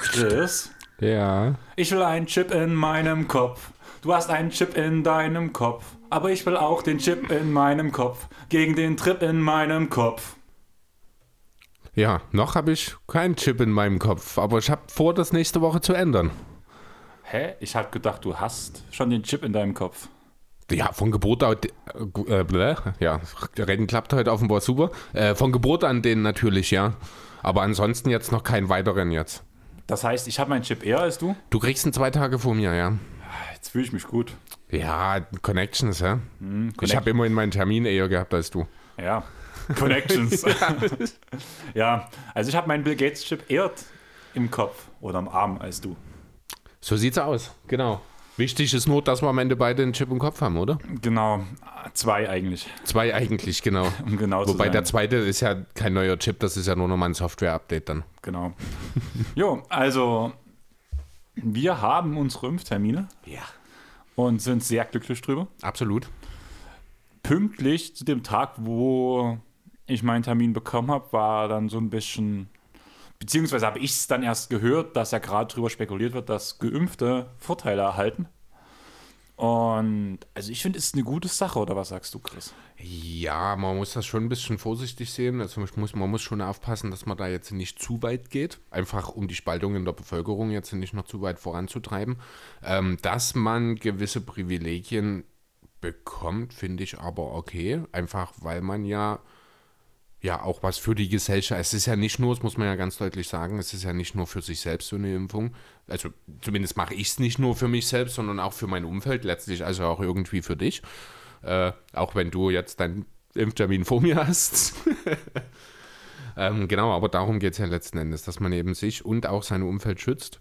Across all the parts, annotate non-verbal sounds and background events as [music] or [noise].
Chris, Ja. ich will einen Chip in meinem Kopf. Du hast einen Chip in deinem Kopf. Aber ich will auch den Chip in meinem Kopf. Gegen den Trip in meinem Kopf. Ja, noch habe ich keinen Chip in meinem Kopf, aber ich habe vor, das nächste Woche zu ändern. Hä? Ich hab gedacht, du hast schon den Chip in deinem Kopf. Ja, von Geburt an, äh, blä, ja, Reden klappt heute offenbar super. Äh, von Geburt an den natürlich, ja. Aber ansonsten jetzt noch keinen weiteren jetzt. Das heißt, ich habe meinen Chip eher als du? Du kriegst ihn zwei Tage vor mir, ja. Jetzt fühle ich mich gut. Ja, Connections, ja. ich Connect- habe immerhin meinen Termin eher gehabt als du. Ja. Connections. [laughs] ja. also ich habe meinen Bill Gates Chip eher im Kopf oder am Arm als du. So sieht's aus, genau. Wichtig ist nur, dass wir am Ende beide einen Chip im Kopf haben, oder? Genau. Zwei eigentlich, Zwei eigentlich, genau. [laughs] um genau zu Wobei der zweite ist ja kein neuer Chip, das ist ja nur nochmal ein Software-Update dann. Genau. jo, also wir haben unsere Impftermine Ja. und sind sehr glücklich drüber. Absolut. Pünktlich zu dem Tag, wo ich meinen Termin bekommen habe, war dann so ein bisschen, beziehungsweise habe ich es dann erst gehört, dass ja gerade drüber spekuliert wird, dass Geimpfte Vorteile erhalten. Und also ich finde, es ist eine gute Sache, oder was sagst du, Chris? Ja, man muss das schon ein bisschen vorsichtig sehen. Also man muss, man muss schon aufpassen, dass man da jetzt nicht zu weit geht. Einfach um die Spaltung in der Bevölkerung jetzt nicht noch zu weit voranzutreiben. Ähm, dass man gewisse Privilegien bekommt, finde ich aber okay. Einfach weil man ja ja auch was für die Gesellschaft. Es ist ja nicht nur, das muss man ja ganz deutlich sagen, es ist ja nicht nur für sich selbst so eine Impfung. Also zumindest mache ich es nicht nur für mich selbst, sondern auch für mein Umfeld, letztlich also auch irgendwie für dich. Äh, auch wenn du jetzt deinen Impftermin vor mir hast. [laughs] ähm, genau, aber darum geht es ja letzten Endes, dass man eben sich und auch sein Umfeld schützt.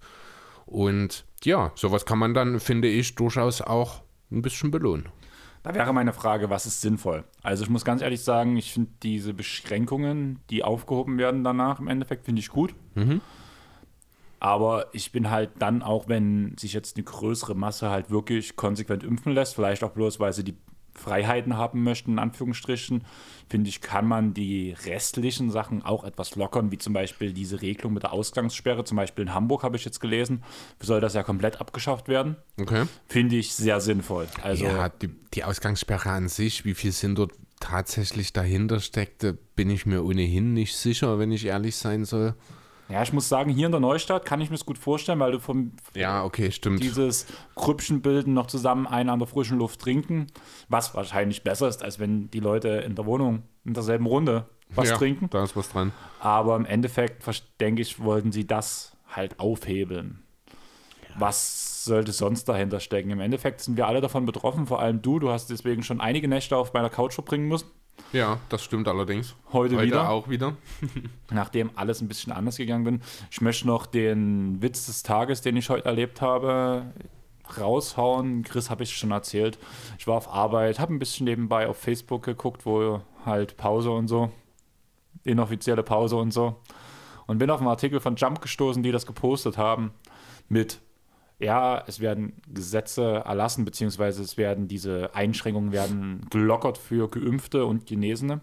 Und ja, sowas kann man dann, finde ich, durchaus auch ein bisschen belohnen. Da wäre meine Frage, was ist sinnvoll? Also ich muss ganz ehrlich sagen, ich finde diese Beschränkungen, die aufgehoben werden danach im Endeffekt, finde ich gut. Aber ich bin halt dann auch, wenn sich jetzt eine größere Masse halt wirklich konsequent impfen lässt, vielleicht auch bloß, weil sie die Freiheiten haben möchten, in Anführungsstrichen, finde ich, kann man die restlichen Sachen auch etwas lockern, wie zum Beispiel diese Regelung mit der Ausgangssperre. Zum Beispiel in Hamburg habe ich jetzt gelesen, soll das ja komplett abgeschafft werden. Okay. Finde ich sehr sinnvoll. Also ja, die, die Ausgangssperre an sich, wie viel Sinn dort tatsächlich dahinter steckte, bin ich mir ohnehin nicht sicher, wenn ich ehrlich sein soll. Ja, ich muss sagen, hier in der Neustadt kann ich mir das gut vorstellen, weil du vom Ja, okay, stimmt. dieses Grüppchen bilden noch zusammen einen an der frischen Luft trinken, was wahrscheinlich besser ist, als wenn die Leute in der Wohnung in derselben Runde was ja, trinken. Da ist was dran. Aber im Endeffekt, denke ich, wollten sie das halt aufhebeln. Was sollte sonst dahinter stecken? Im Endeffekt sind wir alle davon betroffen, vor allem du. Du hast deswegen schon einige Nächte auf meiner Couch verbringen müssen. Ja, das stimmt allerdings. Heute, wieder. auch wieder. [laughs] nachdem alles ein bisschen anders gegangen bin. Ich möchte noch den Witz des Tages, den ich heute erlebt habe, raushauen. Chris habe ich schon erzählt. Ich war auf Arbeit, habe ein bisschen nebenbei auf Facebook geguckt, wo halt Pause und so, inoffizielle Pause und so. Und bin auf einen Artikel von Jump gestoßen, die das gepostet haben mit ja, es werden Gesetze erlassen, beziehungsweise es werden diese Einschränkungen werden gelockert für Geimpfte und Genesene.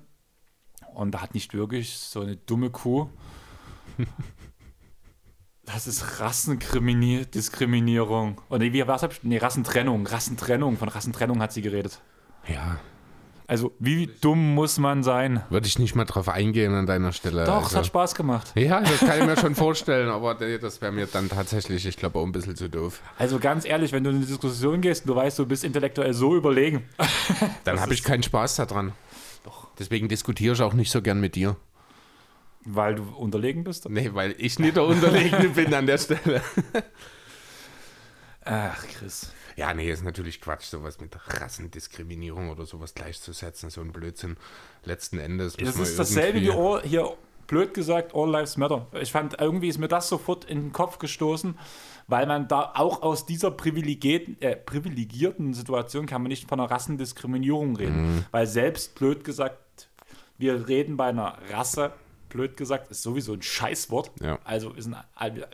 Und da hat nicht wirklich so eine dumme Kuh. [laughs] Das ist Rassendiskriminierung. Oder wie was hab ich? Nee, Rassentrennung. Rassentrennung. Von Rassentrennung hat sie geredet. Ja, Also, wie dumm muss man sein? würde ich nicht mal drauf eingehen an deiner Stelle. Doch, es also. hat Spaß gemacht. Ja, das kann ich mir schon [laughs] vorstellen, aber das wäre mir dann tatsächlich, ich glaube, auch ein bisschen zu doof. Also ganz ehrlich, wenn du in eine Diskussion gehst und du weißt, du bist intellektuell so überlegen. [laughs] Dann habe ich keinen Spaß daran. Deswegen diskutiere ich auch nicht so gern mit dir. Weil du unterlegen bist? Nee, weil ich nicht der Unterlegene bin an der Stelle. [laughs] Ach, Chris. Ja, nee, ist natürlich Quatsch, sowas mit Rassendiskriminierung oder sowas gleichzusetzen, so ein Blödsinn. Letzten Endes Das ist dasselbe wie all, hier, blöd gesagt, All Lives Matter. Ich fand, irgendwie ist mir das sofort in den Kopf gestoßen, weil man da auch aus dieser privilegierten, äh, privilegierten Situation kann man nicht von einer Rassendiskriminierung reden. Mhm. Weil selbst, blöd gesagt, wir reden bei einer Rasse, blöd gesagt, ist sowieso ein Scheißwort. Ja. Also sind all-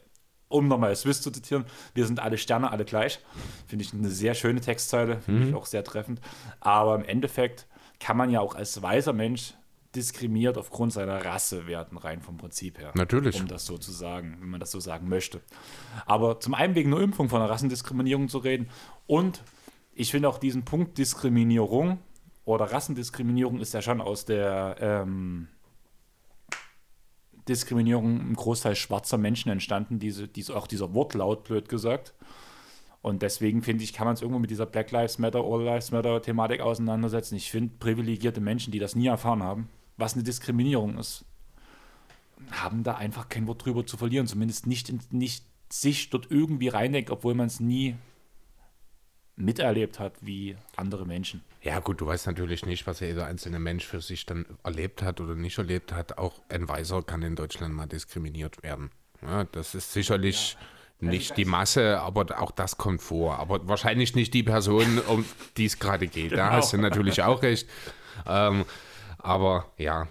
um nochmal Swiss zu zitieren, wir sind alle Sterne, alle gleich. Finde ich eine sehr schöne Textzeile, finde ich auch sehr treffend. Aber im Endeffekt kann man ja auch als weißer Mensch diskriminiert aufgrund seiner Rasse werden, rein vom Prinzip her. Natürlich. Um das so zu sagen, wenn man das so sagen möchte. Aber zum einen wegen einer Impfung von einer Rassendiskriminierung zu reden und ich finde auch diesen Punkt Diskriminierung oder Rassendiskriminierung ist ja schon aus der ähm, Diskriminierung im Großteil schwarzer Menschen entstanden, diese, diese, auch dieser Wortlaut, blöd gesagt. Und deswegen finde ich, kann man es irgendwo mit dieser Black Lives Matter, All Lives Matter Thematik auseinandersetzen. Ich finde, privilegierte Menschen, die das nie erfahren haben, was eine Diskriminierung ist, haben da einfach kein Wort drüber zu verlieren. Zumindest nicht, nicht sich dort irgendwie reindenkt, obwohl man es nie miterlebt hat wie andere Menschen. Ja, gut, du weißt natürlich nicht, was jeder einzelne Mensch für sich dann erlebt hat oder nicht erlebt hat. Auch ein Weißer kann in Deutschland mal diskriminiert werden. Ja, das ist sicherlich ja. nicht die Masse, aber auch das kommt vor. Aber wahrscheinlich nicht die Person, um die es gerade geht. [laughs] Genau. Da hast du natürlich auch recht. Ähm, aber ja,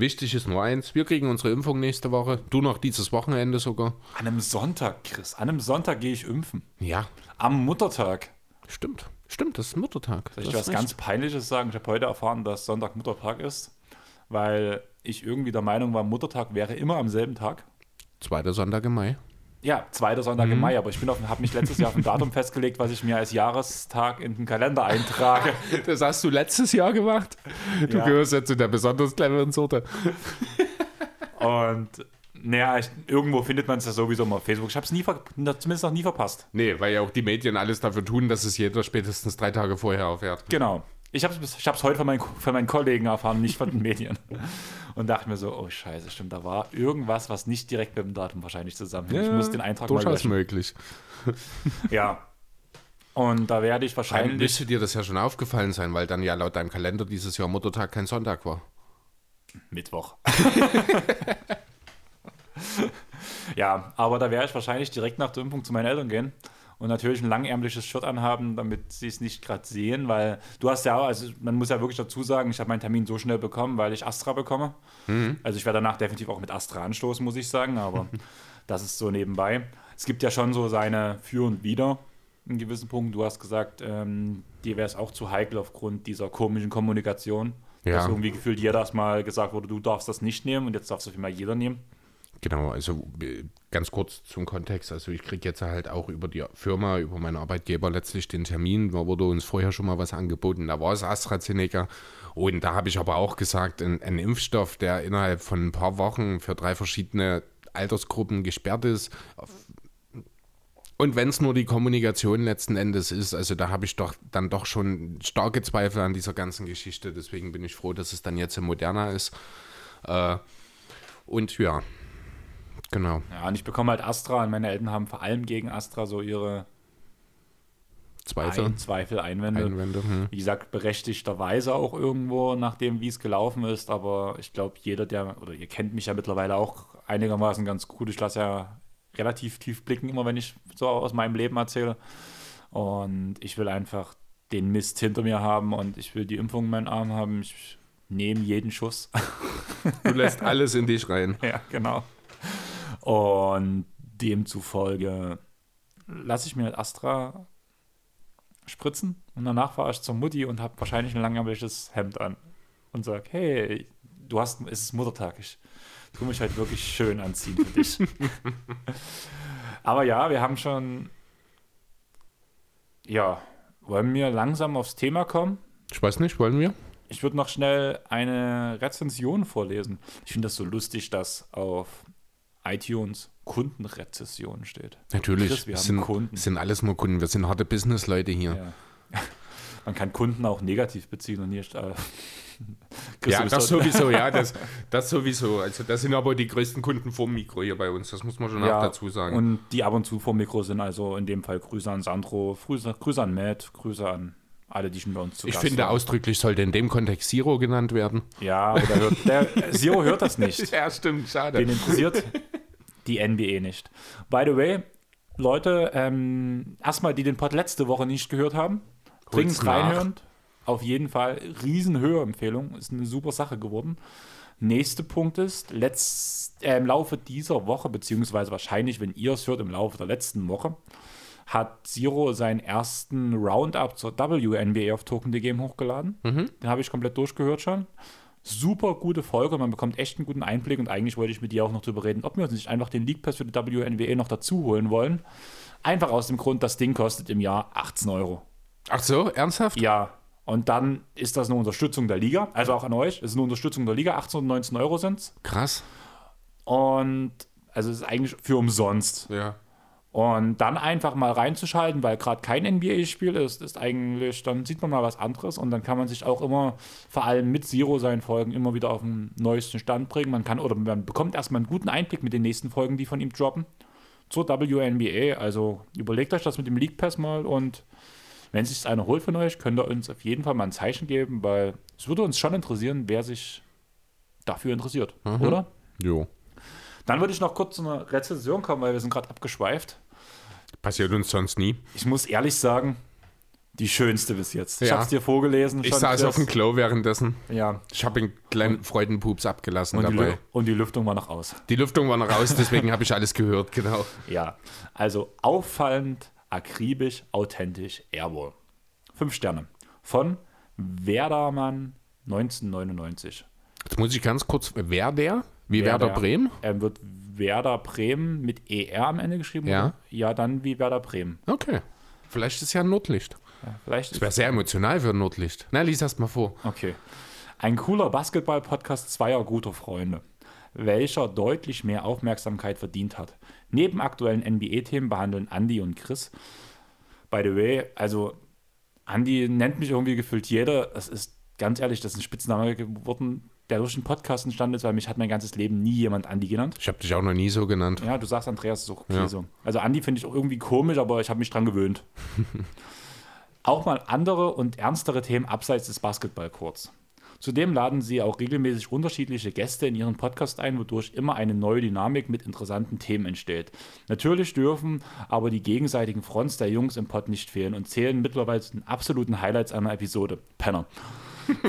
Wichtig ist nur eins, wir kriegen unsere Impfung nächste Woche. Du noch dieses Wochenende sogar. An einem Sonntag, Chris. An einem Sonntag gehe ich impfen. Ja. Am Muttertag. Stimmt. Stimmt, das ist Muttertag. Soll ich was ganz Peinliches sagen? Ich habe heute erfahren, dass Sonntag Muttertag ist, weil ich irgendwie der Meinung war, Muttertag wäre immer am selben Tag. Zweiter Sonntag im Mai. Ja, zweiter Sonntag mhm. im Mai, aber ich habe mich letztes Jahr auf ein Datum [laughs] festgelegt, was ich mir als Jahrestag in den Kalender eintrage. [laughs] Das hast du letztes Jahr gemacht? Du ja. gehörst ja zu der besonders cleveren Sorte. [laughs] Und naja, ich, irgendwo findet man es ja sowieso mal auf Facebook. Ich habe es nie, zumindest noch nie verpasst. Nee, weil ja auch die Medien alles dafür tun, dass es jeder spätestens drei Tage vorher erfährt. Genau. Ich habe es ich heute von meinen, von meinen Kollegen erfahren, nicht von den Medien. Und dachte mir so, oh scheiße, stimmt, da war irgendwas, was nicht direkt mit dem Datum wahrscheinlich zusammenhängt. Ja, ich muss den Eintrag durchaus mal löschen. möglich. [laughs] ja. Und da werde ich wahrscheinlich... Dann müsste dir das ja schon aufgefallen sein, weil dann ja laut deinem Kalender dieses Jahr Muttertag kein Sonntag war. Mittwoch. [laughs] ja, aber da werde ich wahrscheinlich direkt nach der Impfung zu meinen Eltern gehen und natürlich ein langärmliches Shirt anhaben, damit sie es nicht gerade sehen, weil du hast ja auch, also man muss ja wirklich dazu sagen, ich habe meinen Termin so schnell bekommen, weil ich Astra bekomme. Mhm. Also ich werde danach definitiv auch mit Astra anstoßen, muss ich sagen, aber [laughs] das ist so nebenbei. Es gibt ja schon so seine Für und Wider in gewissen Punkten. Du hast gesagt, ähm, dir wäre es auch zu heikel aufgrund dieser komischen Kommunikation. Ja. Dass irgendwie gefühlt jeder erstmal gesagt wurde, du darfst das nicht nehmen und jetzt darfst du mal jeder nehmen. Genau, also äh, ganz kurz zum Kontext. Also ich kriege jetzt halt auch über die Firma, über meinen Arbeitgeber letztlich den Termin. Da wurde uns vorher schon mal was angeboten. Da war es AstraZeneca. Und da habe ich aber auch gesagt, ein, ein, Impfstoff, der innerhalb von ein paar Wochen für drei verschiedene Altersgruppen gesperrt ist. Und wenn es nur die Kommunikation letzten Endes ist, also da habe ich doch dann doch schon starke Zweifel an dieser ganzen Geschichte. Deswegen bin ich froh, dass es dann jetzt im Moderna ist. Äh, und ja, Genau. Ja, und ich bekomme halt Astra und meine Eltern haben vor allem gegen Astra so ihre Zweifel, Ein, Zweifel Einwände. Einwände hm. Wie gesagt, berechtigterweise auch irgendwo, nachdem wie es gelaufen ist, aber ich glaube, jeder, der, oder ihr kennt mich ja mittlerweile auch einigermaßen ganz gut. Ich lasse ja relativ tief blicken, immer wenn ich so aus meinem Leben erzähle. Und ich will einfach den Mist hinter mir haben und ich will die Impfung in meinen Arm haben. Ich nehme jeden Schuss. Du lässt [laughs] alles in dich rein. Ja, genau. Und demzufolge lasse ich mir halt Astra spritzen und danach fahre ich zur Mutti und habe wahrscheinlich ein langärmliches Hemd an und sage, hey, du hast, es ist Muttertag, ich tue mich halt wirklich schön anziehen für dich. [laughs] Aber ja, wir haben schon, ja, wollen wir langsam aufs Thema kommen? Ich weiß nicht, wollen wir? Ich würde noch schnell eine Rezension vorlesen. Ich finde das so lustig, dass auf iTunes Kundenrezession steht. Natürlich, Chris, wir sind, Kunden. sind alles nur Kunden. Wir sind harte Business-Leute hier. Ja. [laughs] Man kann Kunden auch negativ beziehen und nicht. Äh, [laughs] ja, das sowieso, ja, [laughs] das, das sowieso. Also, das sind aber die größten Kunden vom Mikro hier bei uns, das muss man schon ja, auch dazu sagen. Und die ab und zu vom Mikro sind also in dem Fall Grüße an Sandro, Grüße, Grüße an Matt, Grüße an alle, die schon bei uns zu Ich Gast finde, waren. ausdrücklich sollte in dem Kontext Zero genannt werden. Ja, aber der, hört, der Zero hört das nicht. [laughs] ja, stimmt, schade. Den interessiert die NBA nicht. By the way, Leute, ähm, erstmal, die den Pod letzte Woche nicht gehört haben, dringend reinhören. Auf jeden Fall, riesen Hörempfehlung. Ist eine super Sache geworden. Nächster Punkt ist, letzt, äh, im Laufe dieser Woche, beziehungsweise wahrscheinlich, wenn ihr es hört, im Laufe der letzten Woche, hat Zero seinen ersten Roundup zur WNBA auf Token the Game hochgeladen. Den habe ich komplett durchgehört schon. Super gute Folge, man bekommt echt einen guten Einblick und eigentlich wollte ich mit dir auch noch drüber reden, ob wir uns nicht einfach den League Pass für die WNBA noch dazu holen wollen. Einfach aus dem Grund, das Ding kostet im Jahr 18 Euro. Ach so, ernsthaft? Ja, und dann ist das eine Unterstützung der Liga, also auch an euch. Es ist eine Unterstützung der Liga, 18 und 19 Euro sind es. Krass. Und also es ist eigentlich für umsonst. Ja. Und dann einfach mal reinzuschalten, weil gerade kein NBA-Spiel ist, ist eigentlich, dann sieht man mal was anderes und dann kann man sich auch immer, vor allem mit Zero seinen Folgen, immer wieder auf den neuesten Stand bringen. Man kann oder man bekommt erstmal einen guten Einblick mit den nächsten Folgen, die von ihm droppen. Zur WNBA. Also überlegt euch das mit dem League Pass mal und wenn sich einer holt von euch, könnt ihr uns auf jeden Fall mal ein Zeichen geben, weil es würde uns schon interessieren, wer sich dafür interessiert, oder? Jo. Dann würde ich noch kurz zu einer Rezension kommen, weil wir sind gerade abgeschweift. Passiert uns sonst nie. Ich muss ehrlich sagen, die schönste bis jetzt. Ich Ja. habe es dir vorgelesen. Ich saß auf dem Klo währenddessen. Ja, Ich habe einen kleinen Freudenpups abgelassen und die, dabei. Lü und die Lüftung war noch aus. Die Lüftung war noch raus, deswegen habe ich alles gehört, [laughs] genau. Ja, also auffallend, akribisch, authentisch, Airwall. Fünf Sterne. Von Werdermann 1999. Jetzt muss ich ganz kurz, wer der? Wie Werder, Werder. Bremen? Er wird Werder Bremen mit ER am Ende geschrieben. Ja. oder? Ja, dann wie Werder Bremen. Okay. Vielleicht ist ja ein Notlicht. Ja, vielleicht Das wäre sehr emotional für ein Notlicht. Na, lies erst mal vor. Okay. Ein cooler Basketball-Podcast zweier guter Freunde, welcher deutlich mehr Aufmerksamkeit verdient hat. Neben aktuellen NBA-Themen behandeln Andy und Chris. By the way, also Andy nennt mich irgendwie gefühlt jeder. Das ist ganz ehrlich, das ist ein Spitzname geworden, der durch den Podcast entstanden ist, weil mich hat mein ganzes Leben nie jemand Andy genannt. Ich habe dich auch noch nie so genannt. Ja, du sagst Andreas ist auch okay Ja. so. Also Andi finde ich auch irgendwie komisch, aber ich habe mich dran gewöhnt. [laughs] auch mal andere und ernstere Themen abseits des Basketballcourts. Zudem laden sie auch regelmäßig unterschiedliche Gäste in ihren Podcast ein, wodurch immer eine neue Dynamik mit interessanten Themen entsteht. Natürlich dürfen aber die gegenseitigen Fronts der Jungs im Pod nicht fehlen und zählen mittlerweile zu den absoluten Highlights einer Episode. Penner.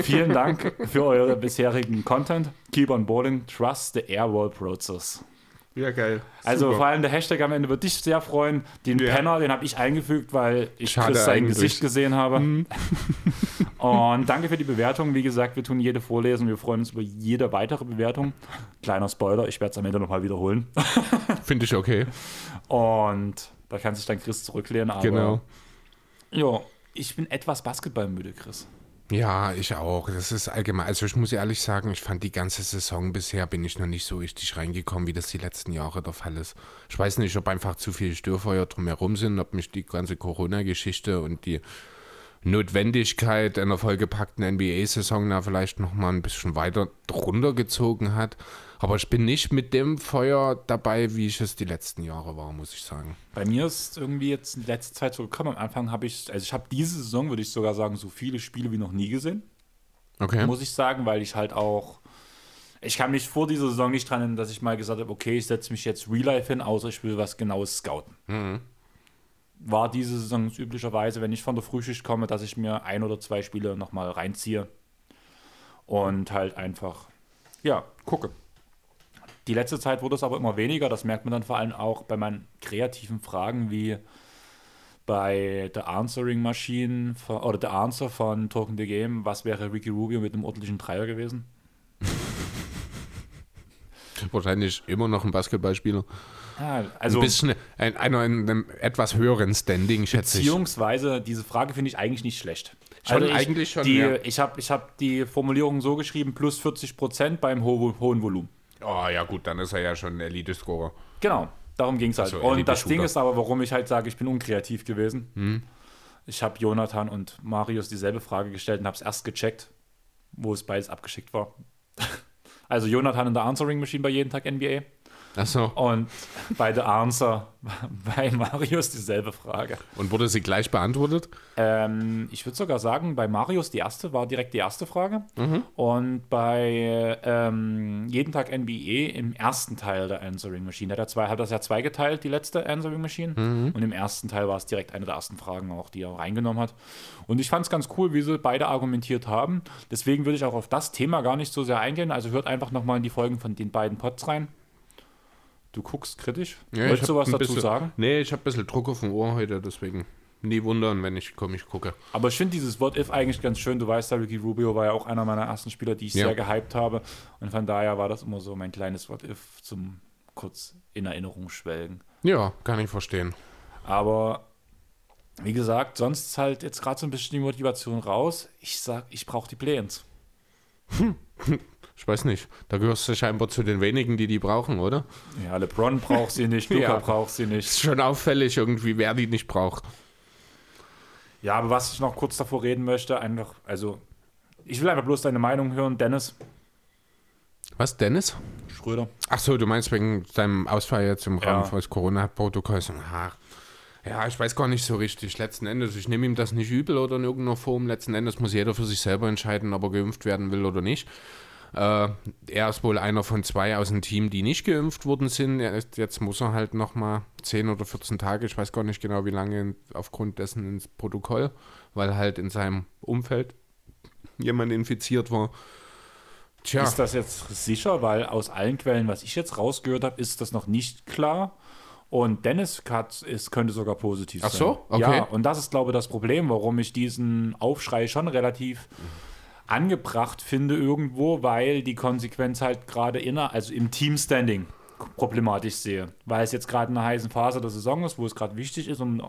Vielen Dank für euren bisherigen Content. Keep on boarding. Trust the Airwall Process. Ja, geil. Also vor allem der Hashtag am Ende wird dich sehr freuen. Den Ja. Penner, den habe ich eingefügt, weil ich Schade Chris sein. Gesicht gesehen habe. [laughs] Und danke für die Bewertung. Wie gesagt, wir tun jede vorlesen. Wir freuen uns über jede weitere Bewertung. Kleiner Spoiler, ich werde es am Ende nochmal wiederholen. [laughs] Finde ich okay. Und da kann sich dann Chris zurücklehnen. Aber Genau. Ja, ich bin etwas basketballmüde, Chris. Ja, ich auch. Das ist allgemein. Also ich muss ehrlich sagen, ich fand die ganze Saison bisher bin ich noch nicht so richtig reingekommen, wie das die letzten Jahre der Fall ist. Ich weiß nicht, ob einfach zu viele Störfeuer drumherum sind, ob mich die ganze Corona-Geschichte und die Notwendigkeit einer vollgepackten NBA-Saison da vielleicht noch mal ein bisschen weiter drunter gezogen hat. Aber ich bin nicht mit dem Feuer dabei, wie ich es die letzten Jahre war, muss ich sagen. Bei mir ist irgendwie jetzt in letzter Zeit so gekommen. Am Anfang habe ich, also ich habe diese Saison, würde ich sogar sagen, so viele Spiele wie noch nie gesehen. Okay. muss ich sagen, weil ich halt auch. Ich kann mich vor dieser Saison nicht dran erinnern, dass ich mal gesagt habe, okay, ich setze mich jetzt Real Life hin, außer ich will was Genaues scouten. War diese Saison üblicherweise, wenn ich von der Frühschicht komme, dass ich mir ein oder zwei Spiele nochmal reinziehe und halt einfach, ja, gucke. Die letzte Zeit wurde es aber immer weniger. Das merkt man dann vor allem auch bei meinen kreativen Fragen wie bei The Answering Machine von, oder The Answer von Talking the Game. Was wäre Ricky Rubio mit einem ordentlichen Dreier gewesen? [laughs] Wahrscheinlich immer noch ein Basketballspieler. Ja, also ein bisschen ein, einer in einem etwas höheren Standing, schätze ich. beziehungsweise diese Frage finde ich eigentlich nicht schlecht. Schon, ich, eigentlich schon, Die, ja. Ich habe ich hab die Formulierung so geschrieben, plus 40 Prozent beim ho hohen Volumen. Oh ja, gut, dann ist er ja schon ein Elite-Scorer. Genau, darum ging es halt. So, und das. Ding ist aber, warum ich halt sage, ich bin unkreativ gewesen. Hm. Ich habe Jonathan und Marius dieselbe Frage gestellt und habe es erst gecheckt, wo es beides abgeschickt war. [laughs] Also Jonathan in der Answering Machine bei jeden Tag NBA Achso. Und bei The Answer [laughs] bei Marius dieselbe Frage. Und wurde sie gleich beantwortet? Ähm, ich würde sogar sagen, bei Marius die erste war direkt die erste Frage. Mhm. Und bei ähm, Jeden Tag NBA im ersten Teil der Answering Machine. Hat er zwei, hat das ja zweigeteilt, die letzte Answering Machine. Mhm. Und im ersten Teil war es direkt eine der ersten Fragen auch, die er reingenommen hat. Und ich fand es ganz cool, wie sie beide argumentiert haben. Deswegen würde ich auch auf das Thema gar nicht so sehr eingehen. Also hört einfach nochmal in die Folgen von den beiden Pods rein. Du guckst kritisch. Ja, Wolltest du was dazu bisschen, sagen? Nee, ich habe ein bisschen Druck auf dem Ohr heute, deswegen nie wundern, wenn ich komme, ich gucke. Aber ich finde dieses What If eigentlich ganz schön. Du weißt, Ricky Rubio war ja auch einer meiner ersten Spieler, die ich ja. sehr gehypt habe. Und von daher war das immer so mein kleines What If zum kurz in Erinnerung schwelgen. Ja, kann ich verstehen. Aber wie gesagt, sonst ist halt jetzt gerade so ein bisschen die Motivation raus. Ich sag, ich brauche die Play-ins. [laughs] Ich weiß nicht. Da gehörst du scheinbar zu den wenigen, die die brauchen, oder? Ja, LeBron braucht sie nicht, [laughs] Luca ja. braucht sie nicht. Ist schon auffällig irgendwie, wer die nicht braucht. Ja, aber was ich noch kurz davor reden möchte, einfach, also, ich will einfach bloß deine Meinung hören, Dennis. Was, Dennis? Schröder. Ach so, du meinst wegen deinem Ausfall jetzt im Rahmen ja. des Corona-Protokolls. Ja, ich weiß gar nicht so richtig. Letzten Endes, ich nehme ihm das nicht übel oder in irgendeiner Form. Letzten Endes muss jeder für sich selber entscheiden, ob er geimpft werden will oder nicht. Äh, er ist wohl einer von zwei aus dem Team, die nicht geimpft worden sind. Ist, jetzt muss er halt nochmal 10 oder 14 Tage, ich weiß gar nicht genau wie lange, aufgrund dessen ins Protokoll, weil halt in seinem Umfeld jemand infiziert war. Tja. Ist das jetzt sicher? Weil aus allen Quellen, was ich jetzt rausgehört habe, ist das noch nicht klar. Und Dennis Katz ist, könnte sogar positiv sein. Ach so? Okay. Ja, und das ist, glaube ich, das Problem, warum ich diesen Aufschrei schon relativ angebracht finde irgendwo, weil die Konsequenz halt gerade inner, also im Teamstanding problematisch sehe. Weil es jetzt gerade in einer heißen Phase der Saison ist, wo es gerade wichtig ist, um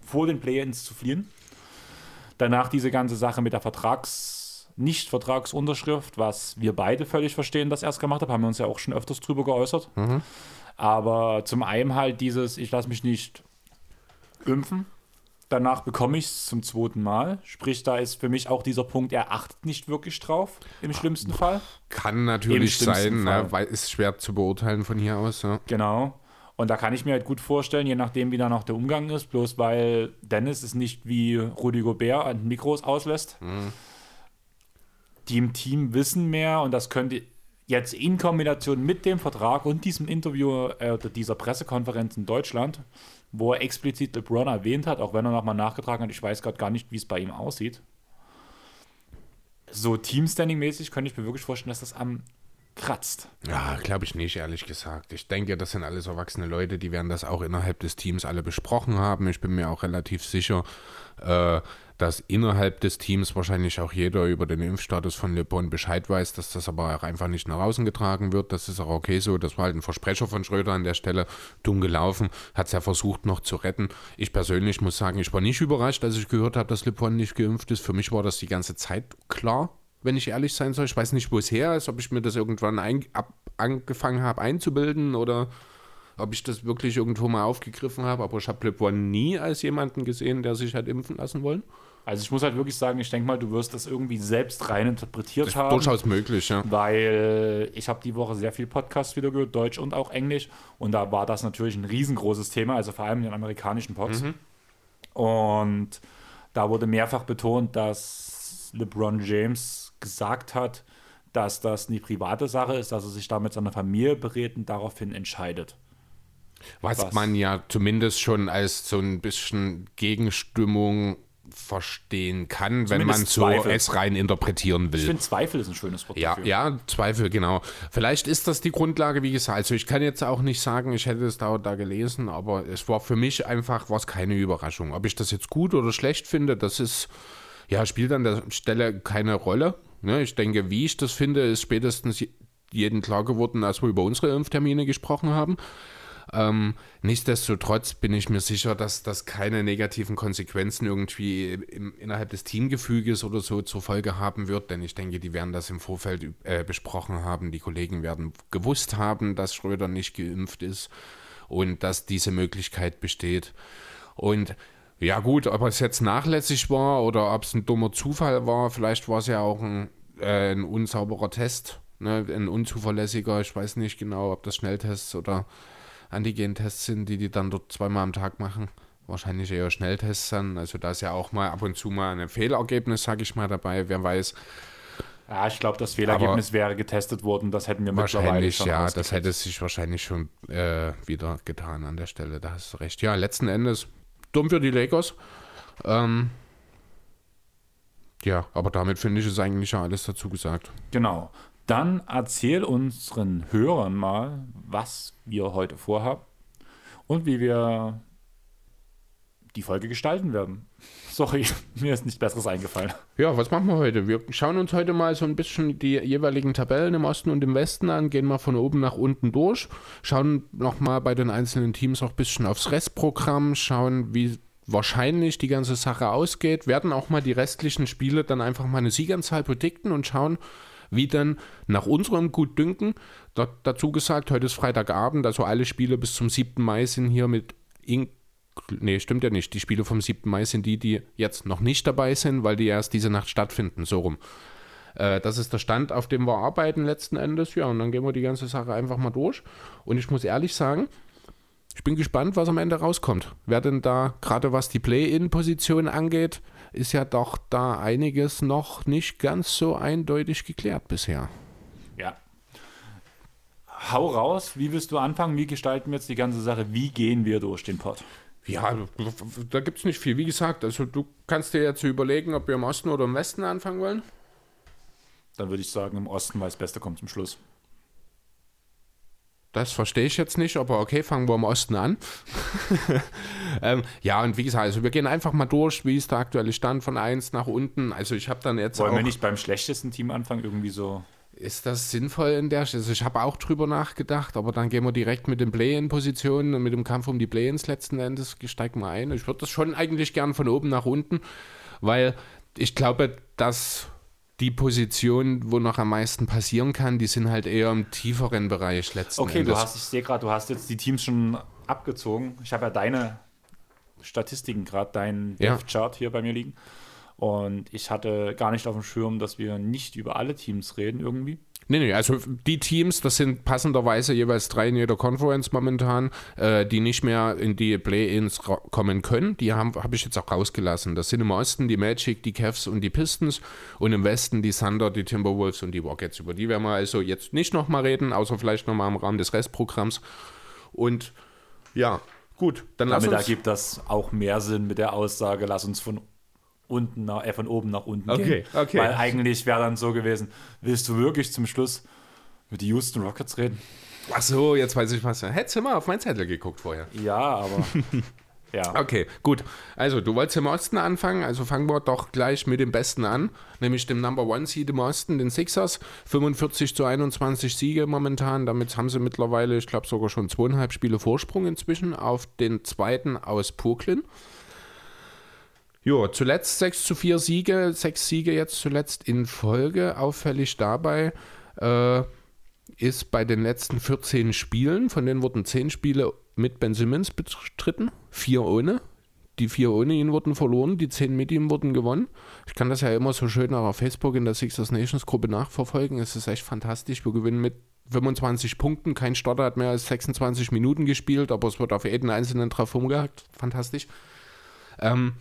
vor den Play-ins zu fliehen. Danach diese ganze Sache mit der Vertrags-, Nicht-Vertragsunterschrift, was wir beide völlig verstehen, das erst gemacht haben, haben wir uns ja auch schon öfters drüber geäußert. Mhm. Aber zum einen halt dieses, ich lasse mich nicht impfen, Danach bekomme ich es zum zweiten Mal. Sprich, da ist für mich auch dieser Punkt, er achtet nicht wirklich drauf, im schlimmsten Fall. Kann natürlich sein, ne, weil ist schwer zu beurteilen von hier aus. Ja. Genau. Und da kann ich mir halt gut vorstellen, je nachdem, wie dann auch der Umgang ist, bloß weil Dennis es nicht wie Rudi Gobert an Mikros auslässt. Mhm. Die im Team wissen mehr und das könnte jetzt in Kombination mit dem Vertrag und diesem Interview äh, dieser Pressekonferenz in Deutschland wo er explizit LeBron erwähnt hat, auch wenn er nochmal nachgetragen hat, ich weiß gerade gar nicht, wie es bei ihm aussieht. So Teamstanding-mäßig könnte ich mir wirklich vorstellen, dass das am kratzt. Ja, glaube ich nicht, ehrlich gesagt. Ich denke, das sind alles erwachsene Leute, die werden das auch innerhalb des Teams alle besprochen haben. Ich bin mir auch relativ sicher, äh, dass innerhalb des Teams wahrscheinlich auch jeder über den Impfstatus von Le Bon Bescheid weiß, dass das aber auch einfach nicht nach außen getragen wird. Das ist auch okay so. Das war halt ein Versprecher von Schröder an der Stelle. Dumm gelaufen, hat es ja versucht noch zu retten. Ich persönlich muss sagen, ich war nicht überrascht, als ich gehört habe, dass Le Bon nicht geimpft ist. Für mich war das die ganze Zeit klar, wenn ich ehrlich sein soll. Ich weiß nicht, wo es her ist, ob ich mir das irgendwann ein, ab, angefangen habe einzubilden oder ob ich das wirklich irgendwo mal aufgegriffen habe, aber ich habe Le Bon nie als jemanden gesehen, der sich hat impfen lassen wollen. Also ich muss halt wirklich sagen, ich denke mal, du wirst das irgendwie selbst rein interpretiert das ist haben. Durchaus möglich, ja. Weil ich habe die Woche sehr viel Podcasts wieder gehört, Deutsch und auch Englisch. Und da war das natürlich ein riesengroßes Thema, also vor allem in den amerikanischen Pods. Mhm. Und da wurde mehrfach betont, dass LeBron James gesagt hat, dass das eine private Sache ist, dass er sich damit seiner Familie berät und daraufhin entscheidet. Was, was, man ja zumindest schon als so ein bisschen Gegenstimmung verstehen kann, wenn man so Zweifel. es rein interpretieren will. Ich finde, Zweifel ist ein schönes Wort. Ja, dafür. ja, Zweifel, genau. Vielleicht ist das die Grundlage, wie gesagt. Also ich kann jetzt auch nicht sagen, ich hätte es da, da gelesen, aber es war für mich einfach was keine Überraschung. Ob ich das jetzt gut oder schlecht finde, das ist, ja, spielt an der Stelle keine Rolle. Ne? Ich denke, wie ich das finde, ist spätestens jedem klar geworden, als wir über unsere Impftermine gesprochen haben. Ähm, nichtsdestotrotz bin ich mir sicher, dass das keine negativen Konsequenzen irgendwie im, innerhalb des Teamgefüges oder so zur Folge haben wird, denn ich denke, die werden das im Vorfeld äh, besprochen haben. Die Kollegen werden gewusst haben, dass Schröder nicht geimpft ist und dass diese Möglichkeit besteht. Und ja gut, ob es jetzt nachlässig war oder ob es ein dummer Zufall war, vielleicht war es ja auch ein, äh, ein unsauberer Test Ne? Ein unzuverlässiger, ich weiß nicht genau, ob das Schnelltests oder Antigen-Tests sind, die die dann dort zweimal am Tag machen. Wahrscheinlich eher Schnelltests dann. Also da ist ja auch mal ab und zu mal ein Fehlergebnis, sage ich mal, dabei. Wer weiß. Ja, ich glaube, das Fehlergebnis wäre getestet worden. Das hätten wir mittlerweile Wahrscheinlich, schon ja, das hätte sich wahrscheinlich schon äh, wieder getan an der Stelle. Da hast du recht. Ja, letzten Endes dumm für die Lakers. Ähm, ja, aber damit finde ich es eigentlich schon alles dazu gesagt. Genau. Dann erzähl unseren Hörern mal, was wir heute vorhaben und wie wir die Folge gestalten werden. [laughs] Sorry, [laughs] mir ist nichts Besseres eingefallen. Ja, was machen wir heute? Wir schauen uns heute mal so ein bisschen die jeweiligen Tabellen im Osten und im Westen an, gehen mal von oben nach unten durch, schauen nochmal bei den einzelnen Teams auch ein bisschen aufs Restprogramm, schauen, wie wahrscheinlich die ganze Sache ausgeht, werden auch mal die restlichen Spiele dann einfach mal eine Sieganzahl predikten und schauen, wie dann nach unserem Gutdünken, dort dazu gesagt, heute ist Freitagabend, also alle Spiele bis zum 7. Mai sind hier mit in Nee, stimmt ja nicht. Die Spiele vom 7. Mai sind die, die jetzt noch nicht dabei sind, weil die erst diese Nacht stattfinden. So rum. Äh, das ist der Stand, auf dem wir arbeiten letzten Endes. Ja, und dann gehen wir die ganze Sache einfach mal durch. Und ich muss ehrlich sagen, ich bin gespannt, was am Ende rauskommt. Wer denn da, gerade was die Play-In-Position angeht, ist ja doch da einiges noch nicht ganz so eindeutig geklärt bisher. Ja. Hau raus, wie willst du anfangen? Wie gestalten wir jetzt die ganze Sache? Wie gehen wir durch den Pod? Ja, da gibt es nicht viel. Wie gesagt, also du kannst dir jetzt überlegen, ob wir im Osten oder im Westen anfangen wollen. Dann würde ich sagen, im Osten, weil das Beste kommt zum Schluss. Das verstehe ich jetzt nicht, aber okay, fangen wir im Osten an. [laughs] ähm, ja, und wie gesagt, also wir gehen einfach mal durch, wie ist der aktuelle Stand von 1 nach unten. Also ich habe dann jetzt Wollen auch, wir nicht beim schlechtesten Team anfangen? Irgendwie so. ist das sinnvoll in der Also ich habe auch drüber nachgedacht, aber dann gehen wir direkt mit den Play-In-Positionen und mit dem Kampf um die Play-Ins letzten Endes, steigen wir ein. Ich würde das schon eigentlich gern von oben nach unten, weil ich glaube, dass die Position, wo noch am meisten passieren kann, die sind halt eher im tieferen Bereich letzten Okay, Endes. du hast, ich sehe gerade, du hast jetzt die Teams schon abgezogen. Ich habe ja deine Statistiken gerade, deinen Ja. Depth-Chart hier bei mir liegen. Und ich hatte gar nicht auf dem Schirm, dass wir nicht über alle Teams reden irgendwie. Nee, nee, also die Teams, das sind passenderweise jeweils drei in jeder Conference momentan, äh, die nicht mehr in die Play-Ins kommen können. Die habe hab ich jetzt auch rausgelassen. Das sind im Osten die Magic, die Cavs und die Pistons und im Westen die Thunder, die Timberwolves und die Rockets. Über die werden wir also jetzt nicht nochmal reden, außer vielleicht nochmal im Rahmen des Restprogramms. Und ja, gut, dann lass Damit uns... ergibt das auch mehr Sinn mit der Aussage, lass uns von unten nach, äh, von oben nach unten Okay, gehen. okay. Weil eigentlich wäre dann so gewesen, willst du wirklich zum Schluss mit den Houston Rockets reden? Ach so, jetzt weiß ich was. Hättest du mal auf meinen Zettel geguckt vorher. Ja, aber [laughs] ja. Okay, gut. Also, du wolltest im Osten anfangen, also fangen wir doch gleich mit dem Besten an, nämlich dem Number One Seed im Osten, den Sixers. 45 zu 21 Siege momentan. Damit haben sie mittlerweile, ich glaube, sogar schon zweieinhalb Spiele Vorsprung inzwischen auf den zweiten aus Brooklyn. Jo, zuletzt 6 zu 4 Siege, 6 Siege jetzt zuletzt in Folge. Auffällig dabei äh, ist bei den letzten 14 Spielen, von denen wurden 10 Spiele mit Ben Simmons bestritten, 4 ohne. Die 4 ohne ihn wurden verloren, die 10 mit ihm wurden gewonnen. Ich kann das ja immer so schön auch auf Facebook in der Sixers Nations Gruppe nachverfolgen. Es ist echt fantastisch. Wir gewinnen mit 25 Punkten. Kein Starter hat mehr als 26 Minuten gespielt, aber es wird auf jeden einzelnen drauf rumgehackt. Fantastisch. Ähm,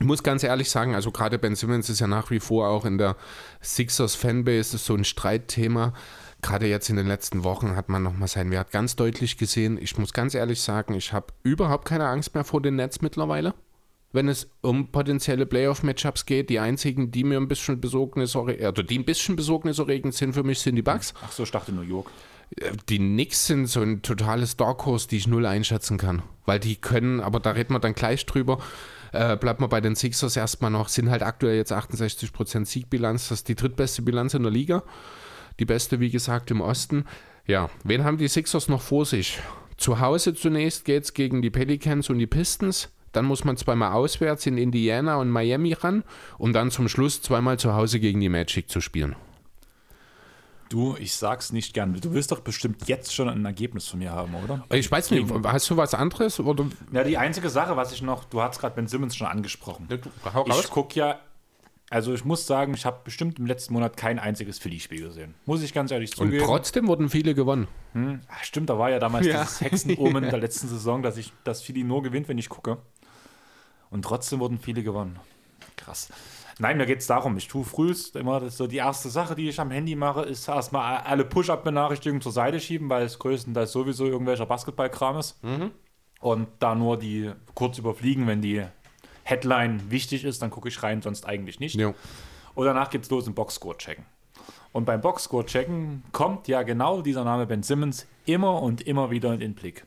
ich muss ganz ehrlich sagen, also gerade Ben Simmons ist ja nach wie vor auch in der Sixers Fanbase so ein Streitthema. Gerade jetzt in den letzten Wochen hat man nochmal seinen Wert ganz deutlich gesehen. Ich muss ganz ehrlich sagen, ich habe überhaupt keine Angst mehr vor den Nets mittlerweile. Wenn es um potenzielle Playoff-Matchups geht, die einzigen, die mir ein bisschen Besorgnis, oder die ein bisschen besorgniserregend sind für mich, sind die Bucks. Ach so, ich dachte New York. Die Knicks sind so ein totales Dark Horse, die ich null einschätzen kann. Weil die können, aber da reden wir dann gleich drüber. Äh, bleibt mal bei den Sixers erstmal noch, sind halt aktuell jetzt 68% Siegbilanz. Das ist die drittbeste Bilanz in der Liga. Die beste, wie gesagt, im Osten. Ja, wen haben die Sixers noch vor sich? Zu Hause zunächst geht es gegen die Pelicans und die Pistons. Dann muss man zweimal auswärts in Indiana und Miami ran, um dann zum Schluss zweimal zu Hause gegen die Magic zu spielen. Du, ich sag's nicht gern. Du willst doch bestimmt jetzt schon ein Ergebnis von mir haben, oder? Ich weiß nicht, hast du was anderes? Oder Ja, die einzige Sache, was ich noch, du hast gerade Ben Simmons schon angesprochen. hau Ich gucke ja Also ich muss sagen, ich habe bestimmt im letzten Monat kein einziges Philly-Spiel gesehen. Muss ich ganz ehrlich zugeben. Und trotzdem wurden viele gewonnen. Hm, stimmt, da war ja damals ja. dieses Hexenomen [laughs] der letzten Saison, dass ich dass Philly nur gewinnt, wenn ich gucke. Und trotzdem wurden viele gewonnen. Krass. Nein, mir geht es darum, ich tue frühst immer, das so die erste Sache, die ich am Handy mache, ist erstmal alle Push-Up-Benachrichtigungen zur Seite schieben, weil es größtenteils sowieso irgendwelcher Basketball-Kram ist. Mhm. Und da nur die kurz überfliegen, wenn die Headline wichtig ist, dann gucke ich rein, sonst eigentlich nicht. Ja. Und danach geht es los im Boxscore checken. Und beim Boxscore checken kommt ja genau dieser Name Ben Simmons immer und immer wieder in den Blick.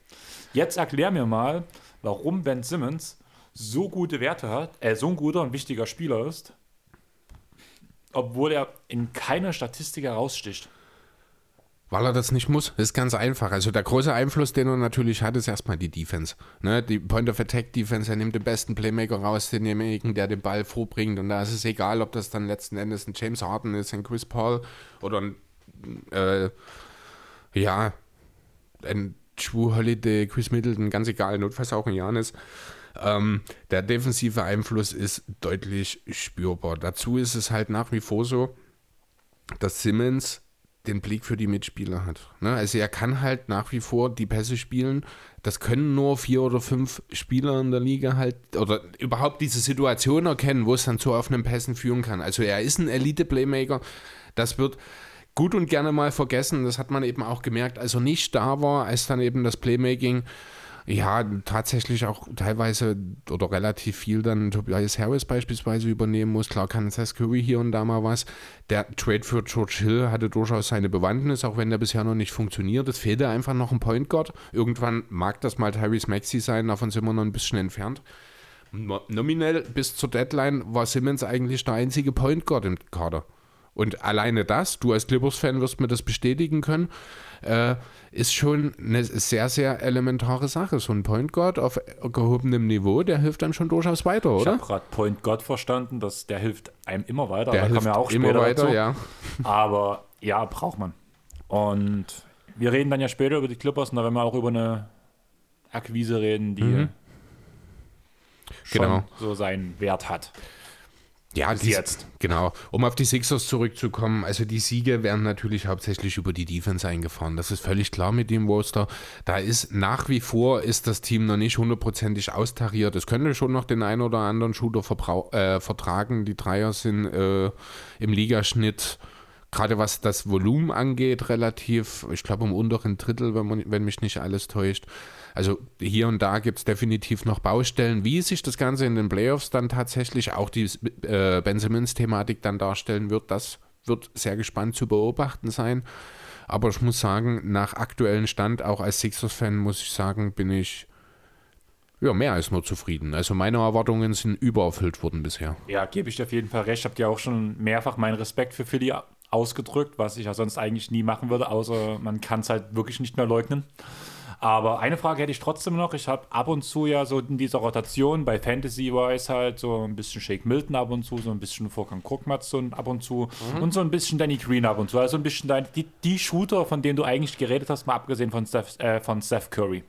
Jetzt erklär mir mal, warum Ben Simmons so gute Werte hat, äh, so ein guter und wichtiger Spieler ist, obwohl er in keiner Statistik heraussticht. Weil er das nicht muss. Das ist ganz einfach. Also der große Einfluss, den er natürlich hat, ist erstmal die Defense. Ne? Die Point of Attack Defense, er nimmt den besten Playmaker raus, denjenigen, der den Ball vorbringt. Und da ist es egal, ob das dann letzten Endes ein James Harden ist, ein Chris Paul oder ein, äh, ja, ein Drew Holiday, Chris Middleton, ganz egal, notfalls auch ein Janis. Ähm, der defensive Einfluss ist deutlich spürbar. Dazu ist es halt nach wie vor so, dass Simmons den Blick für die Mitspieler hat. Ne? Also er kann halt nach wie vor die Pässe spielen. Das können nur vier oder fünf Spieler in der Liga halt oder überhaupt diese Situation erkennen, wo es dann zu offenen Pässen führen kann. Also er ist ein Elite-Playmaker. Das wird gut und gerne mal vergessen. Das hat man eben auch gemerkt, als er nicht da war, als dann eben das Playmaking ja, tatsächlich auch teilweise oder relativ viel dann Tobias Harris beispielsweise übernehmen muss. Klar kann Seth Curry hier und da mal was. Der Trade für George Hill hatte durchaus seine Bewandtnis, auch wenn der bisher noch nicht funktioniert. Es fehlte einfach noch ein Point Guard. Irgendwann mag das mal Tyrese Maxi sein, davon sind wir noch ein bisschen entfernt. Nominell bis zur Deadline war Simmons eigentlich der einzige Point Guard im Kader. Und alleine das, du als Clippers-Fan wirst mir das bestätigen können, äh, ist schon eine sehr, sehr elementare Sache. So ein Point Guard auf gehobenem Niveau, der hilft einem schon durchaus weiter, oder? Ich habe gerade Point Guard verstanden, dass der hilft einem immer weiter. Der da hilft ja auch immer weiter, dazu. ja. [laughs] Aber ja, braucht man. Und wir reden dann ja später über die Clippers und da werden wir auch über eine Akquise reden, die mhm. schon genau. so seinen Wert hat. Ja, die, jetzt. Genau. Um auf die Sixers zurückzukommen, also die Siege werden natürlich hauptsächlich über die Defense eingefahren. Das ist völlig klar mit dem Roster. Da ist nach wie vor ist das Team noch nicht hundertprozentig austariert. Es könnte schon noch den einen oder anderen Shooter äh, vertragen. Die Dreier sind äh, im Ligaschnitt gerade was das Volumen angeht, relativ, ich glaube, im unteren Drittel, wenn, man, wenn mich nicht alles täuscht. Also hier und da gibt es definitiv noch Baustellen. Wie sich das Ganze in den Playoffs dann tatsächlich auch die äh, Ben Simmons-Thematik dann darstellen wird, das wird sehr gespannt zu beobachten sein. Aber ich muss sagen, nach aktuellem Stand, auch als Sixers-Fan, muss ich sagen, bin ich ja, mehr als nur zufrieden. Also meine Erwartungen sind übererfüllt worden bisher. Ja, gebe ich dir auf jeden Fall recht. Habt ja auch schon mehrfach meinen Respekt für Philly ausgedrückt, was ich ja sonst eigentlich nie machen würde, außer man kann es halt wirklich nicht mehr leugnen. Aber eine Frage hätte ich trotzdem noch. Ich habe ab und zu ja so in dieser Rotation bei Fantasy-Wise halt so ein bisschen Shake Milton ab und zu, so ein bisschen Vorgang Krugmatz so ab und zu mhm. und so ein bisschen Danny Green ab und zu. Also ein bisschen dein, die, die Shooter, von denen du eigentlich geredet hast, mal abgesehen von Steph, äh, von Steph Curry.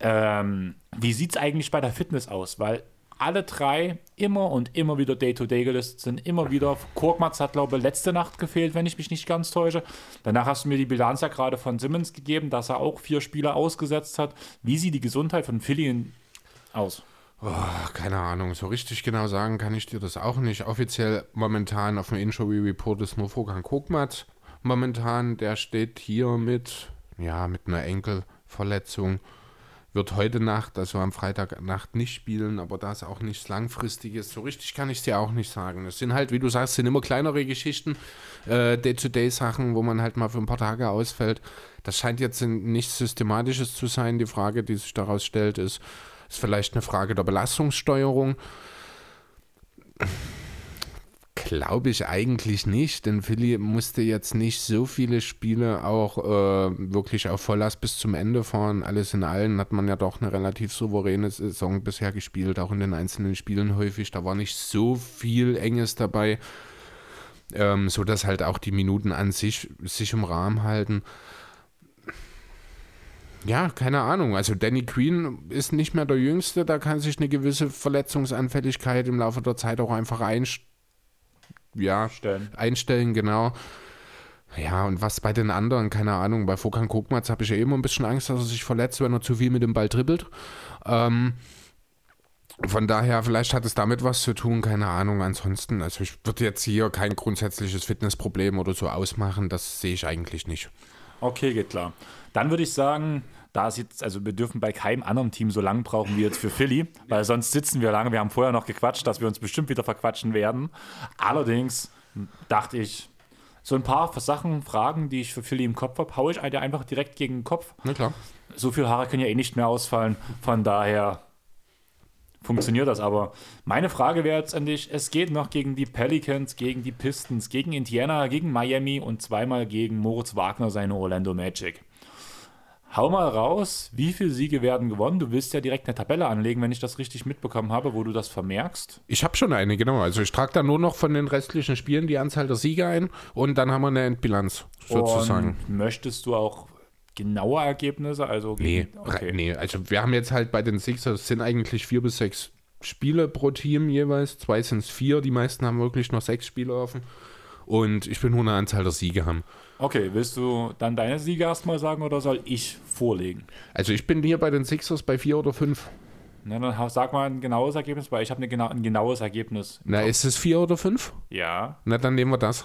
Ähm, wie sieht es eigentlich bei der Fitness aus? Weil alle drei immer und immer wieder Day-to-Day -Day gelistet sind, immer wieder. Korkmaz hat, glaube ich, letzte Nacht gefehlt, wenn ich mich nicht ganz täusche. Danach hast du mir die Bilanz ja gerade von Simmons gegeben, dass er auch vier Spieler ausgesetzt hat. Wie sieht die Gesundheit von Philly aus? Oh, keine Ahnung, so richtig genau sagen kann ich dir das auch nicht. Offiziell momentan auf dem Injury Report ist nur Vorgang Kokmat. Momentan, der steht hier mit, ja, mit einer Enkelverletzung wird heute Nacht, also am Freitagnacht nicht spielen, aber da es auch nichts Langfristiges, so richtig kann ich es dir auch nicht sagen. Es sind halt, wie du sagst, sind immer kleinere Geschichten, äh, Day-to-Day-Sachen, wo man halt mal für ein paar Tage ausfällt. Das scheint jetzt nichts Systematisches zu sein. Die Frage, die sich daraus stellt, ist, ist vielleicht eine Frage der Belastungssteuerung. Glaube ich eigentlich nicht, denn Philly musste jetzt nicht so viele Spiele auch äh, wirklich auf Volllast bis zum Ende fahren. Alles in allen hat man ja doch eine relativ souveräne Saison bisher gespielt, auch in den einzelnen Spielen häufig. Da war nicht so viel Enges dabei, ähm, sodass halt auch die Minuten an sich sich im Rahmen halten. Ja, keine Ahnung. Also Danny Green ist nicht mehr der Jüngste, da kann sich eine gewisse Verletzungsanfälligkeit im Laufe der Zeit auch einfach einstellen ja, Stellen. einstellen, genau. Ja, und was bei den anderen, keine Ahnung, bei Fokan Kokmatz habe ich ja immer ein bisschen Angst, dass er sich verletzt, wenn er zu viel mit dem Ball dribbelt. Ähm, von daher, vielleicht hat es damit was zu tun, keine Ahnung. Ansonsten, also ich würde jetzt hier kein grundsätzliches Fitnessproblem oder so ausmachen, das sehe ich eigentlich nicht. Okay, geht klar. Dann würde ich sagen, da es jetzt, also wir dürfen bei keinem anderen Team so lang brauchen wie jetzt für Philly, [laughs] weil sonst sitzen wir lange. Wir haben vorher noch gequatscht, dass wir uns bestimmt wieder verquatschen werden. Allerdings dachte ich, so ein paar Sachen, Fragen, die ich für Philly im Kopf habe, haue ich dir einfach direkt gegen den Kopf. Na klar. So viele Haare können ja eh nicht mehr ausfallen. Von daher funktioniert das. Aber meine Frage wäre jetzt an dich: Es geht noch gegen die Pelicans, gegen die Pistons, gegen Indiana, gegen Miami und zweimal gegen Moritz Wagner, seine Orlando Magic. Hau mal raus, wie viele Siege werden gewonnen? Du willst ja direkt eine Tabelle anlegen, wenn ich das richtig mitbekommen habe, wo du das vermerkst. Ich habe schon eine, genau. Also ich trage da nur noch von den restlichen Spielen die Anzahl der Siege ein und dann haben wir eine Endbilanz sozusagen. Und möchtest du auch genaue Ergebnisse? Also Nee, okay. nee, also wir haben jetzt halt bei den Sixers es sind eigentlich vier bis sechs Spiele pro Team jeweils. Zwei sind es vier, die meisten haben wirklich noch sechs Spiele offen. Und ich will nur eine Anzahl der Siege haben. Okay, willst du dann deine Siege erstmal sagen oder soll ich vorlegen? Also ich bin hier bei den Sixers bei vier oder fünf. Na, dann sag mal ein genaues Ergebnis, weil ich habe eine gena ein genaues Ergebnis. Na, Kopf. ist es vier oder fünf? Ja. Na, dann nehmen wir das.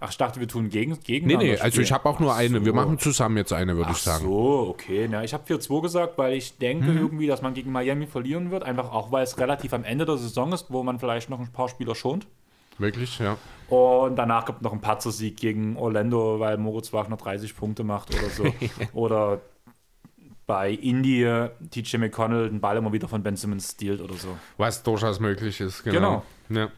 Ach, ich dachte, wir tun gegen, Nee, gegeneinander. nee, also ich spielen. habe auch nur Ach eine. Wir so. machen zusammen jetzt eine, würde ich sagen. so, okay. Na, ich habe 4-2 gesagt, weil ich denke irgendwie, dass man gegen Miami verlieren wird. Einfach auch, weil es relativ am Ende der Saison ist, wo man vielleicht noch ein paar Spieler schont. Wirklich, ja. Und danach kommt noch ein Patzer-Sieg gegen Orlando, weil Moritz Wagner 30 Punkte macht oder so. [laughs] oder bei Indy TJ McConnell den Ball immer wieder von Ben Simmons stiehlt oder so. Was durchaus möglich ist, genau. Ja.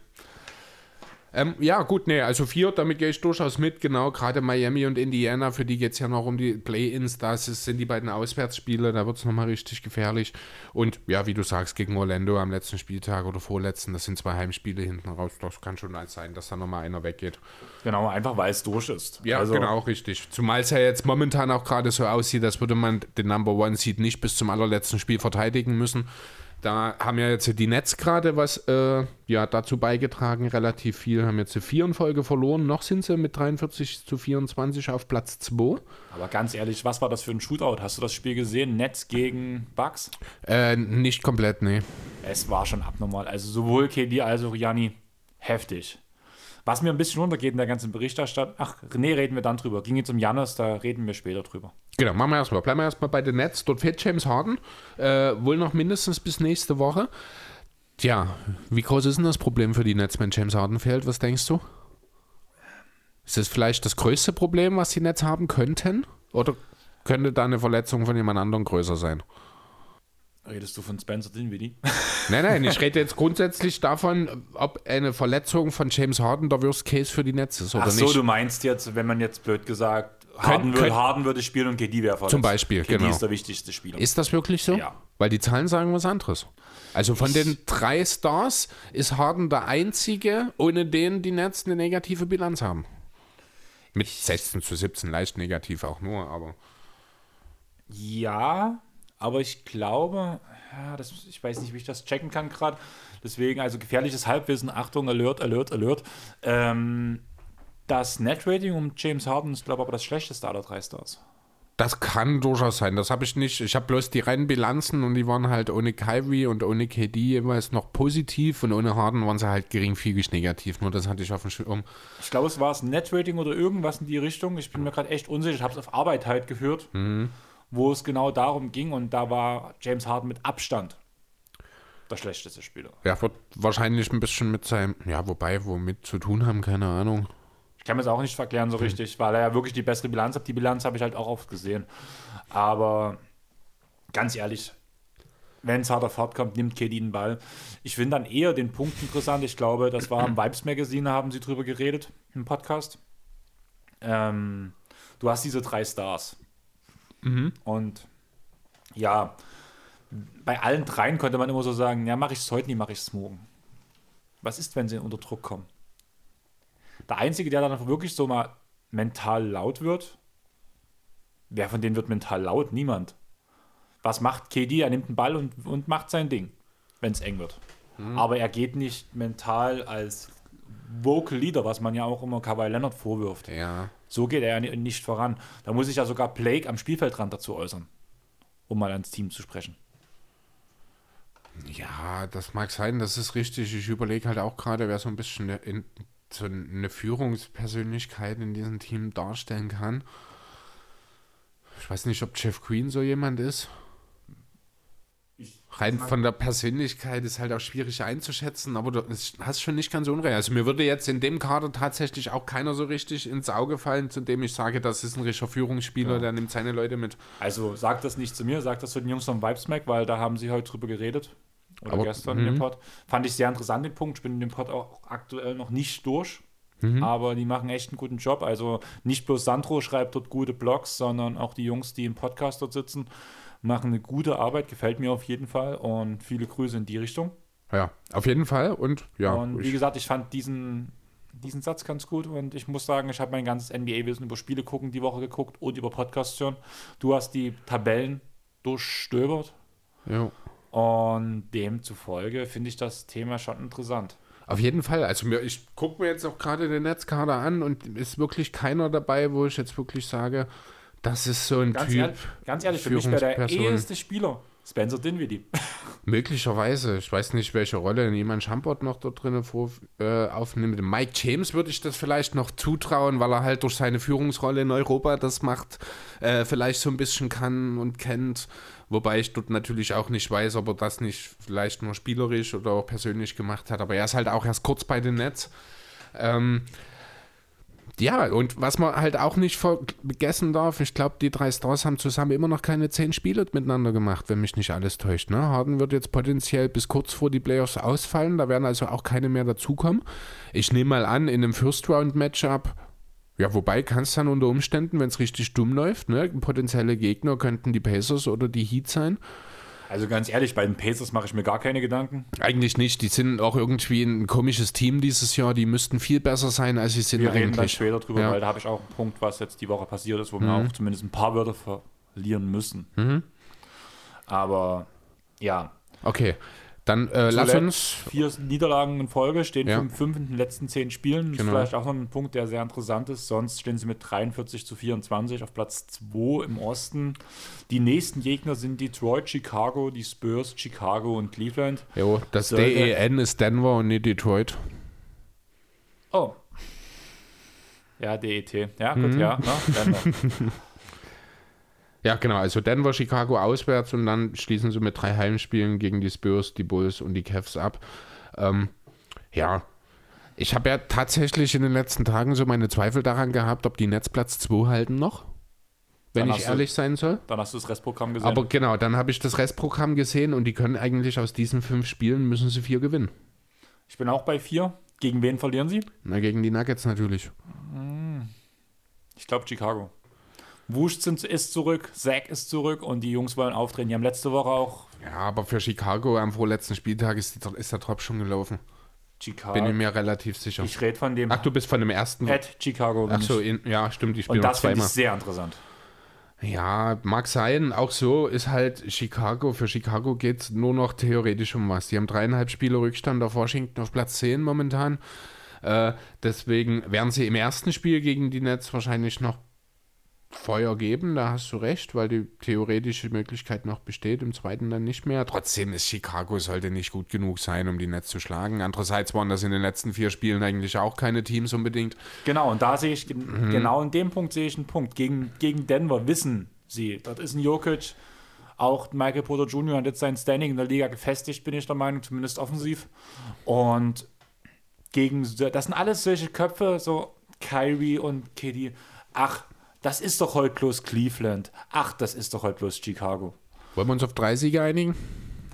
Ähm, ja, gut, nee, also vier, damit gehe ich durchaus mit, genau, gerade Miami und Indiana, für die geht es ja noch um die Play-Ins, das ist, sind die beiden Auswärtsspiele, da wird es nochmal richtig gefährlich. Und ja, wie du sagst, gegen Orlando am letzten Spieltag oder vorletzten, das sind zwei Heimspiele hinten raus, das kann schon mal sein, dass da nochmal einer weggeht. Genau, einfach weil es durch ist. Ja, also, genau, richtig. Zumal es ja jetzt momentan auch gerade so aussieht, als würde man den Number One Seed nicht bis zum allerletzten Spiel verteidigen müssen. Da haben ja jetzt die Nets gerade was äh, ja, dazu beigetragen, relativ viel. Haben jetzt vier in Folge verloren. Noch sind sie mit 43 zu 24 auf Platz 2. Aber ganz ehrlich, was war das für ein Shootout? Hast du das Spiel gesehen? Netz gegen Bucks? Äh, nicht komplett, nee. Es war schon abnormal. Also sowohl KD als auch Gianni heftig. Was mir ein bisschen runtergeht in der ganzen Berichterstattung, ach, nee, reden wir dann drüber. Ging jetzt um Jannis, da reden wir später drüber. Genau, machen wir erstmal. Bleiben wir erstmal bei den Nets. Dort fehlt James Harden. Äh, wohl noch mindestens bis nächste Woche. Tja, wie groß ist denn das Problem für die Nets, wenn James Harden fehlt? Was denkst du? Ist das vielleicht das größte Problem, was die Nets haben könnten? Oder könnte da eine Verletzung von jemand anderem größer sein? Redest du von Spencer Dinwiddie? Nein, nein, ich rede jetzt grundsätzlich davon, ob eine Verletzung von James Harden der Worst Case für die Nets ist oder Ach so, nicht. du meinst jetzt, wenn man jetzt blöd gesagt, Harden, würde, könnt- Harden würde spielen und KD wäre verletzt. Zum Beispiel, KD genau. ist der wichtigste Spieler. Ist das wirklich so? Ja. Weil die Zahlen sagen was anderes. Also von den drei Stars ist Harden der einzige, ohne den die Nets eine negative Bilanz haben. Mit 16 zu 17 leicht negativ auch nur, aber Ja, aber ich glaube, ja, das, ich weiß nicht, wie ich das checken kann gerade. Deswegen, also gefährliches Halbwissen, Achtung, Alert, Alert, Alert. Ähm, das Net-Rating um James Harden ist, glaube ich, aber das schlechteste aller drei Stars. das kann durchaus sein. Das habe ich nicht. Ich habe bloß die reinen Bilanzen und die waren halt ohne Kyrie und ohne KD jeweils noch positiv und ohne Harden waren sie halt geringfügig negativ. Nur das hatte ich auf dem Schirm. Ich glaube, es war das Net-Rating oder irgendwas in die Richtung. Ich bin mir gerade echt unsicher. Ich habe es auf Arbeit halt gehört, wo es genau darum ging. Und da war James Harden mit Abstand der schlechteste Spieler. Ja, wird wahrscheinlich ein bisschen mit seinem, ja, wobei, womit zu tun haben, keine Ahnung. Ich kann mir das auch nicht verklären so richtig, weil er ja wirklich die bessere Bilanz hat. Die Bilanz habe ich halt auch oft gesehen. Aber ganz ehrlich, wenn es hart auf hart kommt, nimmt KD den Ball. Ich finde dann eher den Punkt interessant. Ich glaube, das war im [clears throat] Vibes Magazine, haben sie drüber geredet im Podcast. Ähm, du hast diese drei Stars. Und ja, bei allen dreien konnte man immer so sagen, ja, mache ich es heute nicht, mache ich es morgen. Was ist, wenn sie unter Druck kommen? Der Einzige, der dann wirklich so mal mental laut wird, wer von denen wird mental laut? Niemand. Was macht KD? Er nimmt den Ball und, und macht sein Ding, wenn es eng wird. Aber er geht nicht mental als Vocal Leader, was man ja auch immer Kawhi Leonard vorwirft. Ja. So geht er ja nicht voran. Da muss sich ja sogar Blake am Spielfeldrand dazu äußern, um mal ans Team zu sprechen. Ja, das mag sein, das ist richtig. Ich überlege halt auch gerade, wer so ein bisschen in, so eine Führungspersönlichkeit in diesem Team darstellen kann. Ich weiß nicht, ob Jeff Green so jemand ist. Rein von der Persönlichkeit ist halt auch schwierig einzuschätzen, aber du hast schon nicht ganz unrecht. Also mir würde jetzt in dem Kader tatsächlich auch keiner so richtig ins Auge fallen, zu dem ich sage, das ist ein richtiger Führungsspieler, ja. der nimmt seine Leute mit. Also sag das nicht zu mir, sag das zu den Jungs vom Vibesmack, weil da haben sie heute drüber geredet. Oder aber, gestern in dem mhm. Pod. Fand ich sehr interessant den Punkt. Ich bin in dem Pod auch aktuell noch nicht durch. Mhm. Aber die machen echt einen guten Job. Also nicht bloß Sandro schreibt dort gute Blogs, sondern auch die Jungs, die im Podcast dort sitzen machen eine gute Arbeit, gefällt mir auf jeden Fall und viele Grüße in die Richtung. Ja, auf jeden Fall und ja. Und wie gesagt, ich fand diesen, diesen Satz ganz gut und ich muss sagen, ich habe mein ganzes NBA-Wissen über Spiele gucken die Woche geguckt und über Podcasts hören. Du hast die Tabellen durchstöbert. Ja. Und demzufolge finde ich das Thema schon interessant. Auf jeden Fall. Also mir, ich gucke mir jetzt auch gerade den Netzkader an und ist wirklich keiner dabei, wo ich jetzt wirklich sage, das ist so ein ganz Typ. Ehrlich, ganz ehrlich, für mich wäre der erste Spieler Spencer Dinwiddie. [laughs] Möglicherweise. Ich weiß nicht, welche Rolle jemand Champort noch dort drin vor, äh, aufnimmt. Mike James würde ich das vielleicht noch zutrauen, weil er halt durch seine Führungsrolle in Europa das macht, äh, vielleicht so ein bisschen kann und kennt. Wobei ich dort natürlich auch nicht weiß, ob er das nicht vielleicht nur spielerisch oder auch persönlich gemacht hat. Aber er ist halt auch erst kurz bei den Nets. Ähm, ja, und was man halt auch nicht vergessen darf, ich glaube, die drei Stars haben zusammen immer noch keine zehn Spiele miteinander gemacht, wenn mich nicht alles täuscht. Ne? Harden wird jetzt potenziell bis kurz vor die Playoffs ausfallen, da werden also auch keine mehr dazukommen. Ich nehme mal an, in einem First-Round-Matchup ja, wobei kann es dann unter Umständen, wenn es richtig dumm läuft, ne, potenzielle Gegner könnten die Pacers oder die Heat sein. Also ganz ehrlich, bei den Pacers mache ich mir gar keine Gedanken. Eigentlich nicht. Die sind auch irgendwie ein komisches Team dieses Jahr. Die müssten viel besser sein, als sie sind wir eigentlich. Wir reden dann später drüber, ja. weil da habe ich auch einen Punkt, was jetzt die Woche passiert ist, wo mhm. wir auch zumindest ein paar Wörter verlieren müssen. Mhm. Aber ja. Okay. Dann äh, lass uns. Vier Niederlagen in Folge, stehen ja. fünf, in den letzten zehn Spielen. Das genau. ist vielleicht auch noch ein Punkt, der sehr interessant ist. Sonst stehen sie mit 43 zu 24 auf Platz 2 im Osten. Die nächsten Gegner sind Detroit, Chicago, die Spurs, Chicago und Cleveland. Jo, das DEN ist Denver und nicht Detroit. Oh. Ja, DET. Ja, gut, mhm. ja. Na, Denver. [laughs] Ja, genau. Also Denver, Chicago auswärts und dann schließen sie mit drei Heimspielen gegen die Spurs, die Bulls und die Cavs ab. Ähm, ja, ich habe ja tatsächlich in den letzten Tagen so meine Zweifel daran gehabt, ob die Netzplatz 2 halten noch. Wenn dann ich ehrlich du, sein soll. Dann hast du das Restprogramm gesehen. Aber genau, dann habe ich das Restprogramm gesehen und die können eigentlich aus diesen fünf Spielen müssen sie vier gewinnen. Ich bin auch bei vier. Gegen wen verlieren sie? Na, gegen die Nuggets natürlich. Hm. Ich glaube Chicago. Wusch ist zurück, Zack ist zurück und die Jungs wollen auftreten. Die haben letzte Woche auch. Ja, aber für Chicago am vorletzten Spieltag ist, die, ist der Trop schon gelaufen. Chicago. Bin ich mir relativ sicher. Ich rede von dem. Ach, du bist von dem ersten. At Chicago. Ach so, in, ja, stimmt. Ich spiele noch zweimal. Das ist sehr interessant. Ja, mag sein. Auch so ist halt Chicago. Für Chicago geht es nur noch theoretisch um was. Die haben dreieinhalb Spiele Rückstand auf Washington auf Platz 10 momentan. Äh, deswegen werden sie im ersten Spiel gegen die Nets wahrscheinlich noch Feuer geben, da hast du recht, weil die theoretische Möglichkeit noch besteht, im zweiten dann nicht mehr. Trotzdem ist Chicago sollte nicht gut genug sein, um die Netz zu schlagen. Andererseits waren das in den letzten vier Spielen eigentlich auch keine Teams unbedingt. Genau, und da sehe ich, mhm. genau in dem Punkt sehe ich einen Punkt. Gegen, gegen Denver wissen sie, das ist ein Jokic, auch Michael Porter Jr. hat jetzt sein Standing in der Liga gefestigt, bin ich der Meinung, zumindest offensiv. Und gegen, das sind alles solche Köpfe, so Kyrie und Kitty. Ach, das ist doch heute bloß Cleveland. Ach, das ist doch heute bloß Chicago. Wollen wir uns auf drei Siege einigen?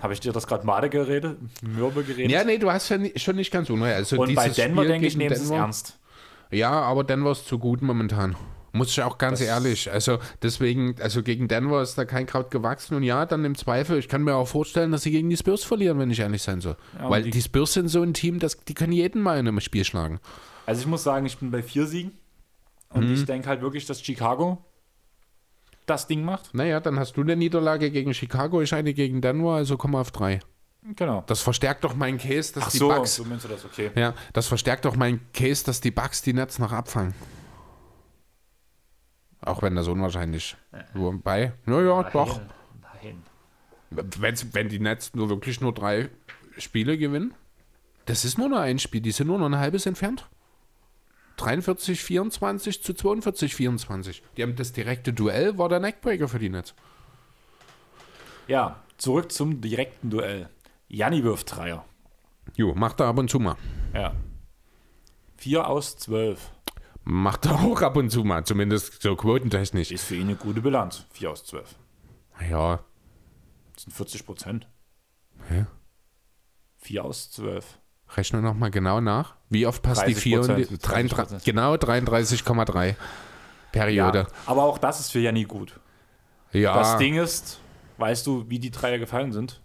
Habe ich dir das gerade Made geredet? Mürbe geredet? Ja, nee, du hast ja schon nicht ganz unrecht. Also Und bei Denver, denke ich, nehmen sie es ernst. Ja, aber Denver ist zu gut momentan. Muss ich auch ganz das ehrlich. Also deswegen, also gegen Denver ist da kein Kraut gewachsen. Und ja, dann im Zweifel, ich kann mir auch vorstellen, dass sie gegen die Spurs verlieren, wenn ich ehrlich sein soll. Ja, Weil die, die Spurs sind so ein Team, das, die können jeden mal in einem Spiel schlagen. Also ich muss sagen, ich bin bei vier Siegen. Und mhm. ich denke halt wirklich, dass Chicago das Ding macht. Naja, dann hast du eine Niederlage gegen Chicago, ich eine gegen Denver, also komm auf drei. Genau. Das verstärkt doch meinen Case, dass Ach die so, Bugs. so meinst du das, okay. Ja, das verstärkt doch meinen Case, dass die Bugs die Nets noch abfangen. Auch wenn das unwahrscheinlich. Wobei, naja, doch. Nein. Wenn's, wenn die Nets nur wirklich nur drei Spiele gewinnen, das ist nur noch ein Spiel, die sind nur noch ein halbes entfernt. 43, 24 zu 42, 24. Die haben das direkte Duell, war der Neckbreaker für die Nets. Ja, zurück zum direkten Duell. Janni wirft Dreier. Jo, macht er ab und zu mal. Ja. 4 aus 12. Macht er auch ab und zu mal, zumindest so quotentechnisch. Ist für ihn eine gute Bilanz. 4 aus 12. Ja, Das sind 40 Prozent. Hä? 4 aus 12. rechne nochmal genau nach. Wie oft passt die 30%, 4 und die 30%. 33, genau 33,3 Periode. Ja, aber auch das ist für Janni gut. Ja, Das Ding ist, weißt du, wie die Dreier gefallen sind?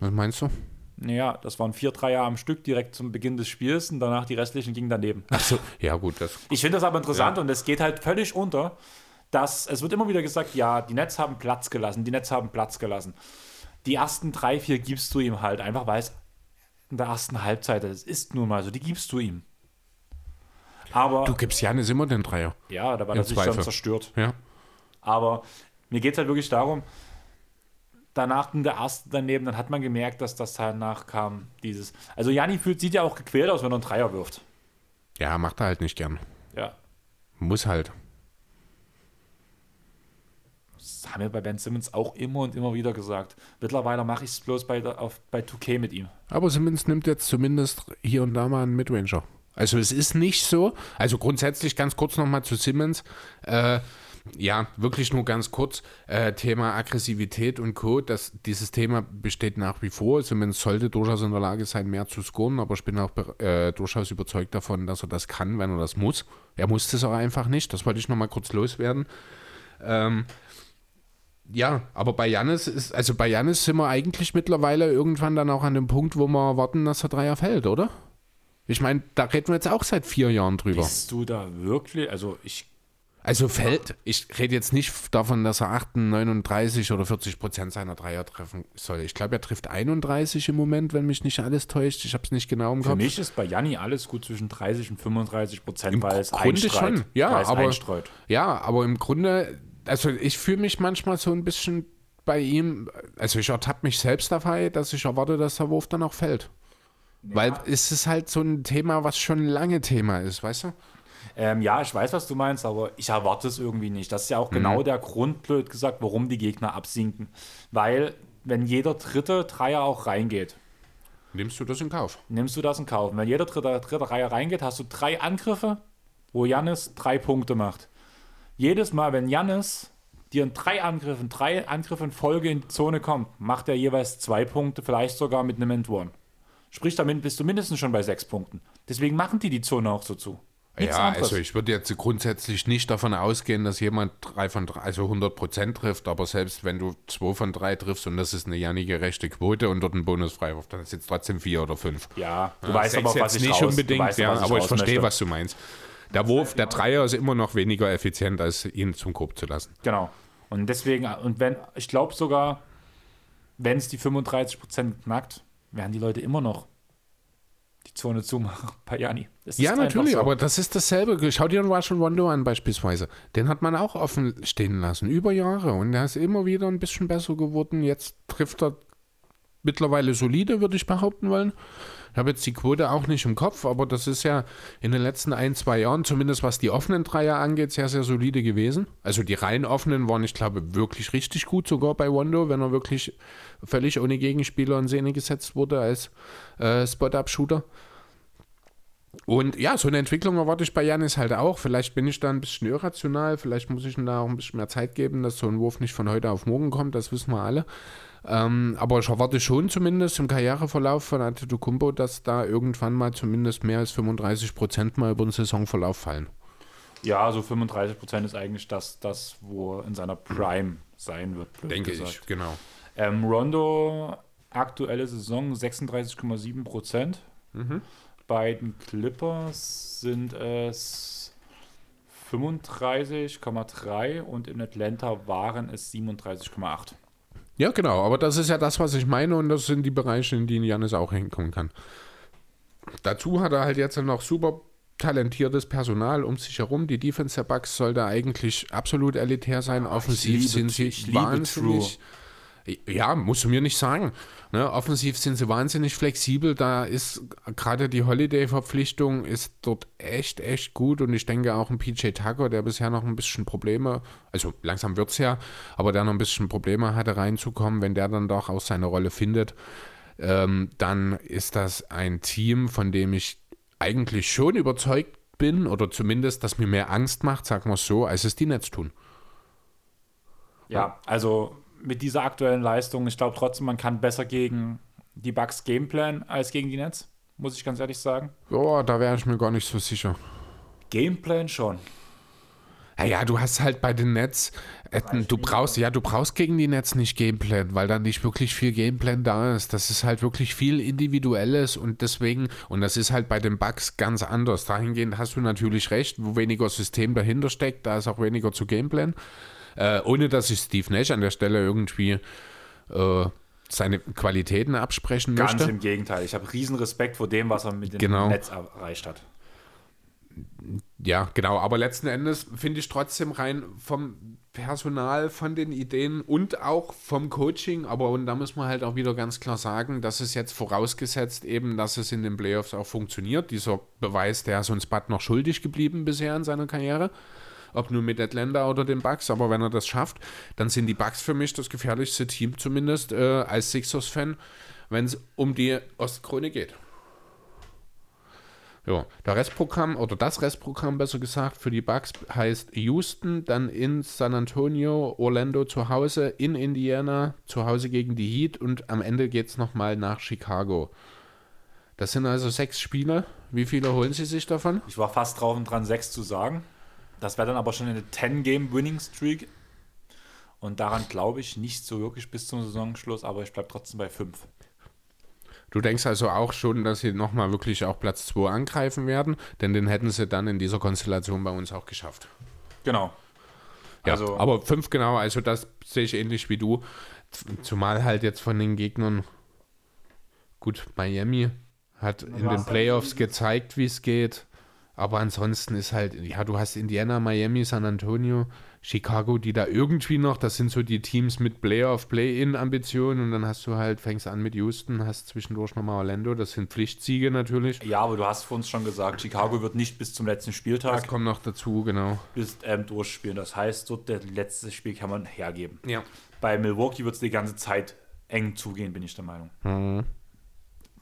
was meinst du? Naja, das waren vier Dreier am Stück direkt zum Beginn des Spiels und danach die restlichen gingen daneben. Achso, ja gut, das Ich finde das aber interessant und es geht halt völlig unter, dass es wird immer wieder gesagt, ja, die Nets haben Platz gelassen, die Nets haben Platz gelassen. Die ersten drei, vier gibst du ihm halt einfach, weil es in der ersten Halbzeit ist. ist nun mal so, die gibst du ihm. Aber Du gibst Janis immer den Dreier. ja, da war im er sich schon Zweifel. zerstört. Ja. Aber mir geht es halt wirklich darum, danach in der ersten daneben, dann hat man gemerkt, dass das danach kam, dieses. Also Janni fühlt, sieht ja auch gequält aus, wenn er einen Dreier wirft. Ja, macht er halt nicht gern. Ja. Muss halt. Haben wir bei Ben Simmons auch immer und immer wieder gesagt. Mittlerweile mache ich es bloß bei, auf, bei 2K mit ihm. Aber Simmons nimmt jetzt zumindest hier und da mal einen Midranger. Also es ist nicht so, also grundsätzlich ganz kurz nochmal zu Simmons. Äh, ja, wirklich nur ganz kurz. Äh, Thema Aggressivität und Co. Das, dieses Thema besteht nach wie vor. Simmons sollte durchaus in der Lage sein, mehr zu scoren, aber ich bin auch äh, durchaus überzeugt davon, dass er das kann, wenn er das muss. Er muss das auch einfach nicht. Das wollte ich nochmal kurz loswerden. Ähm, ja, aber bei Janis ist, also bei Janis sind wir eigentlich mittlerweile irgendwann dann auch an dem Punkt, wo wir erwarten, dass er Dreier fällt, oder? Ich meine, da reden wir jetzt auch seit vier Jahren drüber. Bist du da wirklich? Also ich. Also fällt, ich rede jetzt nicht davon, dass er 8, 39 oder 40 Prozent seiner Dreier treffen soll. Ich glaube, er trifft 31 im Moment, wenn mich nicht alles täuscht. Ich habe es nicht genau im Für Kopf. mich ist bei Janni alles gut zwischen 30 und 35 Prozent, weil es Grunde einstreut. schon, ja, aber- einstreut. Ja, aber im Grunde, also ich fühle mich manchmal so ein bisschen bei ihm, also ich ertappe mich selbst dabei, dass ich erwarte, dass der Wurf dann auch fällt. Weil es ist halt so ein Thema, was schon lange Thema ist, weißt du? Ähm, ja, ich weiß, was du meinst, aber ich erwarte es irgendwie nicht. Das ist ja auch genau Mhm. der Grund, blöd gesagt, warum die Gegner absinken. Weil, wenn jeder dritte Dreier auch reingeht, Nimmst du das in Kauf? nimmst du das in Kauf. Wenn jeder dritte, dritte Reihe reingeht, hast du drei Angriffe, wo Jannis drei Punkte macht. Jedes Mal, wenn Jannis dir in drei Angriffen, drei Angriffe in Folge in die Zone kommt, macht er jeweils zwei Punkte, vielleicht sogar mit einem End-One. Sprich, damit bist du mindestens schon bei sechs Punkten. Deswegen machen die die Zone auch so zu. Nichts ja, anderes. also ich würde jetzt grundsätzlich nicht davon ausgehen, dass jemand drei von drei, also 100 Prozent trifft, aber selbst wenn du zwei von drei triffst und das ist eine jannige rechte Quote und dort ein Bonusfreiwurf, dann ist jetzt trotzdem vier oder fünf. Ja, du Ja, weißt aber was ich nicht raus, unbedingt, weißt, ja, aber ich verstehe, möchte. was du meinst. Der Wurf, der Dreier ist immer noch weniger effizient, als ihn zum Korb zu lassen. Genau. Und deswegen, und wenn, ich glaube sogar, wenn es die 35% knackt, werden die Leute immer noch die Zone zumachen [laughs] bei Jani. Ja, natürlich, so. aber das ist dasselbe. Schau dir den Russian Rondo an beispielsweise. Den hat man auch offen stehen lassen, über Jahre. Und der ist immer wieder ein bisschen besser geworden. Jetzt trifft er mittlerweile solide, würde ich behaupten wollen. Ich habe jetzt die Quote auch nicht im Kopf, aber das ist ja in den letzten ein, zwei Jahren, zumindest was die offenen Dreier angeht, sehr, sehr solide gewesen. Also die rein offenen waren, ich glaube, wirklich richtig gut, sogar bei Wondo, wenn er wirklich völlig ohne Gegenspieler in Szene gesetzt wurde als äh, Spot-Up-Shooter. Und ja, so eine Entwicklung erwarte ich bei Janis halt auch. Vielleicht bin ich da ein bisschen irrational, vielleicht muss ich ihm da auch ein bisschen mehr Zeit geben, dass so ein Wurf nicht von heute auf morgen kommt, das wissen wir alle. Ähm, aber ich erwarte schon zumindest im Karriereverlauf von Antetokounmpo, dass da irgendwann mal zumindest mehr als 35 Prozent mal über den Saisonverlauf fallen. ja, so 35% ist eigentlich das, das, wo er in seiner Prime sein wird. Denke gesagt. ich, genau. Ähm, Rondo, aktuelle Saison 36,7%. Mhm. Bei den Clippers sind es 35,3 und in Atlanta waren es 37,8. Ja, genau, aber das ist ja das, was ich meine und das sind die Bereiche, in denen Janis auch hinkommen kann. Dazu hat er halt jetzt noch super talentiertes Personal um sich herum. Die Defense der Bucks sollte eigentlich absolut elitär sein. Offensiv liebe- sind sie wahnsinnig. Ja, musst du mir nicht sagen. Ne, offensiv sind sie wahnsinnig flexibel. Da ist gerade die Holiday-Verpflichtung ist dort echt, echt gut. Und ich denke auch ein PJ Tucker, der bisher noch ein bisschen Probleme, also langsam wird es ja, aber der noch ein bisschen Probleme hatte reinzukommen, wenn der dann doch auch seine Rolle findet, ähm, dann ist das ein Team, von dem ich eigentlich schon überzeugt bin oder zumindest, das mir mehr Angst macht, sagen wir es so, als es die Nets tun. Ja, also mit dieser aktuellen Leistung, ich glaube trotzdem, man kann besser gegen die Bucks Gameplan als gegen die Nets, muss ich ganz ehrlich sagen. Ja, da wäre ich mir gar nicht so sicher. Gameplan schon. Naja, du hast halt bei den Nets, äh, du brauchst, ja, du brauchst gegen die Nets nicht Gameplan, weil da nicht wirklich viel Gameplan da ist. Das ist halt wirklich viel Individuelles und deswegen, und das ist halt bei den Bugs ganz anders. Dahingehend hast du natürlich recht, wo weniger System dahinter steckt, da ist auch weniger zu Gameplan. Äh, ohne dass ich Steve Nash an der Stelle irgendwie äh, seine Qualitäten absprechen Ganz möchte. im Gegenteil. Ich habe riesen Respekt vor dem, was er mit dem Genau. Netz erreicht hat. Ja, genau, aber letzten Endes finde ich trotzdem rein vom Personal, von den Ideen und auch vom Coaching, aber und da muss man halt auch wieder ganz klar sagen, das ist jetzt vorausgesetzt eben, dass es in den Playoffs auch funktioniert. Dieser Beweis, der ist uns Bud noch schuldig geblieben bisher in seiner Karriere. Ob nur mit Atlanta oder den Bucks, aber wenn er das schafft, dann sind die Bucks für mich das gefährlichste Team zumindest äh, als Sixers-Fan, wenn es um die Ostkrone geht. Ja, der Restprogramm oder das Restprogramm besser gesagt für die Bucks heißt Houston, dann in San Antonio, Orlando zu Hause, in Indiana, zu Hause gegen die Heat und am Ende geht es nochmal nach Chicago. Das sind also sechs Spiele. Wie viele holen sie sich davon? Ich war fast drauf und dran, sechs zu sagen. Das wäre dann aber schon eine 10-Game-Winning-Streak. Und daran glaube ich nicht so wirklich bis zum Saisonschluss, aber ich bleibe trotzdem bei fünf. Du denkst also auch schon, dass sie nochmal wirklich auch Platz 2 angreifen werden, denn den hätten sie dann in dieser Konstellation bei uns auch geschafft. Genau. Ja, Also- aber fünf genau, also das sehe ich ähnlich wie du. Zumal halt jetzt von den Gegnern, gut, Miami hat in den Playoffs gezeigt, wie es geht. Aber ansonsten ist halt, ja, du hast Indiana, Miami, San Antonio, Chicago, die da irgendwie noch, das sind so die Teams mit Playoff, Play-In-Ambitionen und dann hast du halt, fängst an mit Houston, hast zwischendurch nochmal Orlando, das sind Pflichtsiege natürlich. Ja, aber du hast vor uns schon gesagt, Chicago wird nicht bis zum letzten Das Spieltag kommt noch dazu, genau. bis, ähm, durchspielen. Das heißt, dort das letzte Spiel kann man hergeben. Ja. Bei Milwaukee wird es die ganze Zeit eng zugehen, bin ich der Meinung.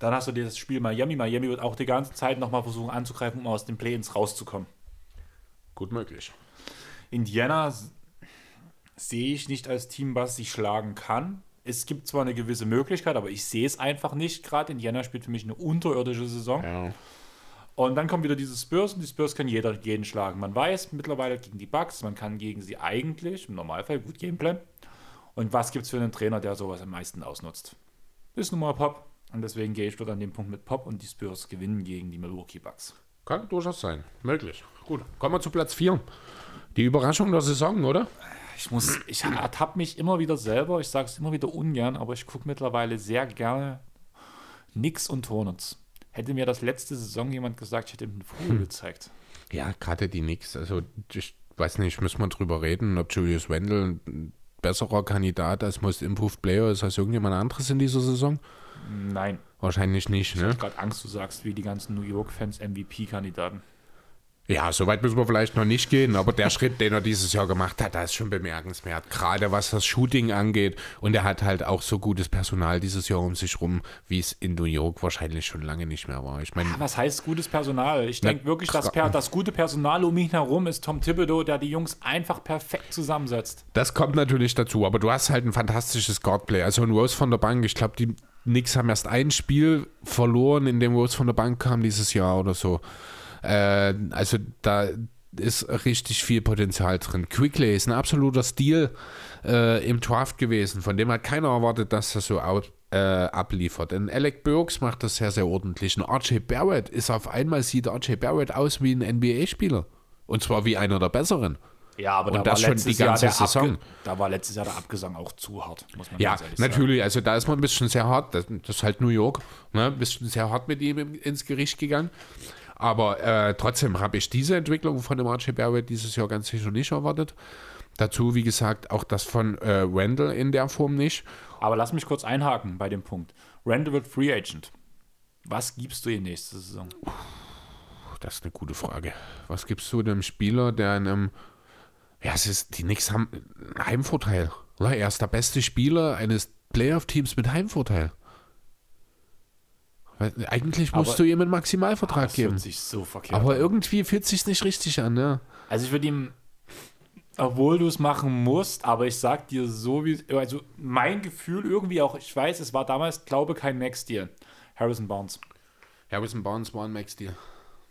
Dann hast du dir das Spiel Miami. Miami wird auch die ganze Zeit nochmal versuchen anzugreifen, um aus den Play-ins rauszukommen. Gut möglich. Indiana sehe ich nicht als Team, was sich schlagen kann. Es gibt zwar eine gewisse Möglichkeit, aber ich sehe es einfach nicht. Gerade Indiana spielt für mich eine unterirdische Saison. Ja. Und dann kommt wieder diese Spurs und die Spurs kann jeder jeden schlagen. Man weiß mittlerweile gegen die Bucks, man kann gegen sie eigentlich im Normalfall gut Gameplan. Und was gibt es für einen Trainer, der sowas am meisten ausnutzt? Ist nun mal Pop. Und deswegen gehe ich dort an dem Punkt mit Pop und die Spurs gewinnen gegen die Milwaukee Bucks. Kann durchaus sein. Möglich. Gut. Kommen wir zu Platz 4. Die Überraschung der Saison, oder? Ich muss, ich ertappe mich immer wieder selber, ich sage es immer wieder ungern, aber ich gucke mittlerweile sehr gerne Nix und Hornets. Hätte mir das letzte Saison jemand gesagt, ich hätte ihm einen Vogel gezeigt. Ja, gerade die Nix. Also, ich weiß nicht, müssen wir drüber reden, ob Julius Wendel ein besserer Kandidat als Most Improved Player ist als irgendjemand anderes in dieser Saison? Nein, Wahrscheinlich nicht, ich ne? habe gerade Angst, du sagst, wie die ganzen New York-Fans MVP-Kandidaten. Ja, so weit müssen wir vielleicht noch nicht gehen, aber der [laughs] Schritt, den er dieses Jahr gemacht hat, der ist schon bemerkenswert. Gerade was das Shooting angeht. Und er hat halt auch so gutes Personal dieses Jahr um sich rum, wie es in New York wahrscheinlich schon lange nicht mehr war. Ich meine, Was heißt gutes Personal? Ich denke wirklich, das, gra- per, das gute Personal um ihn herum ist Tom Thibodeau, der die Jungs einfach perfekt zusammensetzt. Das kommt natürlich dazu, aber du hast halt ein fantastisches Guardplay. Also ein Rose von der Bank, ich glaube, die Knicks haben erst ein Spiel verloren, in dem Rose von der Bank kam dieses Jahr oder so. Äh, also da ist richtig viel Potenzial drin. Quickly ist ein absoluter Stil äh, im Draft gewesen, von dem hat keiner erwartet, dass er so out, äh, abliefert. Und Alec Burks macht das sehr, sehr ordentlich. Und RJ Barrett ist auf einmal, sieht RJ Barrett aus wie ein NBA-Spieler. Und zwar wie einer der besseren. Ja, aber Und da das war schon letztes die ganze Jahr der Saison. Da war letztes Jahr der Abgesang auch zu hart, muss man Ja, sagen. natürlich. Also da ist man ein bisschen sehr hart. Das, das ist halt New York. Ne? Ein bisschen sehr hart mit ihm ins Gericht gegangen. Aber äh, trotzdem habe ich diese Entwicklung von dem Archie Barrett dieses Jahr ganz sicher nicht erwartet. Dazu, wie gesagt, auch das von äh, Randall in der Form nicht. Aber lass mich kurz einhaken bei dem Punkt. Randall wird Free Agent. Was gibst du ihm nächste Saison? Das ist eine gute Frage. Was gibst du dem Spieler, der in einem. Ja, es ist, die Knicks haben einen Heimvorteil. Oder? Er ist der beste Spieler eines Playoff-Teams mit Heimvorteil. Weil Eigentlich musst Aber- du ihm einen Maximalvertrag Das geben. sich so verkehrt Aber an. irgendwie fühlt sich nicht richtig an, ne? Also ich würde ihm, obwohl du es machen musst, aber ich sag dir so wie, also mein Gefühl irgendwie auch, ich weiß, es war damals, glaube kein Max-Deal. Harrison Barnes. Harrison Barnes war ein Max-Deal.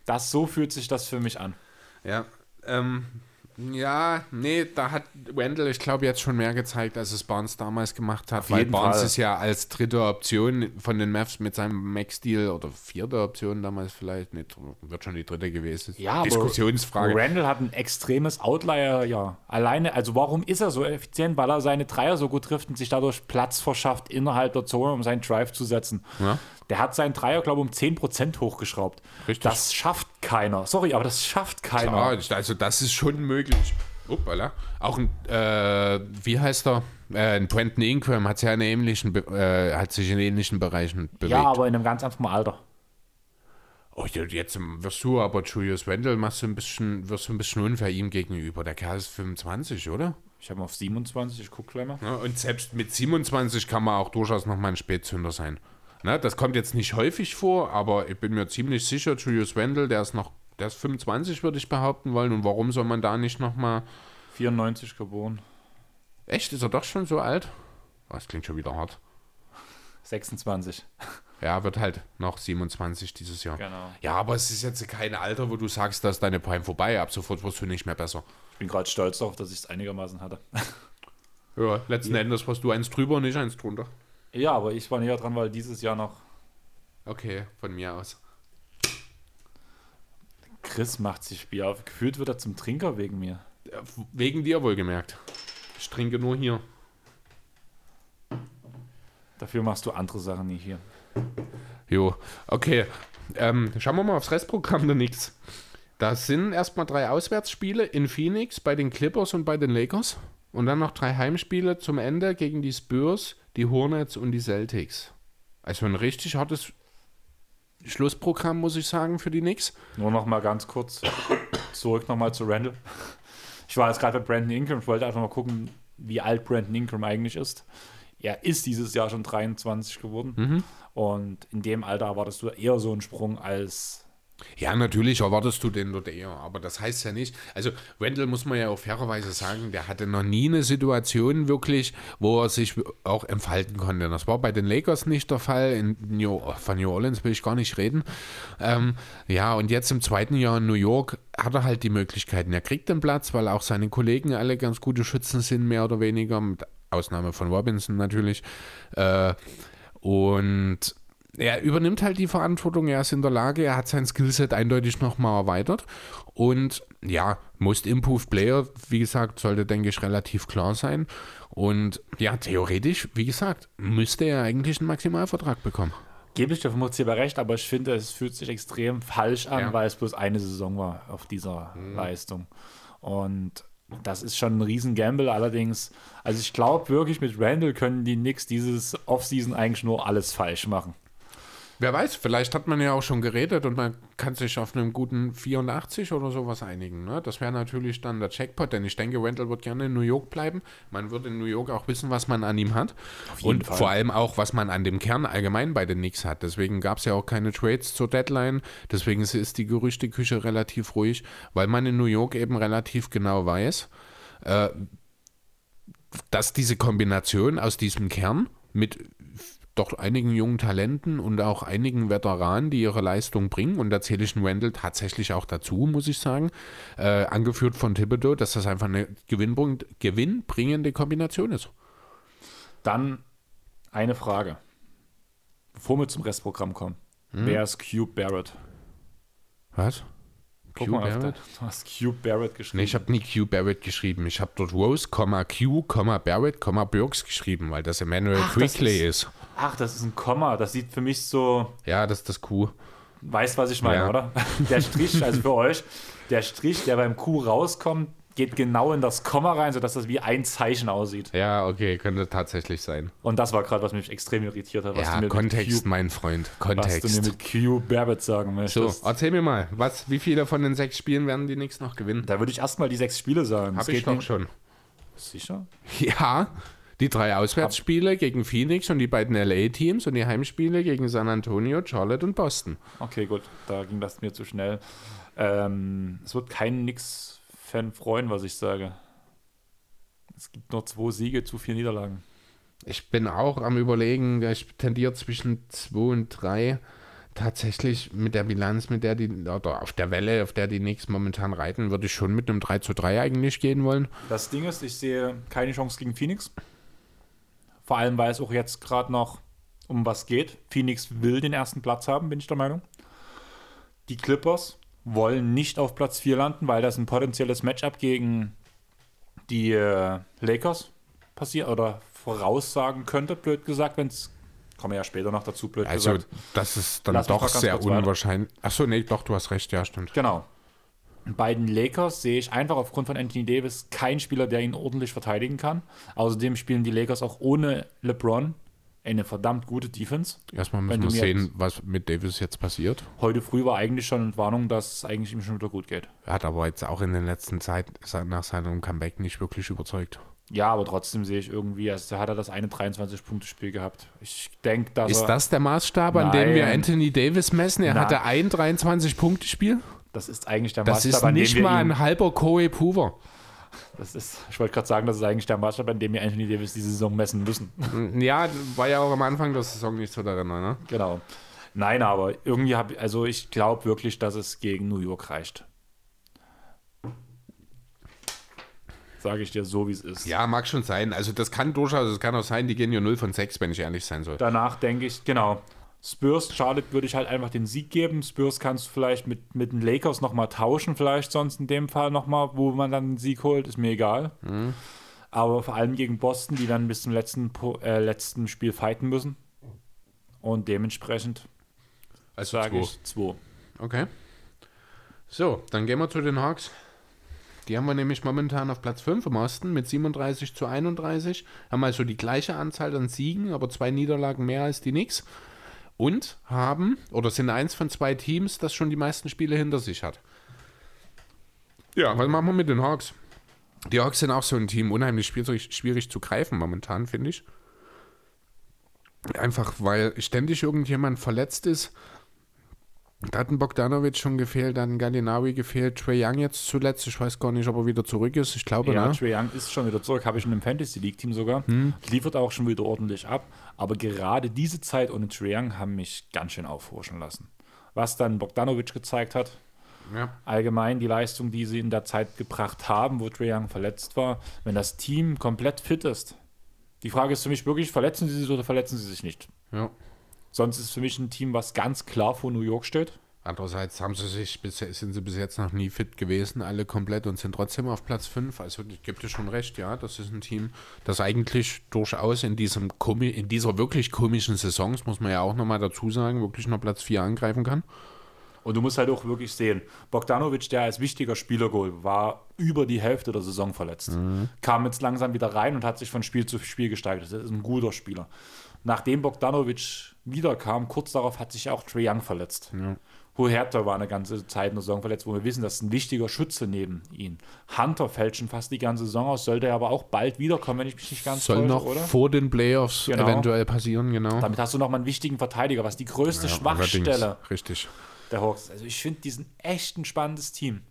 Das, so fühlt sich das für mich an. Ja, ähm, ja, nee, da hat Wendell, ich glaube, jetzt schon mehr gezeigt, als es Barnes damals gemacht hat. weil jeden Barnes Fall. ist ja als dritte Option von den Mavs mit seinem Max-Deal oder vierte Option damals vielleicht, nicht, wird schon die dritte gewesen. Ja, Diskussionsfrage. Randall hat ein extremes Outlier, ja. Alleine, also warum ist er so effizient? Weil er seine Dreier so gut trifft und sich dadurch Platz verschafft innerhalb der Zone, um seinen Drive zu setzen. Ja. Der hat seinen Dreier, glaube ich, um 10% hochgeschraubt. Richtig. Das schafft keiner. Sorry, aber das schafft keiner. Klar, also das ist schon möglich. Uppala. Auch ein, äh, wie heißt er? Äh, ein Brandon Ingram hat, ja in ähnlichen, äh, hat sich in ähnlichen Bereichen bewegt. ja, aber in einem ganz anderen Alter. Oh, jetzt wirst du aber Julius Wendel machst du ein bisschen, wirst du ein bisschen unfair ihm gegenüber. Der Kerl ist 25, oder? Ich habe auf 27, ich gucke gleich mal. Ja, und selbst mit 27 kann man auch durchaus noch mal ein Spätzünder sein. Ne, das kommt jetzt nicht häufig vor, aber ich bin mir ziemlich sicher, Julius Wendel, der ist noch, der ist 25, würde ich behaupten wollen. Und warum soll man da nicht noch mal 94 geboren. Echt, ist er doch schon so alt? Oh, das klingt schon wieder hart. 26. Ja, wird halt noch 27 dieses Jahr. Genau. Ja, aber es ist jetzt kein Alter, wo du sagst, dass deine Prime vorbei. Ab sofort wirst du nicht mehr besser. Ich bin gerade stolz darauf, dass ich es einigermaßen hatte. Ja, letzten Endes warst du eins drüber und nicht eins drunter. Ja, aber ich war näher dran, weil dieses Jahr noch Okay, von mir aus. Chris macht sich Bier auf. Gefühlt wird er zum Trinker wegen mir. Wegen dir wohlgemerkt. Ich trinke nur hier. Dafür machst du andere Sachen nie hier. Jo, okay. Ähm, schauen wir mal aufs Restprogramm der Knicks. Da sind erstmal drei Auswärtsspiele in Phoenix bei den Clippers und bei den Lakers. Und dann noch drei Heimspiele zum Ende gegen die Spurs, die Hornets und die Celtics. Also ein richtig hartes Schlussprogramm, muss ich sagen, für die Knicks. Nur noch mal ganz kurz zurück noch mal zu Randall. Ich war jetzt gerade bei Brandon Ingram. Ich wollte einfach mal gucken, wie alt Brandon Ingram eigentlich ist. Er ist dieses Jahr schon 23 geworden. Und in dem Alter erwartest du eher so einen Sprung als Ja, natürlich erwartest du den dort eher, aber das heißt ja nicht. Also, Wendell muss man ja auch fairerweise sagen, der hatte noch nie eine Situation wirklich, wo er sich auch entfalten konnte. Das war bei den Lakers nicht der Fall. In New, von New Orleans will ich gar nicht reden. Ähm, ja, und jetzt im zweiten Jahr in New York hat er halt die Möglichkeiten. Er kriegt den Platz, weil auch seine Kollegen alle ganz gute Schützen sind, mehr oder weniger, mit Ausnahme von Robinson natürlich. Äh, und er übernimmt halt die Verantwortung, er ist in der Lage, er hat sein Skillset eindeutig nochmal erweitert. Und ja, Most Improved Player, wie gesagt, sollte, denke ich, relativ klar sein. Und ja, theoretisch, wie gesagt, müsste er eigentlich einen Maximalvertrag bekommen. Gebe ich dir vom bei recht, aber ich finde, es fühlt sich extrem falsch an, Ja. weil es bloß eine Saison war auf dieser Leistung. Und das ist schon ein riesen Gamble. Allerdings, also ich glaube wirklich, mit Randall können die Knicks dieses Offseason eigentlich nur alles falsch machen. Wer weiß, vielleicht hat man ja auch schon geredet und man kann sich auf einen guten 84 oder sowas einigen. Ne? Das wäre natürlich dann der Jackpot, denn ich denke, Randall wird gerne in New York bleiben. Man wird in New York auch wissen, was man an ihm hat. und Fall. vor allem auch, was man an dem Kern allgemein bei den Knicks hat. Deswegen gab es ja auch keine Trades zur Deadline. Deswegen ist die Gerüchteküche relativ ruhig, weil man in New York eben relativ genau weiß, äh, dass diese Kombination aus diesem Kern mit doch einigen jungen Talenten und auch einigen Veteranen, die ihre Leistung bringen, und da zähle ich einen Randall tatsächlich auch dazu, muss ich sagen, äh, angeführt von Thibodeau, dass das einfach eine gewinnbring- gewinnbringende Kombination ist. Dann eine Frage. Bevor wir zum Restprogramm kommen. Wer ist Cube Barrett? Was? Guck Q mal, Barrett? du hast Q Barrett geschrieben. Nee, ich habe nie Q Barrett geschrieben. Ich habe dort Rose, Q, Barrett, Burks geschrieben, weil das Emmanuel Ach, ist- ist. Ach, das ist ein Komma. Das sieht für mich so. Ja, das ist das Q. Weißt, was ich meine, Ja. oder? [laughs] Der Strich, also für euch, der Strich, der beim Q rauskommt, geht genau in das Komma rein, sodass das wie ein Zeichen aussieht. Ja, okay, könnte tatsächlich sein. Und das war gerade, was mich extrem irritiert hat, was, ja, du, mir Kontext, Q, mein Freund. was du mir Kontext. mit Q Barrett sagen So, möchtest. erzähl mir mal, was, wie viele von den sechs Spielen werden die Knicks noch gewinnen? Da würde ich erstmal die sechs Spiele sagen. Hab Es ich geht doch nicht- schon. Sicher? Ja, die drei Auswärtsspiele gegen Phoenix und die beiden LA-Teams und die Heimspiele gegen San Antonio, Charlotte und Boston. Okay, gut, da ging das mir zu schnell. Ähm, es wird keinen Nix-Fan freuen, was ich sage. Es gibt nur zwei Siege zu vier Niederlagen. Ich bin auch am überlegen, ich tendiere zwischen 2 und 3. Tatsächlich mit der Bilanz, mit der die, oder auf der Welle, auf der die Knicks momentan reiten, würde ich schon mit einem 3 zu 3 eigentlich gehen wollen. Das Ding ist, ich sehe keine Chance gegen Phoenix. Vor allem, weil es auch jetzt gerade noch um was geht. Phoenix will den ersten Platz haben, bin ich der Meinung. Die Clippers wollen nicht auf Platz 4 landen, weil das ein potenzielles Matchup gegen die äh, Lakers passiert oder voraussagen könnte, blöd gesagt, wenn es. Kommen ja später noch dazu, blöd Also, gesagt. das ist dann Lass doch sehr unwahrscheinlich. Achso, nee, doch, du hast recht, ja, stimmt. Genau. Bei den Lakers sehe ich einfach aufgrund von Anthony Davis keinen Spieler, der ihn ordentlich verteidigen kann. Außerdem spielen die Lakers auch ohne LeBron eine verdammt gute Defense. Erstmal müssen wir sehen, was mit Davis jetzt passiert. Heute früh war eigentlich schon eine Warnung, dass es eigentlich ihm schon wieder gut geht. Er hat aber jetzt auch in den letzten Zeit nach seinem Comeback nicht wirklich überzeugt. Ja, aber trotzdem sehe ich irgendwie, also hat er das eine 23-Punkte-Spiel gehabt. Ich denke, dass Ist das der Maßstab, an dem wir. Anthony Davis messen? Er Nein. hatte ein 23-Punkte-Spiel? das ist eigentlich der Das Maßstab, ist an dem nicht wir mal ihn, ein halber Koe Puver. Das ist, ich wollte gerade sagen, das ist eigentlich der Maßstab, an dem wir Anthony Davis diese Saison messen müssen. Ja, war ja auch am Anfang der Saison nicht so darin, ne? Genau. Nein, aber irgendwie habe also ich glaube wirklich, dass es gegen New York reicht. Sage ich dir so, wie es ist. Ja, mag schon sein. Also das kann durchaus, es kann auch sein, die gehen ja 0 von 6, wenn ich ehrlich sein soll. Danach denke ich, genau. Spurs, Charlotte würde ich halt einfach den Sieg geben. Spurs kannst du vielleicht mit, mit den Lakers nochmal tauschen, vielleicht sonst in dem Fall nochmal, wo man dann den Sieg holt, ist mir egal. Aber vor allem gegen Boston, die dann bis zum letzten, äh, letzten Spiel fighten müssen. Und dementsprechend Also sage ich 2. Okay. So, dann gehen wir zu den Hawks. Die haben wir nämlich momentan auf Platz 5 im Osten mit 37 zu 31. Haben also die gleiche Anzahl an Siegen, aber zwei Niederlagen mehr als die Knicks. Und haben, oder sind eins von zwei Teams, das schon die meisten Spiele hinter sich hat. Ja, was machen wir mit den Hawks? Die Hawks sind auch so ein Team, unheimlich schwierig, schwierig zu greifen momentan, finde ich. Einfach weil ständig irgendjemand verletzt ist. Da hat ein Bogdanovic schon gefehlt, da hat ein Galinawi gefehlt, Trey Young jetzt zuletzt. Ich weiß gar nicht, ob er wieder zurück ist. Ich glaube, Ja, ne? Trae Young ist schon wieder zurück, habe ich in einem Fantasy League Team sogar. Hm. Liefert auch schon wieder ordentlich ab. Aber gerade diese Zeit ohne Trae Young haben mich ganz schön aufhorchen lassen. Was dann Bogdanovic gezeigt hat, Ja. allgemein die Leistung, die sie in der Zeit gebracht haben, wo Trae Young verletzt war, wenn das Team komplett fit ist. Die Frage ist für mich wirklich, verletzen sie sich oder verletzen sie sich nicht? ja. Sonst ist es für mich ein Team, was ganz klar vor New York steht. Andererseits haben sie sich bis, sind sie bis jetzt noch nie fit gewesen, alle komplett und sind trotzdem auf Platz 5. Also ich gebe dir schon recht, ja, das ist ein Team, das eigentlich durchaus in diesem in dieser wirklich komischen Saison, das muss man ja auch nochmal dazu sagen, wirklich noch Platz 4 angreifen kann. Und du musst halt auch wirklich sehen, Bogdanovic, der als wichtiger Spieler geholt war, über die Hälfte der Saison verletzt. Kam jetzt langsam wieder rein und hat sich von Spiel zu Spiel gesteigert. Das ist ein guter Spieler. Nachdem Bogdanovic wiederkam, kurz darauf hat sich auch Trae Young verletzt. Ja. Huerta war eine ganze Zeit in der Saison verletzt, wo wir wissen, das ist ein wichtiger Schütze neben ihm. Hunter fällt schon fast die ganze Saison aus, sollte er aber auch bald wiederkommen, wenn ich mich nicht ganz Soll täusche, noch oder? vor den Playoffs Genau. eventuell passieren, genau. Damit hast du nochmal einen wichtigen Verteidiger, was die größte Ja, Schwachstelle Richtig. der Hawks. Also ich finde diesen echt ein spannendes Team.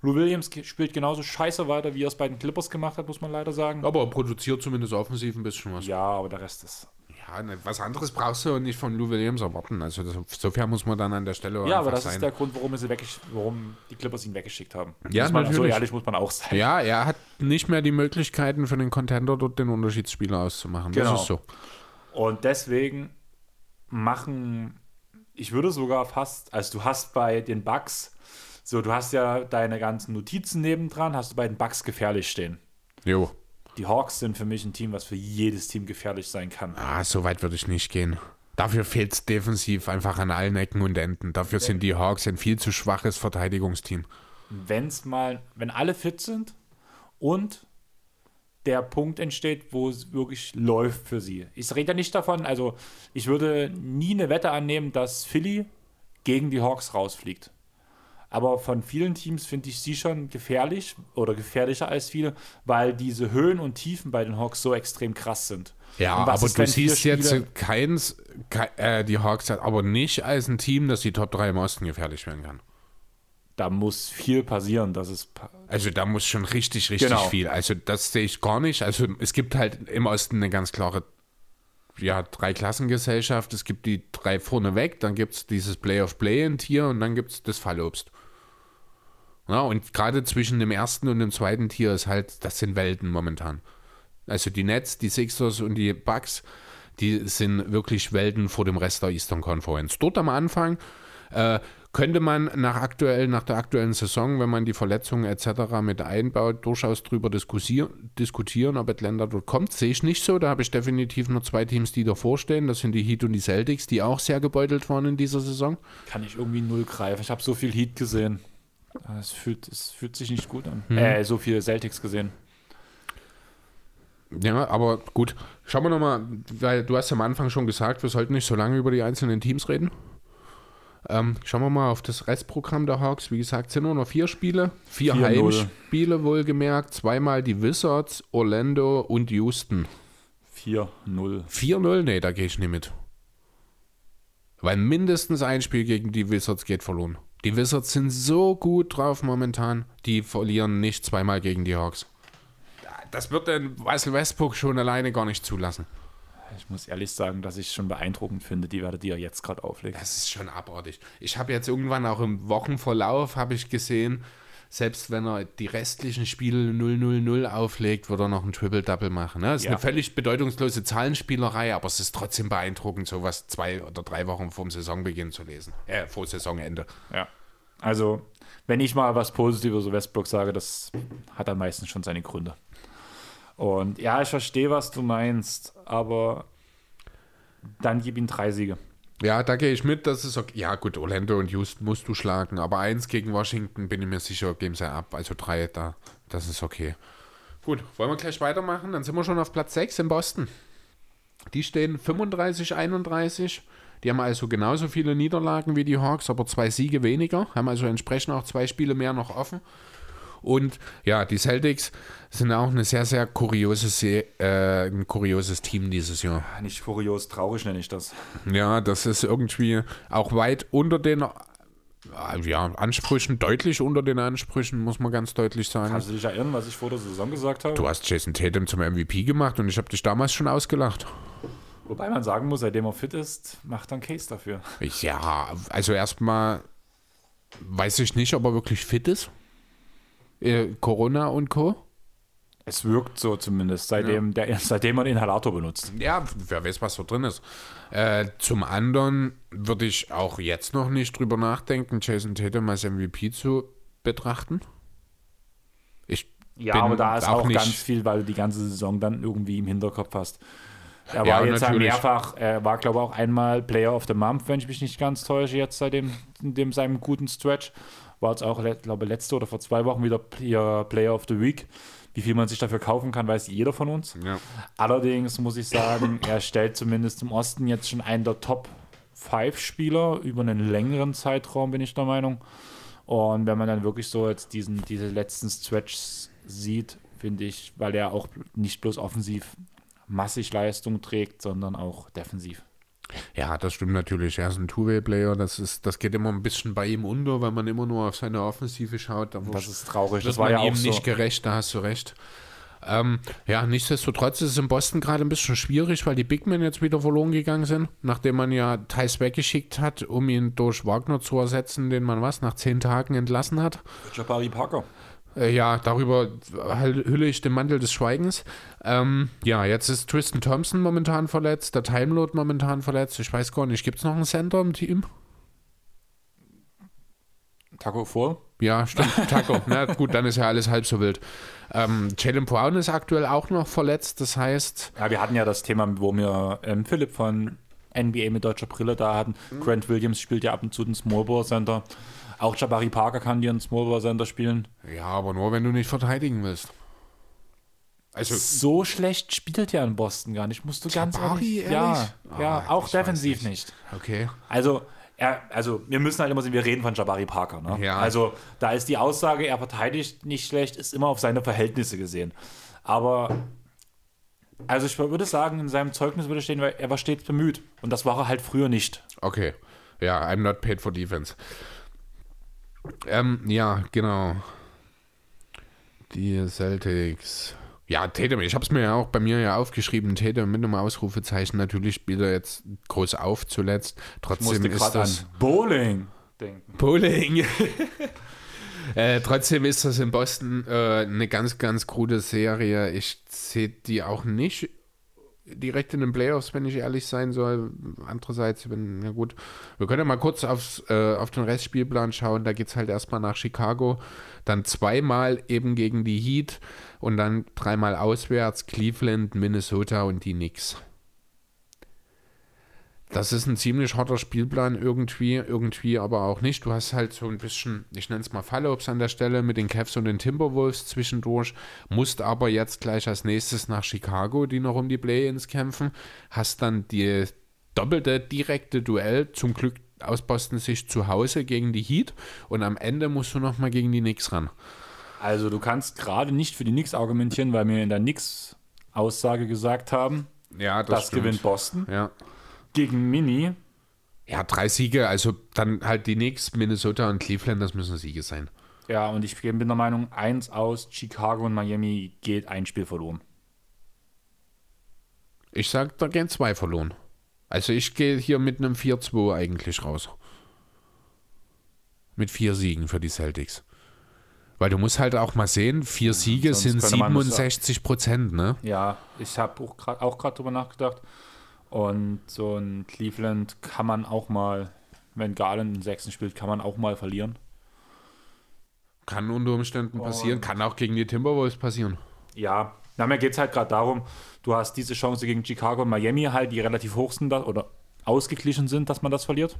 Lou Williams spielt genauso scheiße weiter, wie er es bei den Clippers gemacht hat, muss man leider sagen. Aber er produziert zumindest offensiv ein bisschen was. Ja, aber der Rest ist. Ja, ne, was anderes brauchst du nicht von Lou Williams erwarten. Also das, insofern muss man dann an der Stelle Ja, aber das sein. ist der Grund, warum, sie weggesch warum die Clippers ihn weggeschickt haben. Ja, muss man, so natürlich. ehrlich muss man auch sein. Ja, er hat nicht mehr die Möglichkeiten für den Contender dort den Unterschiedsspieler auszumachen. Genau. Das ist so. Und deswegen machen, ich würde sogar fast, also du hast bei den Bucks So, du hast ja deine ganzen Notizen nebendran, hast du bei den Bucks gefährlich stehen. Jo. Die Hawks sind für mich ein Team, was für jedes Team gefährlich sein kann. Ah, so weit würde ich nicht gehen. Dafür fehlt es defensiv einfach an allen Ecken und Enden. Dafür sind die Hawks ein viel zu schwaches Verteidigungsteam. Wenn's mal, wenn alle fit sind und der Punkt entsteht, wo es wirklich läuft für sie. Ich rede ja nicht davon, also ich würde nie eine Wette annehmen, dass Philly gegen die Hawks rausfliegt. Aber von vielen Teams finde ich sie schon gefährlich oder gefährlicher als viele, weil diese Höhen und Tiefen bei den Hawks so extrem krass sind. Ja, aber ist, du siehst jetzt keins, kei- äh, die Hawks halt aber nicht als ein Team, das die Top 3 im Osten gefährlich werden kann. Da muss viel passieren, dass es. pa- Also da muss schon richtig, richtig Genau. viel. Also das sehe ich gar nicht. Also es gibt halt im Osten eine ganz klare ja, Dreiklassengesellschaft. Es gibt die drei vorneweg, dann gibt es dieses Play-of-Play-in-Tier und dann gibt es das Fallobst. Ja, und gerade zwischen dem ersten und dem zweiten Tier ist halt, das sind Welten momentan. Also die Nets, die Sixers und die Bucks, die sind wirklich Welten vor dem Rest der Eastern Conference. Dort am Anfang äh, könnte man nach, aktuell, nach der aktuellen Saison, wenn man die Verletzungen etc. mit einbaut, durchaus drüber diskutieren, ob Atlanta dort kommt. Sehe ich nicht so. Da habe ich definitiv nur zwei Teams, die davor stehen. Das sind die Heat und die Celtics, die auch sehr gebeutelt waren in dieser Saison. Kann ich irgendwie null greifen. Ich habe so viel Heat gesehen. Es fühlt, es fühlt sich nicht gut an. Äh, so viele Celtics gesehen. Ja, aber gut. Schauen wir nochmal, weil du hast am Anfang schon gesagt, wir sollten nicht so lange über die einzelnen Teams reden. Ähm, schauen wir mal auf das Restprogramm der Hawks. Wie gesagt, sind nur noch vier Spiele. Vier 4-0. Heimspiele wohlgemerkt. Zweimal die Wizards, Orlando und Houston. 4-0. 4-0? Nee, da gehe ich nicht mit. Weil mindestens ein Spiel gegen die Wizards geht verloren. Die Wizards sind so gut drauf momentan, die verlieren nicht zweimal gegen die Hawks. Das wird der Russell Westbrook schon alleine gar nicht zulassen. Ich muss ehrlich sagen, dass ich es schon beeindruckend finde, die Werte, die er jetzt gerade auflegt. Das ist schon abartig. Ich habe jetzt irgendwann auch im Wochenverlauf habe ich gesehen, selbst wenn er die restlichen Spiele 0-0-0 auflegt, wird er noch ein Triple-Double machen. Ne? Das ist Ja. eine völlig bedeutungslose Zahlenspielerei, aber es ist trotzdem beeindruckend, sowas zwei oder drei Wochen vorm Saisonbeginn zu lesen. Äh, vor Saisonende. Ja. Also, wenn ich mal was Positives über Westbrook sage, das hat dann meistens schon seine Gründe. Und ja, ich verstehe, was du meinst, aber dann gib ihm drei Siege. Ja, da gehe ich mit, das ist okay. Ja, gut, Orlando und Houston musst du schlagen, aber eins gegen Washington bin ich mir sicher, geben sie ab. Also drei, da, das ist okay. Gut, wollen wir gleich weitermachen? Dann sind wir schon auf Platz 6 in Boston. Die stehen 35, 31. Die haben also genauso viele Niederlagen wie die Hawks, aber zwei Siege weniger. Haben also entsprechend auch zwei Spiele mehr noch offen. Und ja, die Celtics sind auch eine sehr, sehr kuriose, Se- äh, ein kurioses Team dieses Jahr. Nicht kurios, traurig nenne ich das. Ja, das ist irgendwie auch weit unter den äh, ja, Ansprüchen, deutlich unter den Ansprüchen, muss man ganz deutlich sagen. Kannst du dich erinnern, was ich vor der Saison gesagt habe? Du hast Jason Tatum zum MVP gemacht und ich habe dich damals schon ausgelacht. Wobei man sagen muss, seitdem er fit ist, macht er einen Case dafür. Ja, also erstmal weiß ich nicht, ob er wirklich fit ist. Äh, Corona und Co. Es wirkt so zumindest, seitdem, der, [laughs] seitdem man Inhalator benutzt. Ja, wer weiß, was da drin ist. Äh, zum anderen würde ich auch jetzt noch nicht drüber nachdenken, Jason Tatum als MVP zu betrachten. Ich Ja, aber da ist auch, nicht- ganz viel, weil du die ganze Saison dann irgendwie im Hinterkopf hast. Er Ja, war jetzt ja natürlich. mehrfach, er war glaube ich auch einmal Player of the Month, wenn ich mich nicht ganz täusche, jetzt seit dem, in dem seinem guten Stretch. War jetzt auch, glaube letzte oder vor zwei Wochen wieder Player Player of the Week. Wie viel man sich dafür kaufen kann, weiß jeder von uns. Ja. Allerdings muss ich sagen, [coughs] er stellt zumindest im Osten jetzt schon einen der Top 5 Spieler über einen längeren Zeitraum, bin ich der Meinung. Und wenn man dann wirklich so jetzt diesen, diese letzten Stretches sieht, finde ich, weil er auch nicht bloß offensiv massig Leistung trägt, sondern auch defensiv. Ja, das stimmt natürlich. Er ist ein Two-Way-Player. Das, ist, das geht immer ein bisschen bei ihm unter, weil man immer nur auf seine Offensive schaut. Da Das ist traurig. das war ja ihm auch so. nicht gerecht, da hast du recht. Ähm, ja, nichtsdestotrotz ist es in Boston gerade ein bisschen schwierig, weil die Big Men jetzt wieder verloren gegangen sind, nachdem man ja Thais weggeschickt hat, um ihn durch Wagner zu ersetzen, den man was, nach zehn Tagen entlassen hat. Jabari Parker. Äh, ja, darüber hülle ich den Mantel des Schweigens. Ähm, ja, jetzt ist Tristan Thompson momentan verletzt, der Timelord momentan verletzt. Ich weiß gar nicht, gibt es noch einen Center im Team? Taco Fall? Ja, stimmt. Taco. Na gut, dann ist ja alles halb so wild. Ähm, Jalen Brown ist aktuell auch noch verletzt. Das heißt, Ja, wir hatten ja das Thema, wo wir ähm, Philipp von NBA mit deutscher Brille da hatten. Grant Williams spielt ja ab und zu den Small Ball Center. Auch Jabari Parker kann dir einen Small Ball Center spielen. ja, aber nur wenn du nicht verteidigen willst. Also, So schlecht spielt er in Boston gar nicht, musst du ganz Jabari, ehrlich. Ja, ehrlich? ja, auch defensiv nicht. nicht. okay. Also, er, also wir müssen halt immer sehen, wir reden von Jabari Parker. Ne? Ja. Also da ist die Aussage, er verteidigt nicht schlecht, ist immer auf seine Verhältnisse gesehen. Aber also ich würde sagen, in seinem Zeugnis würde stehen, er war stets bemüht. Und das war er halt früher nicht. Okay. Ja, I'm not paid for defense. Ähm, ja, genau. Die Celtics. Ja, Tatum, ich habe es mir ja auch bei mir ja aufgeschrieben, Tatum mit einem Ausrufezeichen. Natürlich spielt er jetzt groß auf zuletzt. Trotzdem ist gerade an das Bowling denken. Bowling. [laughs] äh, trotzdem ist das in Boston äh, eine ganz, ganz krude Serie. Ich sehe die auch nicht direkt in den Playoffs, wenn ich ehrlich sein soll. Andererseits, wenn, na gut, wir können ja mal kurz aufs, äh, auf den Restspielplan schauen. Da geht es halt erstmal nach Chicago, dann zweimal eben gegen die Heat und dann dreimal auswärts Cleveland, Minnesota und die Knicks. Das ist ein ziemlich harter Spielplan irgendwie, irgendwie aber auch nicht. Du hast halt so ein bisschen, ich nenne es mal Fallobst an der Stelle mit den Cavs und den Timberwolves zwischendurch, musst aber jetzt gleich als nächstes nach Chicago, die noch um die Play-Ins kämpfen, hast dann die doppelte direkte Duell, zum Glück aus Boston Sicht zu Hause gegen die Heat und am Ende musst du nochmal gegen die Knicks ran. Also du kannst gerade nicht für die Knicks argumentieren, weil wir in der Knicks-Aussage gesagt haben, Ja, das, stimmt. gewinnt Boston. Ja. Gegen Mini, ja, drei Siege, also dann halt die Knicks, Minnesota und Cleveland, das müssen Siege sein. ja, und ich bin der Meinung, eins aus Chicago und Miami geht ein Spiel verloren. Ich sag, da gehen zwei verloren. Also ich gehe hier mit einem 4-2 eigentlich raus. Mit vier Siegen für die Celtics. Weil du musst halt auch mal sehen, vier Siege sonst sind könnte man das 67 Prozent, ne? Ja, ich habe auch gerade auch grad drüber nachgedacht. Und so ein Cleveland kann man auch mal, wenn Garland einen Sechsten spielt, kann man auch mal verlieren. Kann unter Umständen passieren, kann auch gegen die Timberwolves passieren. Ja, na, mir geht es halt gerade darum, du hast diese Chance gegen Chicago und Miami halt, die relativ hoch sind oder ausgeglichen sind, dass man das verliert.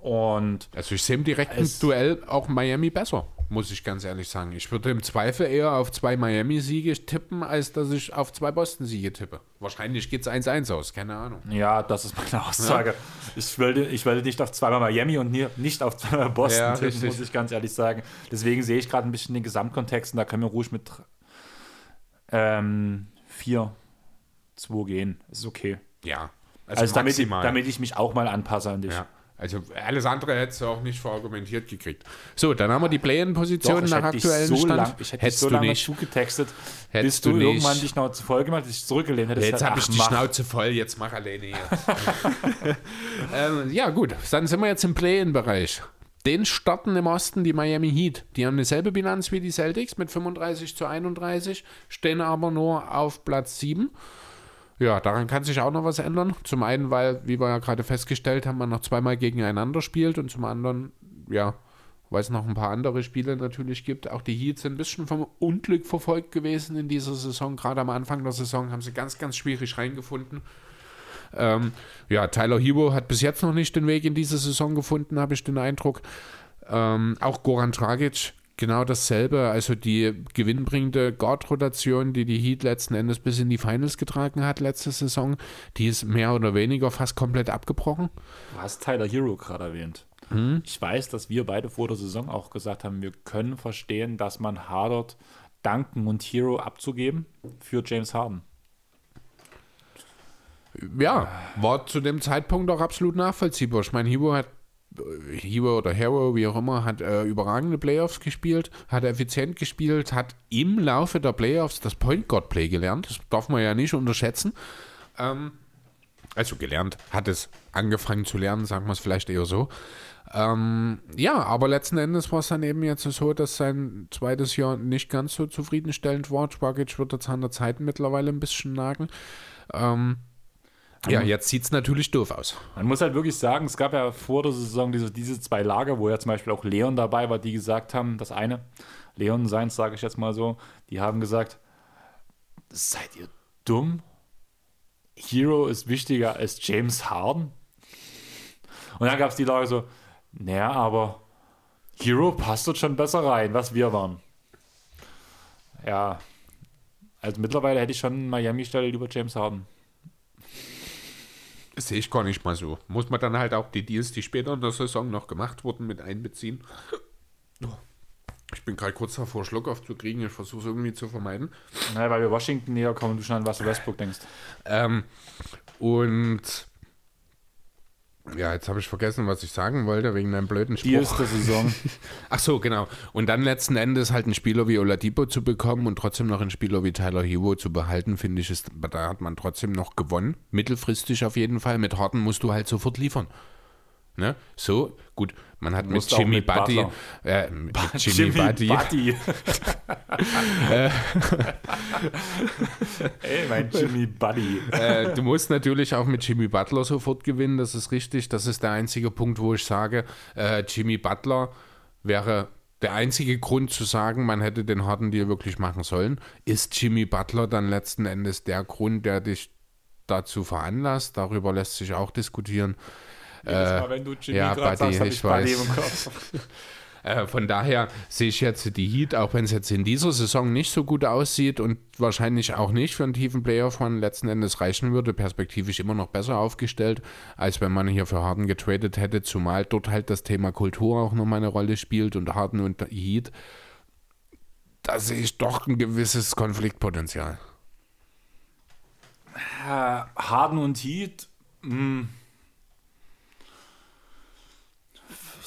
Und Also ich sehe im direkten Duell auch Miami besser, muss ich ganz ehrlich sagen. Ich würde im Zweifel eher auf zwei Miami-Siege tippen, als dass ich auf zwei Boston-Siege tippe. Wahrscheinlich geht es 1-1 aus, keine Ahnung. ja, das ist meine Aussage. Ich, wollte, ich wollte nicht auf zweimal Miami und nicht auf zweimal Boston Ja, tippen, richtig. muss ich ganz ehrlich sagen. Deswegen sehe ich gerade ein bisschen den Gesamtkontext und da können wir ruhig mit ähm, 4, 2 gehen. Ist okay. Ja. Also, damit, ich, damit ich mich auch mal anpasse an dich. Ja. Also alles andere hättest du auch nicht verargumentiert gekriegt. So, dann haben wir die Play-In-Position nach dich aktuellen so Stand. lang, ich hätte dich hättest so du lange nicht. zugetextet, bis Hättest du, du nicht. irgendwann dich noch zu voll gemacht hast, dich zurückgelehnt hättest. Jetzt habe ich die mach. Schnauze voll, jetzt mach alleine hier. [laughs] ähm, ja, gut, dann sind wir jetzt im Play-In-Bereich. Den starten im Osten die Miami Heat. Die haben dieselbe Bilanz wie die Celtics mit 35 zu 31, stehen aber nur auf Platz 7. Ja, daran kann sich auch noch was ändern. Zum einen, weil, wie wir ja gerade festgestellt haben, man noch zweimal gegeneinander spielt und zum anderen, ja, weil es noch ein paar andere Spiele natürlich gibt. Auch die Heats sind ein bisschen vom Unglück verfolgt gewesen in dieser Saison. Gerade am Anfang der Saison haben sie ganz, ganz schwierig reingefunden. Ähm, ja, Tyler Hero hat bis jetzt noch nicht den Weg in diese Saison gefunden, habe ich den Eindruck. Ähm, auch Goran Dragic, genau dasselbe. Also die gewinnbringende Guard-Rotation, die die Heat letzten Endes bis in die Finals getragen hat letzte Saison, die ist mehr oder weniger fast komplett abgebrochen. Du hast Tyler Hero gerade erwähnt. Hm? Ich weiß, dass wir beide vor der Saison auch gesagt haben, wir können verstehen, dass man hadert, Duncan und Hero abzugeben für James Harden. Ja, war zu dem Zeitpunkt auch absolut nachvollziehbar. Ich meine, Hero hat Hero oder Hero, wie auch immer, hat äh, überragende Playoffs gespielt, hat effizient gespielt, hat im Laufe der Playoffs das Point Guard Play gelernt. Das darf man ja nicht unterschätzen. Ähm, also gelernt, hat es angefangen zu lernen, sagen wir es vielleicht eher so. Ähm, ja, aber letzten Endes war es dann eben jetzt so, dass sein zweites Jahr nicht ganz so zufriedenstellend war. Dragic wird jetzt an der Zeit mittlerweile ein bisschen nagen. Ähm, Ja, jetzt sieht es natürlich doof aus. Man muss halt wirklich sagen, es gab ja vor der Saison diese, diese zwei Lager, wo ja zum Beispiel auch Leon dabei war, die gesagt haben, das eine, Leon Seins, sage ich jetzt mal so, die haben gesagt, seid ihr dumm? Hero ist wichtiger als James Harden? Und dann gab es die Lage so, naja, aber Hero passt dort schon besser rein, was wir waren. Ja, also mittlerweile hätte ich schon Miami-Stelle lieber James Harden. Das sehe ich gar nicht mal so. Muss man dann halt auch die Deals, die später in der Saison noch gemacht wurden, mit einbeziehen. Ich bin gerade kurz davor, Schluck aufzukriegen. Ich versuche es irgendwie zu vermeiden. Naja, weil wir Washington näher kommen, du schon an was Westbrook denkst. Ähm, und ja, jetzt habe ich vergessen, was ich sagen wollte, wegen deinem blöden Spruch. Die ist der Saison. [laughs] Ach so, genau. Und dann letzten Endes halt einen Spieler wie Oladipo zu bekommen und trotzdem noch einen Spieler wie Tyler Hero zu behalten, finde ich, ist, da hat man trotzdem noch gewonnen. Mittelfristig auf jeden Fall. Mit Harden musst du halt sofort liefern. Ne? So, gut, man hat mit Jimmy Buddy, äh, mit Jimmy, Jimmy Buddy, Buddy. [laughs] [laughs] Ey, mein Jimmy Buddy. äh, du musst natürlich auch mit Jimmy Butler sofort gewinnen, das ist richtig. Das ist der einzige Punkt, wo ich sage, äh, Jimmy Butler wäre der einzige Grund zu sagen, man hätte den harten Deal wirklich machen sollen. Ist Jimmy Butler dann letzten Endes der Grund, der dich dazu veranlasst? Darüber lässt sich auch diskutieren. Jedes Mal, wenn du Jimmy ja, Buddy, sagst, hab ich Buddy im Kopf. [laughs] Äh, von daher sehe ich jetzt die Heat, auch wenn es jetzt in dieser Saison nicht so gut aussieht und wahrscheinlich auch nicht für einen tiefen Playoff-Run letzten Endes reichen würde, perspektivisch immer noch besser aufgestellt, als wenn man hier für Harden getradet hätte, zumal dort halt das Thema Kultur auch nochmal eine Rolle spielt und Harden und Heat. Da sehe ich doch ein gewisses Konfliktpotenzial. Äh, Harden und Heat. mh.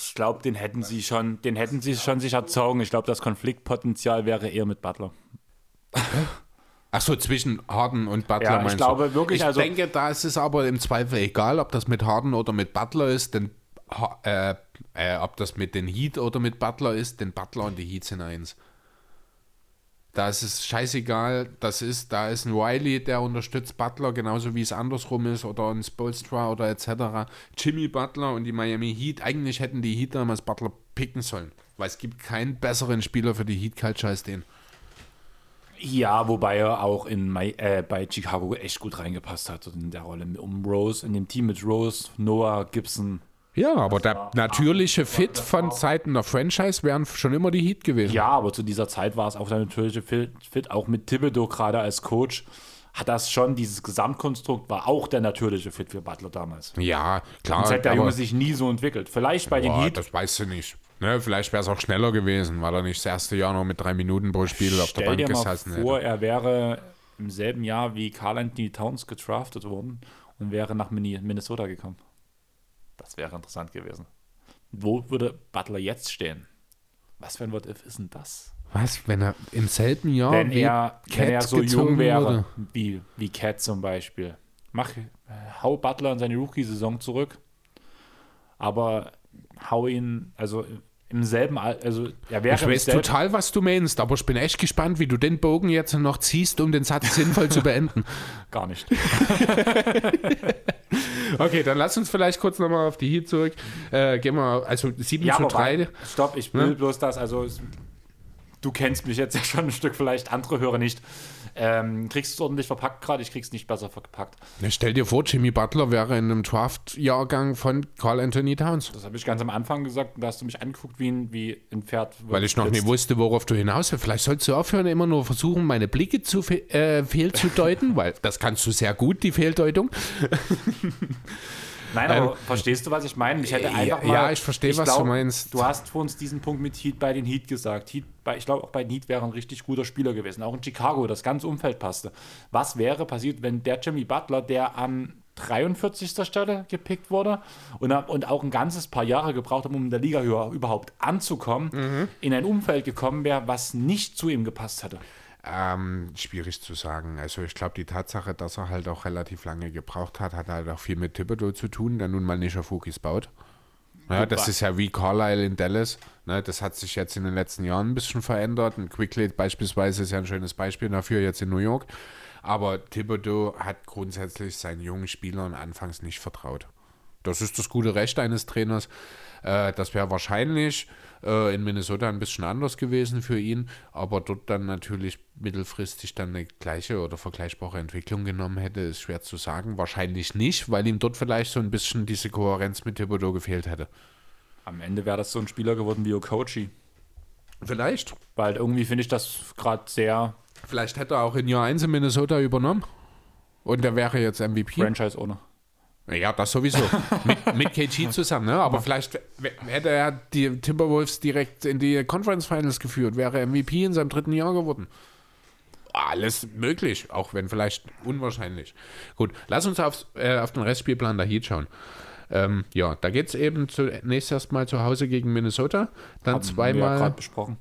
Ich glaube, den hätten sie schon, den hätten sie schon sich erzogen. Ich glaube, das Konfliktpotenzial wäre eher mit Butler. Ach so, zwischen Harden und Butler Ja, ich meinst glaube du? wirklich, Ich also- denke, da ist es aber im Zweifel egal, ob das mit Harden oder mit Butler ist, denn äh, äh, ob das mit den Heat oder mit Butler ist, denn Butler und die Heat sind eins. Da ist es scheißegal, das ist, da ist ein Riley, der unterstützt Butler, genauso wie es andersrum ist, oder ein Spolstra oder etc. Jimmy Butler und die Miami Heat, eigentlich hätten die Heat damals Butler picken sollen, weil es gibt keinen besseren Spieler für die Heat-Culture als den. Ja, wobei er auch in Mai, äh, bei Chicago echt gut reingepasst hat in der Rolle um Rose, in dem Team mit Rose, Noah, Gibson. Ja, aber der natürliche Fit von Seiten der Franchise wären schon immer die Heat gewesen. Ja, aber zu dieser Zeit war es auch der natürliche Fit, auch mit Thibodeau gerade als Coach. Hat das schon, dieses Gesamtkonstrukt war auch der natürliche Fit für Butler damals. Ja, klar. Sonst hätte der Junge sich nie so entwickelt. Vielleicht bei den Boah, Heat. das weißt du nicht. Ne, vielleicht wäre es auch schneller gewesen, weil er nicht das erste Jahr noch mit drei Minuten pro Spiel auf der Stell Bank dir mal gesessen vor, hätte. er wäre im selben Jahr wie Carl Anthony Towns gedraftet worden und wäre nach Minnesota gekommen. Das wäre interessant gewesen. Wo würde Butler jetzt stehen? Was für ein What-If ist denn das? Was, wenn er im selben Jahr wenn, wie er, wenn er so jung wäre, wie, wie Cat zum Beispiel. Mach, äh, hau Butler in seine Rookie-Saison zurück, aber hau ihn, also im selben, Al also er wäre Ich weiß total, was du meinst, aber ich bin echt gespannt, wie du den Bogen jetzt noch ziehst, um den Satz [laughs] sinnvoll zu beenden. gar nicht. [laughs] Okay, dann lass uns vielleicht kurz nochmal auf die Heat zurück. Äh, gehen wir, also 7 Ja, zu aber 3. warte, stopp, ich will Ne? bloß das, also du kennst mich jetzt ja schon ein Stück, vielleicht andere Hörer nicht. Ähm, kriegst du es ordentlich verpackt gerade? Ich krieg's nicht besser verpackt. Ja, stell dir vor, Jimmy Butler wäre in einem Draft-Jahrgang von Carl Anthony Towns. Das habe ich ganz am Anfang gesagt und da hast du mich angeguckt wie ein, wie ein Pferd. Weil ich noch nie wusste, worauf du hinaus willst. Vielleicht sollst du aufhören, immer nur versuchen, meine Blicke zu fe äh, fehlzudeuten, [laughs] weil das kannst du sehr gut, die Fehldeutung. [laughs] Nein, aber verstehst du, was ich meine? Ich hätte Ähm, ja, einfach mal. ja, ich verstehe, was du meinst. Du hast vor uns diesen Punkt mit Heat bei den Heat gesagt. Heat bei, ich glaube, auch bei den Heat wäre ein richtig guter Spieler gewesen. Auch in Chicago, das ganze Umfeld passte. Was wäre passiert, wenn der Jimmy Butler, der an 43. Stelle gepickt wurde und, und auch ein ganzes paar Jahre gebraucht hat, um in der Liga höher überhaupt anzukommen, Mhm. in ein Umfeld gekommen wäre, was nicht zu ihm gepasst hätte? Ähm, schwierig zu sagen. Also ich glaube, die Tatsache, dass er halt auch relativ lange gebraucht hat, hat halt auch viel mit Thibodeau zu tun, der nun mal nicht auf Rookies baut. Ja, das ist ja wie Carlisle in Dallas. Ne, das hat sich jetzt in den letzten Jahren ein bisschen verändert. Ein Quickly beispielsweise ist ja ein schönes Beispiel dafür jetzt in New York. Aber Thibodeau hat grundsätzlich seinen jungen Spielern anfangs nicht vertraut. Das ist das gute Recht eines Trainers. Äh, das wäre wahrscheinlich äh, in Minnesota ein bisschen anders gewesen für ihn, aber dort dann natürlich mittelfristig dann eine gleiche oder vergleichbare Entwicklung genommen hätte, ist schwer zu sagen. Wahrscheinlich nicht, weil ihm dort vielleicht so ein bisschen diese Kohärenz mit Thibodeau gefehlt hätte. Am Ende wäre das so ein Spieler geworden wie Okochi. Vielleicht. Weil irgendwie finde ich das gerade sehr. Vielleicht hätte er auch in Jahr 1 in Minnesota übernommen. Und er wäre jetzt MVP. Franchise ohne. Ja, das sowieso. mit, mit KG zusammen, ne? Aber vielleicht hätte er die Timberwolves direkt in die Conference Finals geführt, wäre MVP in seinem dritten Jahr geworden. Alles möglich, auch wenn vielleicht unwahrscheinlich. Gut, lass uns aufs, äh, auf den Restspielplan der Heat schauen. Ähm, ja, da geht es eben zunächst erstmal zu Hause gegen Minnesota, dann Haben zweimal. Wir ja besprochen.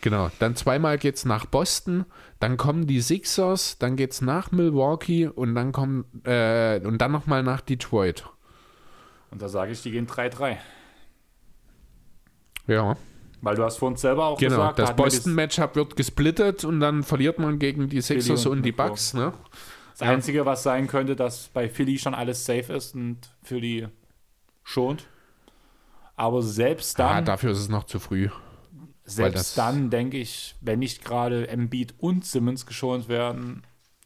Genau, dann zweimal geht es nach Boston, dann kommen die Sixers, dann geht es nach Milwaukee und dann kommen äh, und dann nochmal nach Detroit. Und da sage ich, die gehen 3-3. Ja. Weil du hast vorhin selber auch genau, gesagt, das Boston-Matchup wird gesplittet und dann verliert man gegen die Sixers und, und, die Bucks. Ne? Das ja. Einzige, was sein könnte, dass bei Philly schon alles safe ist und für die schont. Aber selbst dann. Ah, dafür ist es noch zu früh. Selbst dann denke ich, wenn nicht gerade Embiid und Simmons geschont werden,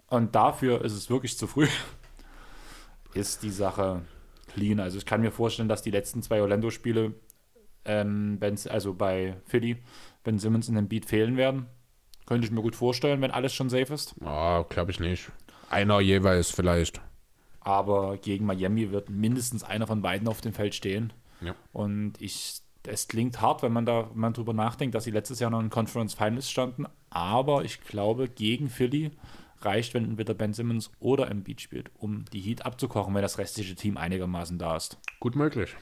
und dafür ist es wirklich zu früh, [laughs] ist die Sache clean. Also ich kann mir vorstellen, dass die letzten zwei Orlando-Spiele, ähm, also bei Philly, wenn Simmons und Embiid fehlen werden, könnte ich mir gut vorstellen, wenn alles schon safe ist. Oh, glaube ich nicht. Einer jeweils vielleicht. Aber gegen Miami wird mindestens einer von beiden auf dem Feld stehen. Ja. Und ich es klingt hart, wenn man da man drüber nachdenkt, dass sie letztes Jahr noch in Conference Finals standen, aber ich glaube, gegen Philly reicht, wenn entweder Ben Simmons oder Embiid spielt, um die Heat abzukochen, wenn das restliche Team einigermaßen da ist. Gut möglich.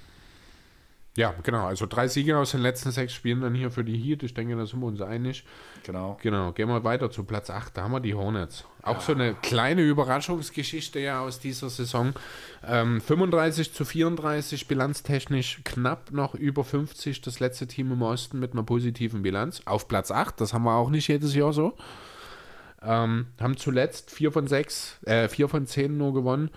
Ja, genau. Also drei Siege aus den letzten sechs Spielen dann hier für die Heat. Ich denke, da sind wir uns einig. Genau. Genau. Gehen wir weiter zu Platz 8. Da haben wir die Hornets. Auch ja. so eine kleine Überraschungsgeschichte ja aus dieser Saison. Ähm, 35 zu 34 bilanztechnisch knapp noch über 50. Das letzte Team im Osten mit einer positiven Bilanz. Auf Platz 8. Das haben wir auch nicht jedes Jahr so. Ähm, haben zuletzt 4 von 6, äh, 4 von 10 nur gewonnen.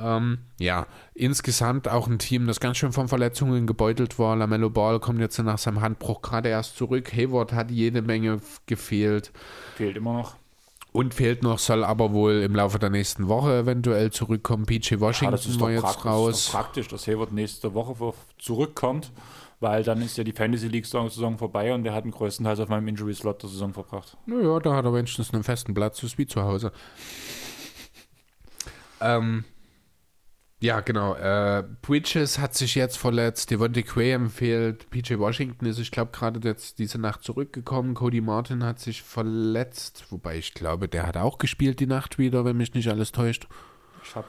Ähm, ja, insgesamt auch ein Team, das ganz schön von Verletzungen gebeutelt war. Lamello Ball kommt jetzt nach seinem Handbruch gerade erst zurück. Hayward hat jede Menge gefehlt. Fehlt immer noch. Und fehlt noch, soll aber wohl im Laufe der nächsten Woche eventuell zurückkommen. PJ Washington ja, war jetzt raus. Das ist praktisch, dass Hayward nächste Woche zurückkommt, weil dann ist ja die Fantasy League-Saison vorbei und der hat den größtenteils auf meinem Injury-Slot der Saison verbracht. Naja, da hat er wenigstens einen festen Platz, so ist wie zu Hause. Ähm, ja, genau. Äh, Bridges hat sich jetzt verletzt, Devontae Graham fehlt, PJ Washington ist, ich glaube, gerade jetzt diese Nacht zurückgekommen. Cody Martin hat sich verletzt, wobei ich glaube, der hat auch gespielt die Nacht wieder, wenn mich nicht alles täuscht. Ich hab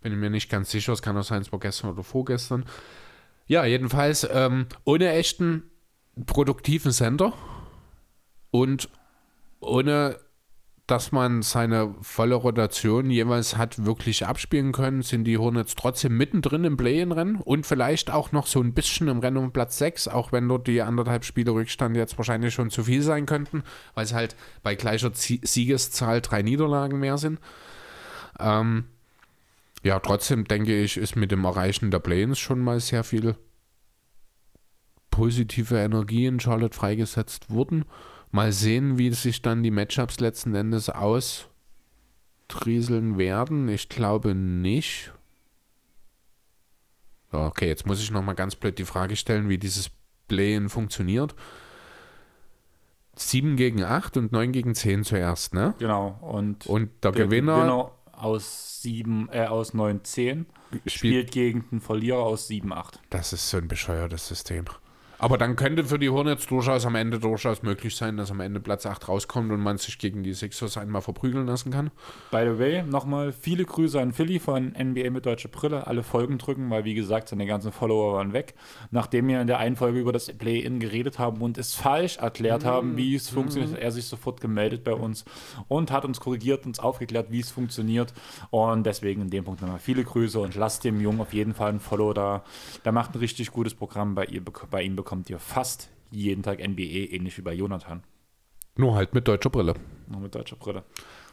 bin mir nicht ganz sicher, es kann auch sein, es war gestern oder vorgestern. Ja, jedenfalls ähm, ohne echten produktiven Sender und ohne dass man seine volle Rotation jeweils hat wirklich abspielen können, sind die Hornets trotzdem mittendrin im Play-In-Rennen und vielleicht auch noch so ein bisschen im Rennen um Platz 6, auch wenn dort die anderthalb Spiele Rückstand jetzt wahrscheinlich schon zu viel sein könnten, weil es halt bei gleicher Siegeszahl drei Niederlagen mehr sind. Ähm, ja, trotzdem denke ich, ist mit dem Erreichen der Play-Ins schon mal sehr viel positive Energie in Charlotte freigesetzt worden. Mal sehen, wie sich dann die Matchups letzten Endes austrieseln werden. Ich glaube nicht. Okay, jetzt muss ich nochmal ganz blöd die Frage stellen, wie dieses Play-In funktioniert. 7 gegen 8 und 9 gegen 10 zuerst, ne? Genau. Und, und der, der Gewinner, Gewinner aus 7, äh, aus 9, 10 spielt, spielt gegen den Verlierer aus 7, 8. Das ist so ein bescheuertes System. Aber dann könnte für die Hornets durchaus am Ende durchaus möglich sein, dass am Ende Platz 8 rauskommt und man sich gegen die Sixers einmal verprügeln lassen kann. By the way, nochmal viele Grüße an Philly von NBA mit deutscher Brille. Alle Folgen drücken, weil wie gesagt, seine ganzen Follower waren weg. Nachdem wir in der einen Folge über das Play-In geredet haben und es falsch erklärt mhm. haben, wie es funktioniert, hat er sich sofort gemeldet bei uns und hat uns korrigiert, uns aufgeklärt, wie es funktioniert. Und deswegen in dem Punkt nochmal viele Grüße und lasst dem Jungen auf jeden Fall ein Follow da. Der macht ein richtig gutes Programm bei, ihr, bei ihm bekommen bekommt ihr fast jeden Tag NBA, ähnlich wie bei Jonathan. Nur halt mit deutscher Brille. Nur mit deutscher Brille.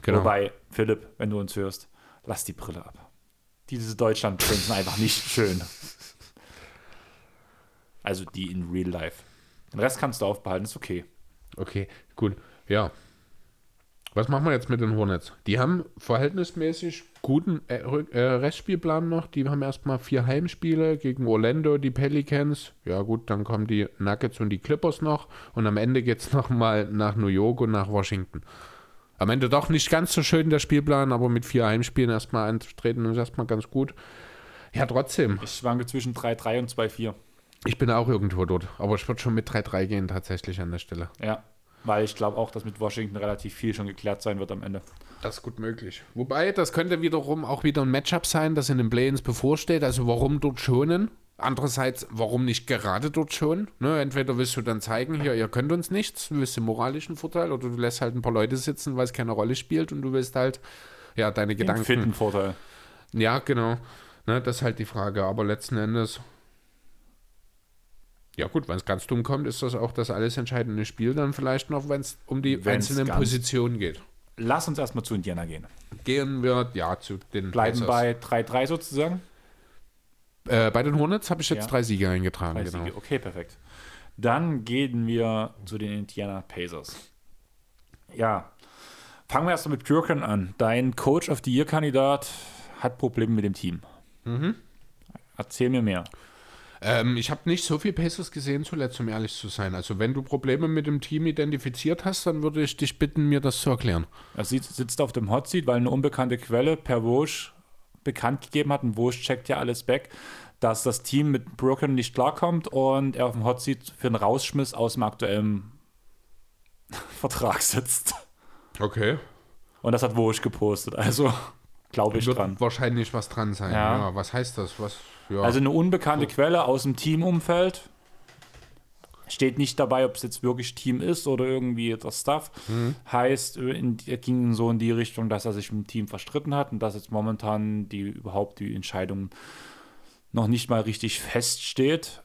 Genau. Wobei, Philipp, wenn du uns hörst, lass die Brille ab. Diese Deutschland-Brillen sind [laughs] einfach nicht schön. Also die in Real Life. Den Rest kannst du aufbehalten, ist okay. Okay, gut. Ja. Was machen wir jetzt mit den Hornets? Die haben verhältnismäßig guten äh, äh, Restspielplan noch. Die haben erstmal vier Heimspiele gegen Orlando, die Pelicans. Ja gut, dann kommen die Nuggets und die Clippers noch. Und am Ende geht es [laughs] nochmal nach New York und nach Washington. Am Ende doch nicht ganz so schön der Spielplan, aber mit vier Heimspielen erstmal antreten ist erstmal ganz gut. Ja, trotzdem. Ich schwanke zwischen 3-3 und 2-4. Ich bin auch irgendwo dort. Aber ich würde schon mit 3-3 gehen tatsächlich an der Stelle. Ja. Weil ich glaube auch, dass mit Washington relativ viel schon geklärt sein wird am Ende. Das ist gut möglich. Wobei, das könnte wiederum auch wieder ein Matchup sein, das in den Play-ins bevorsteht. Also warum dort schonen? Andererseits, warum nicht gerade dort schonen? Ne, entweder willst du dann zeigen, hier, ihr könnt uns nichts, du willst den moralischen Vorteil, oder du lässt halt ein paar Leute sitzen, weil es keine Rolle spielt und du willst halt, ja, deine Gedanken. fitten Vorteil. Ja, genau. Ne, das ist halt die Frage. Aber letzten Endes, ja gut, wenn es ganz dumm kommt, ist das auch das alles entscheidende Spiel dann vielleicht noch, wenn es um die Wenn's einzelnen Positionen geht. Lass uns erstmal zu Indiana gehen. Gehen wir, ja, zu den Bleiben Pacers. bei 3-3 sozusagen. Äh, bei den Hornets habe ich jetzt Ja. drei Siege eingetragen, Drei genau. Siege. Okay, perfekt. Dann gehen wir zu den Indiana Pacers. Ja, fangen wir erst mal mit Kürken an. Dein Coach of the Year-Kandidat hat Probleme mit dem Team. Mhm. Erzähl mir mehr. Ähm, ich habe nicht so viel Pacers gesehen zuletzt, um ehrlich zu sein. Also wenn du Probleme mit dem Team identifiziert hast, dann würde ich dich bitten, mir das zu erklären. Er sitzt, auf dem Hot Seat, weil eine unbekannte Quelle per Woj bekannt gegeben hat. Und Woj checkt ja alles weg, dass das Team mit Brooklyn nicht klarkommt und er auf dem Hot Seat für einen Rausschmiss aus dem aktuellen [laughs] Vertrag sitzt. Okay. Und das hat Woj gepostet. Also glaube ich Wird dran. wahrscheinlich was dran sein. Ja. Ja. was heißt das? Was? Ja. Also eine unbekannte Quelle aus dem Teamumfeld. Steht nicht dabei, ob es jetzt wirklich Team ist oder irgendwie das Stuff. Heißt, äh, er ging so in die Richtung, dass er sich mit dem Team verstritten hat und dass jetzt momentan die überhaupt die Entscheidung noch nicht mal richtig feststeht,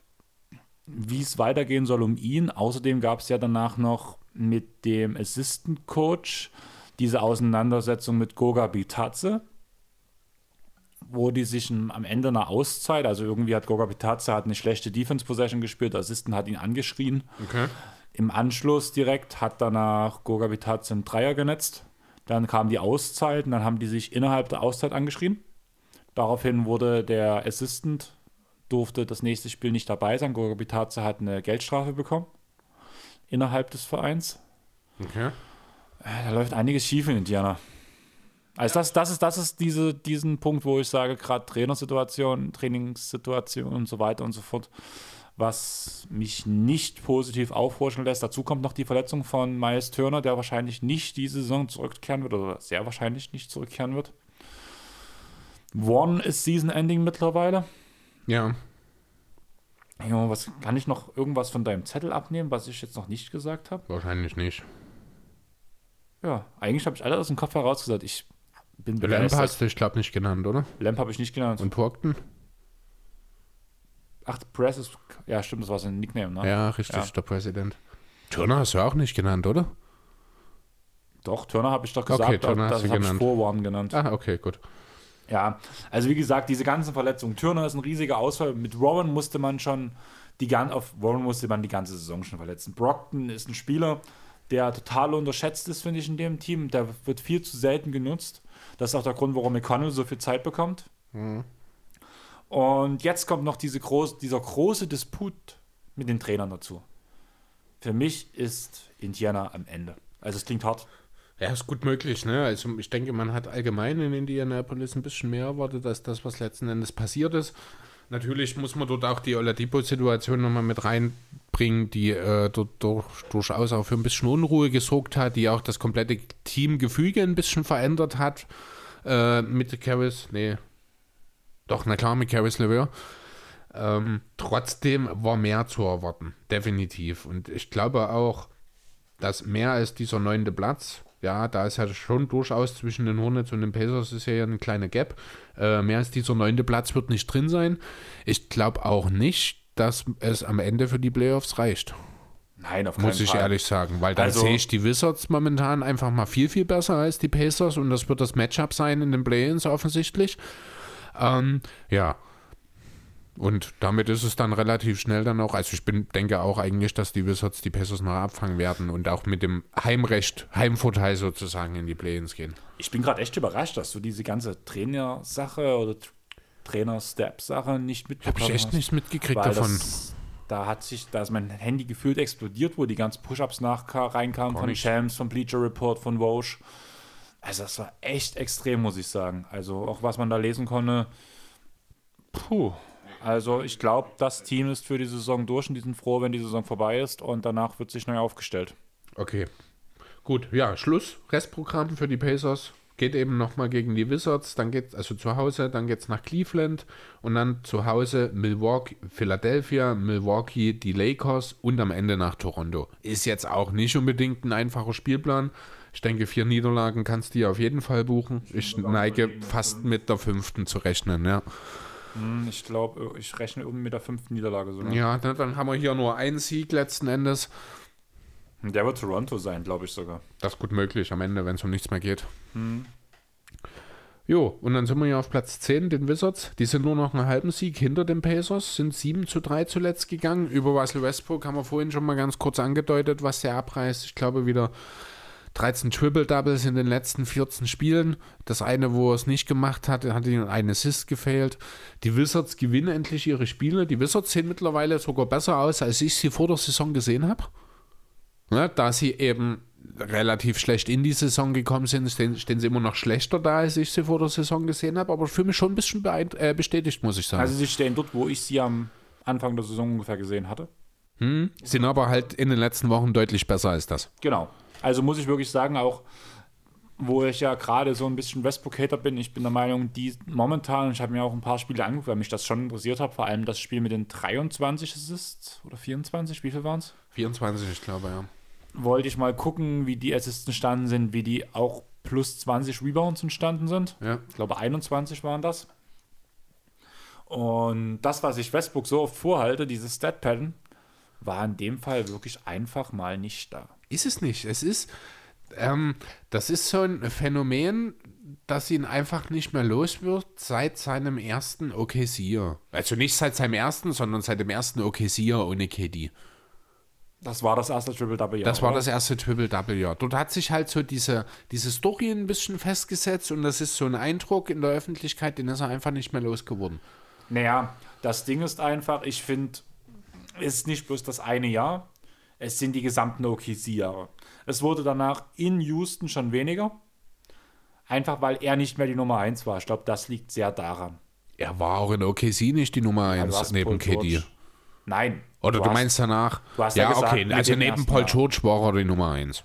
wie es weitergehen soll um ihn. Außerdem gab es ja danach noch mit dem Assistant Coach diese Auseinandersetzung mit Goga Bitadze wo die sich am Ende einer Auszeit, also irgendwie hat Goga Bitadze hat eine schlechte Defense Possession gespielt, der Assistent hat ihn angeschrien. okay. Im Anschluss direkt hat danach Goga Bitadze einen Dreier genetzt. Dann kam die Auszeit und dann haben die sich innerhalb der Auszeit angeschrien. Daraufhin wurde der Assistant, durfte das nächste Spiel nicht dabei sein. Goga Bitadze hat eine Geldstrafe bekommen innerhalb des Vereins. Okay. Da läuft einiges schief in Indiana. Also das, das ist, das ist diese, diesen Punkt, wo ich sage, gerade Trainersituation, Trainingssituation und so weiter und so fort, was mich nicht positiv aufhorchen lässt. Dazu kommt noch die Verletzung von Miles Turner, der wahrscheinlich nicht diese Saison zurückkehren wird oder sehr wahrscheinlich nicht zurückkehren wird. One ist Season Ending mittlerweile. Ja. Jo, was kann ich noch irgendwas von deinem Zettel abnehmen, was ich jetzt noch nicht gesagt habe? Wahrscheinlich nicht. Ja, eigentlich habe ich alles aus dem Kopf heraus gesagt. Ich bin Lamp begeistert. hast du, ich glaube, nicht genannt, oder? Lamp habe ich nicht genannt. Und Porkton? Ach, Press ist. Ja, stimmt, das war sein Nickname, ne? Ja, richtig, Ja. der Präsident. Turner hast du auch nicht genannt, oder? Doch, Turner habe ich doch Okay, gesagt. Turner das hast du habe ich genannt. vor One genannt. Ah, okay, gut. Ja, also wie gesagt, diese ganzen Verletzungen. Turner ist ein riesiger Ausfall. Mit Warren musste man schon die gan auf Warren musste man die ganze Saison schon verletzen. Brockton ist ein Spieler, der total unterschätzt ist, finde ich, in dem Team. Der wird viel zu selten genutzt. Das ist auch der Grund, warum McConnell so viel Zeit bekommt. Und jetzt kommt noch diese groß, dieser große Disput mit den Trainern dazu. Für mich ist Indiana am Ende. Also es klingt hart. Ja, ist gut möglich, ne? Also ich denke, man hat allgemein in Indianapolis ein bisschen mehr erwartet, als das, was letzten Endes passiert ist. Natürlich muss man dort auch die Oladipo-Situation nochmal mit reinbringen, die äh, dort durch, durchaus auch für ein bisschen Unruhe gesorgt hat, die auch das komplette Teamgefüge ein bisschen verändert hat. Äh, mit Caris, nee, doch, na klar, mit Caris LeVer. Ähm, trotzdem war mehr zu erwarten, definitiv. Und ich glaube auch, dass mehr als dieser neunte Platz, ja, da ist ja schon durchaus zwischen den Hornets und den Pacers ist ja ein kleiner Gap. Äh, mehr als dieser neunte Platz wird nicht drin sein. Ich glaube auch nicht, dass es am Ende für die Playoffs reicht. Nein, auf keinen muss ich Fall. ehrlich sagen, weil dann Also- sehe ich die Wizards momentan einfach mal viel, viel besser als die Pacers und das wird das Matchup sein in den Play-Ins offensichtlich. Ähm, ja. Und damit ist es dann relativ schnell dann auch, also ich bin, denke auch eigentlich, dass die Wizards die Pacers noch abfangen werden und auch mit dem Heimrecht, Heimvorteil sozusagen in die Play-Ins gehen. Ich bin gerade echt überrascht, dass du diese ganze Trainersache oder Trainer-Step-Sache nicht Habe mitbekommen ich echt hast. nichts mitgekriegt davon. das, da hat sich, da ist mein Handy gefühlt explodiert, wo die ganzen Push-Ups nach reinkamen von. Shams, von Bleacher Report, von Vosch. Also das war echt extrem, muss ich sagen. Also auch was man da lesen konnte. Puh. Also ich glaube, das Team ist für die Saison durch und die sind froh, wenn die Saison vorbei ist und danach wird sich neu aufgestellt. Okay. Gut, ja, Schluss. Restprogramm für die Pacers. Geht eben nochmal gegen die Wizards, dann geht also zu Hause, dann geht es nach Cleveland und dann zu Hause Milwaukee, Philadelphia, Milwaukee, die Lakers und am Ende nach Toronto. Ist jetzt auch nicht unbedingt ein einfacher Spielplan. Ich denke, vier Niederlagen kannst du dir auf jeden Fall buchen. Ich neige fast mit der fünften zu rechnen, ja. Hm, Ich glaube, ich rechne irgendwie mit der fünften Niederlage sogar. Ja, dann, haben wir hier nur einen Sieg letzten Endes. Der wird Toronto sein, glaube ich sogar. Das ist gut möglich am Ende, wenn es um nichts mehr geht. Jo, und dann sind wir ja auf Platz 10, den Wizards. Die sind nur noch einen halben Sieg hinter den Pacers, sind 7 zu 3 zuletzt gegangen. Über Russell Westbrook haben wir vorhin schon mal ganz kurz angedeutet, was der abreißt. Ich glaube wieder 13 Triple-Doubles in den letzten 14 Spielen. Das eine, wo er es nicht gemacht hat, hat ihm ein Assist gefehlt. Die Wizards gewinnen endlich ihre Spiele. Die Wizards sehen mittlerweile sogar besser aus, als ich sie vor der Saison gesehen habe. Ne, da sie eben relativ schlecht in die Saison gekommen sind, stehen, stehen sie immer noch schlechter da, als ich sie vor der Saison gesehen habe, aber für mich schon ein bisschen äh, bestätigt, muss ich sagen. Also sie stehen dort, wo ich sie am Anfang der Saison ungefähr gesehen hatte. sind aber halt in den letzten Wochen deutlich besser als das. Genau. Also muss ich wirklich sagen, auch wo ich ja gerade so ein bisschen Westbrook-Hater bin, ich bin der Meinung, die momentan, ich habe mir auch ein paar Spiele angeguckt, weil mich das schon interessiert hat, vor allem das Spiel mit den 23 Assists oder 24, wie viel waren es? 24, ich glaube, ja. Wollte ich mal gucken, wie die Assists entstanden sind, wie die auch plus 20 Rebounds entstanden sind. Ja. Ich glaube 21 waren das. Und das, was ich Westbrook so oft vorhalte, dieses Stat-Pattern, war in dem Fall wirklich einfach mal nicht da. Ist es nicht. Es ist, ähm, das ist so ein Phänomen, das ihn einfach nicht mehr los wird seit seinem ersten OKC-Jahr. Also nicht seit seinem ersten, sondern seit dem ersten OKC-Jahr ohne KD. Das war das erste Triple-Double, ja. Das war oder? das erste Triple-Double-Jahr. Dort hat sich halt so diese, diese Story ein bisschen festgesetzt und das ist so ein Eindruck in der Öffentlichkeit, den ist er einfach nicht mehr losgeworden. Naja, das Ding ist einfach, ich finde, es ist nicht bloß das eine Jahr, es sind die gesamten OKC-Jahre. Es wurde danach in Houston schon weniger, einfach weil er nicht mehr die Nummer 1 war. Ich glaube, das liegt sehr daran. Er war auch in OKC nicht die Nummer Ja, 1 du hast neben KD. Nein. Oder du, hast- meinst danach? du hast ja ja, gesagt, okay. Also neben Paul. George war er die Nummer 1.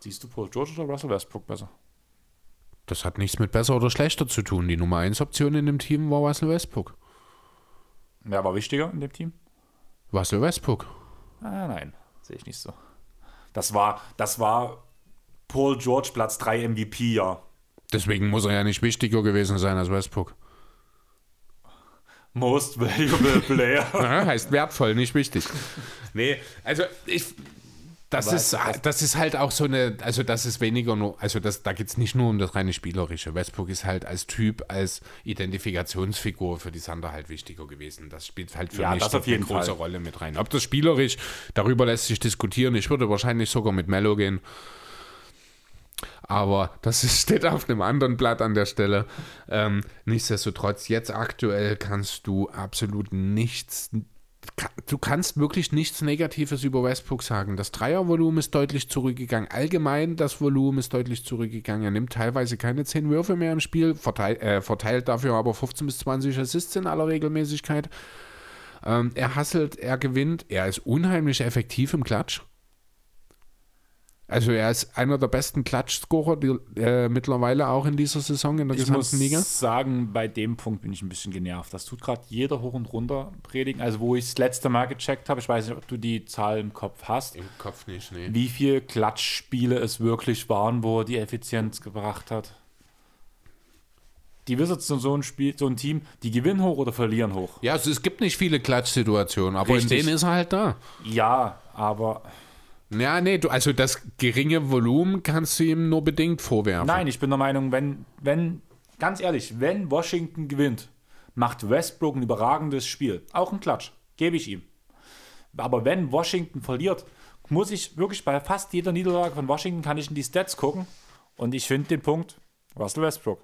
Siehst du Paul George oder Russell Westbrook besser? Das hat nichts mit besser oder schlechter zu tun. Die Nummer 1 Option in dem Team war Russell Westbrook. Wer war wichtiger in dem Team? Russell Westbrook. Ah, nein, sehe ich nicht so. Das war, das war Paul George Platz 3 MVP, ja. Deswegen muss er ja nicht wichtiger gewesen sein als Westbrook. Most Valuable Player. [laughs] Heißt wertvoll, nicht wichtig. Nee, also ich. Das Aber ist, das- das ist halt auch so eine, also das ist weniger nur, also das, da geht es nicht nur um das reine Spielerische. Westbrook ist halt als Typ, als Identifikationsfigur für die Sander halt wichtiger gewesen. Das spielt halt für Ja, mich eine große Fall. Rolle mit rein. Ob das spielerisch, darüber lässt sich diskutieren. Ich würde wahrscheinlich sogar mit Mello gehen. Aber das ist, [laughs] steht auf einem anderen Blatt an der Stelle. Ähm, nichtsdestotrotz, jetzt aktuell kannst du absolut nichts. Du kannst wirklich nichts Negatives über Westbrook sagen. Das Dreiervolumen ist deutlich zurückgegangen. Allgemein das Volumen ist deutlich zurückgegangen. Er nimmt teilweise keine 10 Würfe mehr im Spiel, verteilt, äh, verteilt dafür aber 15 bis 20 Assists in aller Regelmäßigkeit. Ähm, er hasselt, er gewinnt, er ist unheimlich effektiv im Klatsch. Also er ist einer der besten Klatschscorer die, äh, mittlerweile auch in dieser Saison in der Ich muss gesamten Liga. sagen, bei dem Punkt bin ich ein bisschen genervt. Das tut gerade jeder hoch und runter predigen. Also, wo ich das letzte Mal gecheckt habe, ich weiß nicht, ob du die Zahl im Kopf hast, Im Kopf nicht, nee. wie viele Klatschspiele es wirklich waren, wo er die Effizienz gebracht hat. Die Wizards sind so ein Spiel, so ein Team, die gewinnen hoch oder verlieren hoch. Ja, also es gibt nicht viele Klatschsituationen, aber Richtig. in denen ist er halt da. Ja, aber Ja, nee, du, also das geringe Volumen kannst du ihm nur bedingt vorwerfen. nein, ich bin der Meinung, wenn, wenn, ganz ehrlich, wenn Washington gewinnt, macht Westbrook ein überragendes Spiel. Auch ein Klatsch, gebe ich ihm. Aber wenn Washington verliert, muss ich wirklich bei fast jeder Niederlage von Washington kann ich in die Stats gucken und ich finde den Punkt Russell Westbrook,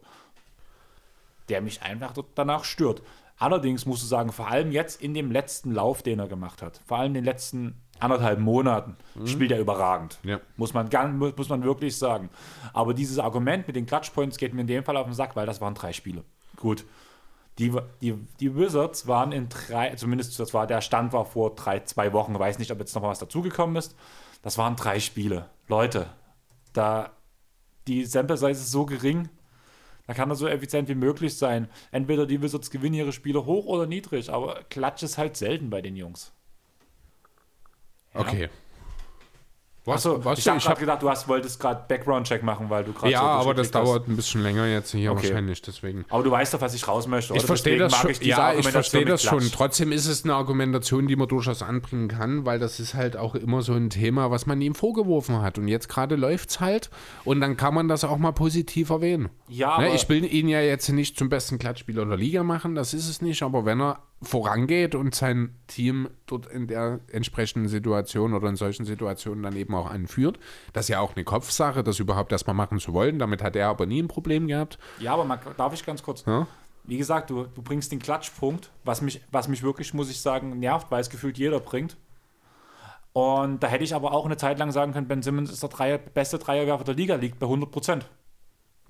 der mich einfach danach stört. Allerdings musst du sagen, vor allem jetzt in dem letzten Lauf, den er gemacht hat, vor allem den letzten anderthalb Monaten, spielt er überragend. Ja. Muss, man, muss man wirklich sagen. Aber dieses Argument mit den Clutch-Points geht mir in dem Fall auf den Sack, weil das waren drei Spiele. Gut. Die, die, die Wizards waren in drei, zumindest das war der Stand war vor drei, zwei Wochen, weiß nicht, ob jetzt noch mal was dazugekommen ist. Das waren drei Spiele. Leute, da die Sample Size ist so gering, da kann er so effizient wie möglich sein. Entweder die Wizards gewinnen ihre Spiele hoch oder niedrig, aber Klatsch ist halt selten bei den Jungs. Okay. Was, Achso, was ich habe ich hab, gedacht, du hast, wolltest gerade Background-Check machen, weil du gerade ja, so aber das hast. dauert ein bisschen länger jetzt hier Okay. wahrscheinlich, deswegen. Aber du weißt doch, was ich raus möchte. Ich oder? verstehe Deswegen das schon. Ich ja, ich verstehe das schon. Trotzdem ist es eine Argumentation, die man durchaus anbringen kann, weil das ist halt auch immer so ein Thema, was man ihm vorgeworfen hat. Und jetzt gerade läuft es halt und dann kann man das auch mal positiv erwähnen. Ja, ne, ich will ihn ja jetzt nicht zum besten Klatschspieler der Liga machen, das ist es nicht, aber wenn er vorangeht und sein Team dort in der entsprechenden Situation oder in solchen Situationen dann eben auch anführt, das ist ja auch eine Kopfsache, das überhaupt erstmal machen zu wollen. Damit hat er aber nie ein Problem gehabt. Ja, aber man, darf ich ganz kurz? Ja? Wie gesagt, du, du bringst den Klatschpunkt, was mich, was mich wirklich, muss ich sagen, nervt, weil es gefühlt jeder bringt. Und da hätte ich aber auch eine Zeit lang sagen können, Ben Simmons ist der Dreier, beste Dreierwerfer der Liga, liegt bei 100 Prozent.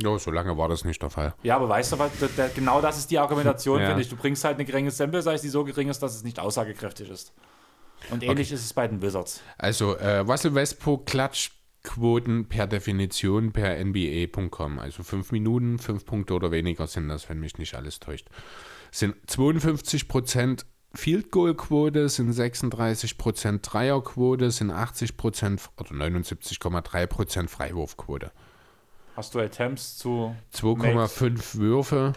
Ja, so lange war das nicht der Fall. Ja, aber weißt du, was, genau das ist die Argumentation, [laughs] Ja. finde ich. Du bringst halt eine geringe Sample Size, die so gering ist, dass es nicht aussagekräftig ist. Und ähnlich ist es bei den Wizards. Also äh, Russell Westbrook Klatschquoten per Definition per NBA.com. Also fünf Minuten, fünf Punkte oder weniger sind das, wenn mich nicht alles täuscht. Sind 52% Field Goal Quote, sind 36% Dreierquote, sind 80% oder 79,3% Freiwurfquote. Hast du Attempts zu 2,5 Würfe.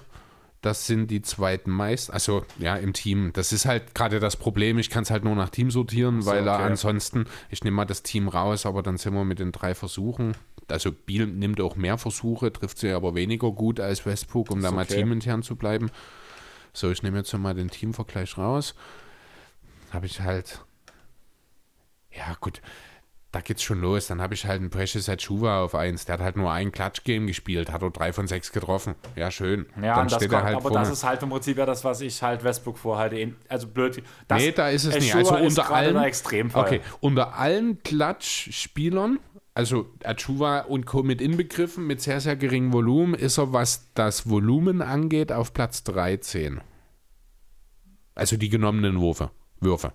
Das sind die zweiten meisten. Also ja, im Team. Das ist halt gerade das Problem. Ich kann es halt nur nach Team sortieren, weil er okay. ansonsten, ich nehme mal das Team raus, aber dann sind wir mit den drei Versuchen. Also Biel nimmt auch mehr Versuche, trifft sie aber weniger gut als Westbrook, um da mal okay. teamintern zu bleiben. So, ich nehme jetzt mal den Teamvergleich raus. Habe ich halt. Ja, gut. Da geht's schon los. Dann habe ich halt einen Precious Achuva auf 1. Der hat halt nur ein Klatschgame gespielt, hat er drei von sechs getroffen. Ja, schön. Ja, dann steht kommt, er halt aber vorne. das ist halt im Prinzip ja das, was ich halt Westbrook vorhalte. Also blöd. Das, nee, da ist es nicht. Also unter allen, Extremfall. okay, unter allen Klatschspielern, also Achuva und Co. mit inbegriffen, mit sehr, sehr geringem Volumen, ist er, was das Volumen angeht, auf Platz 13. Also die genommenen Würfe. Würfe.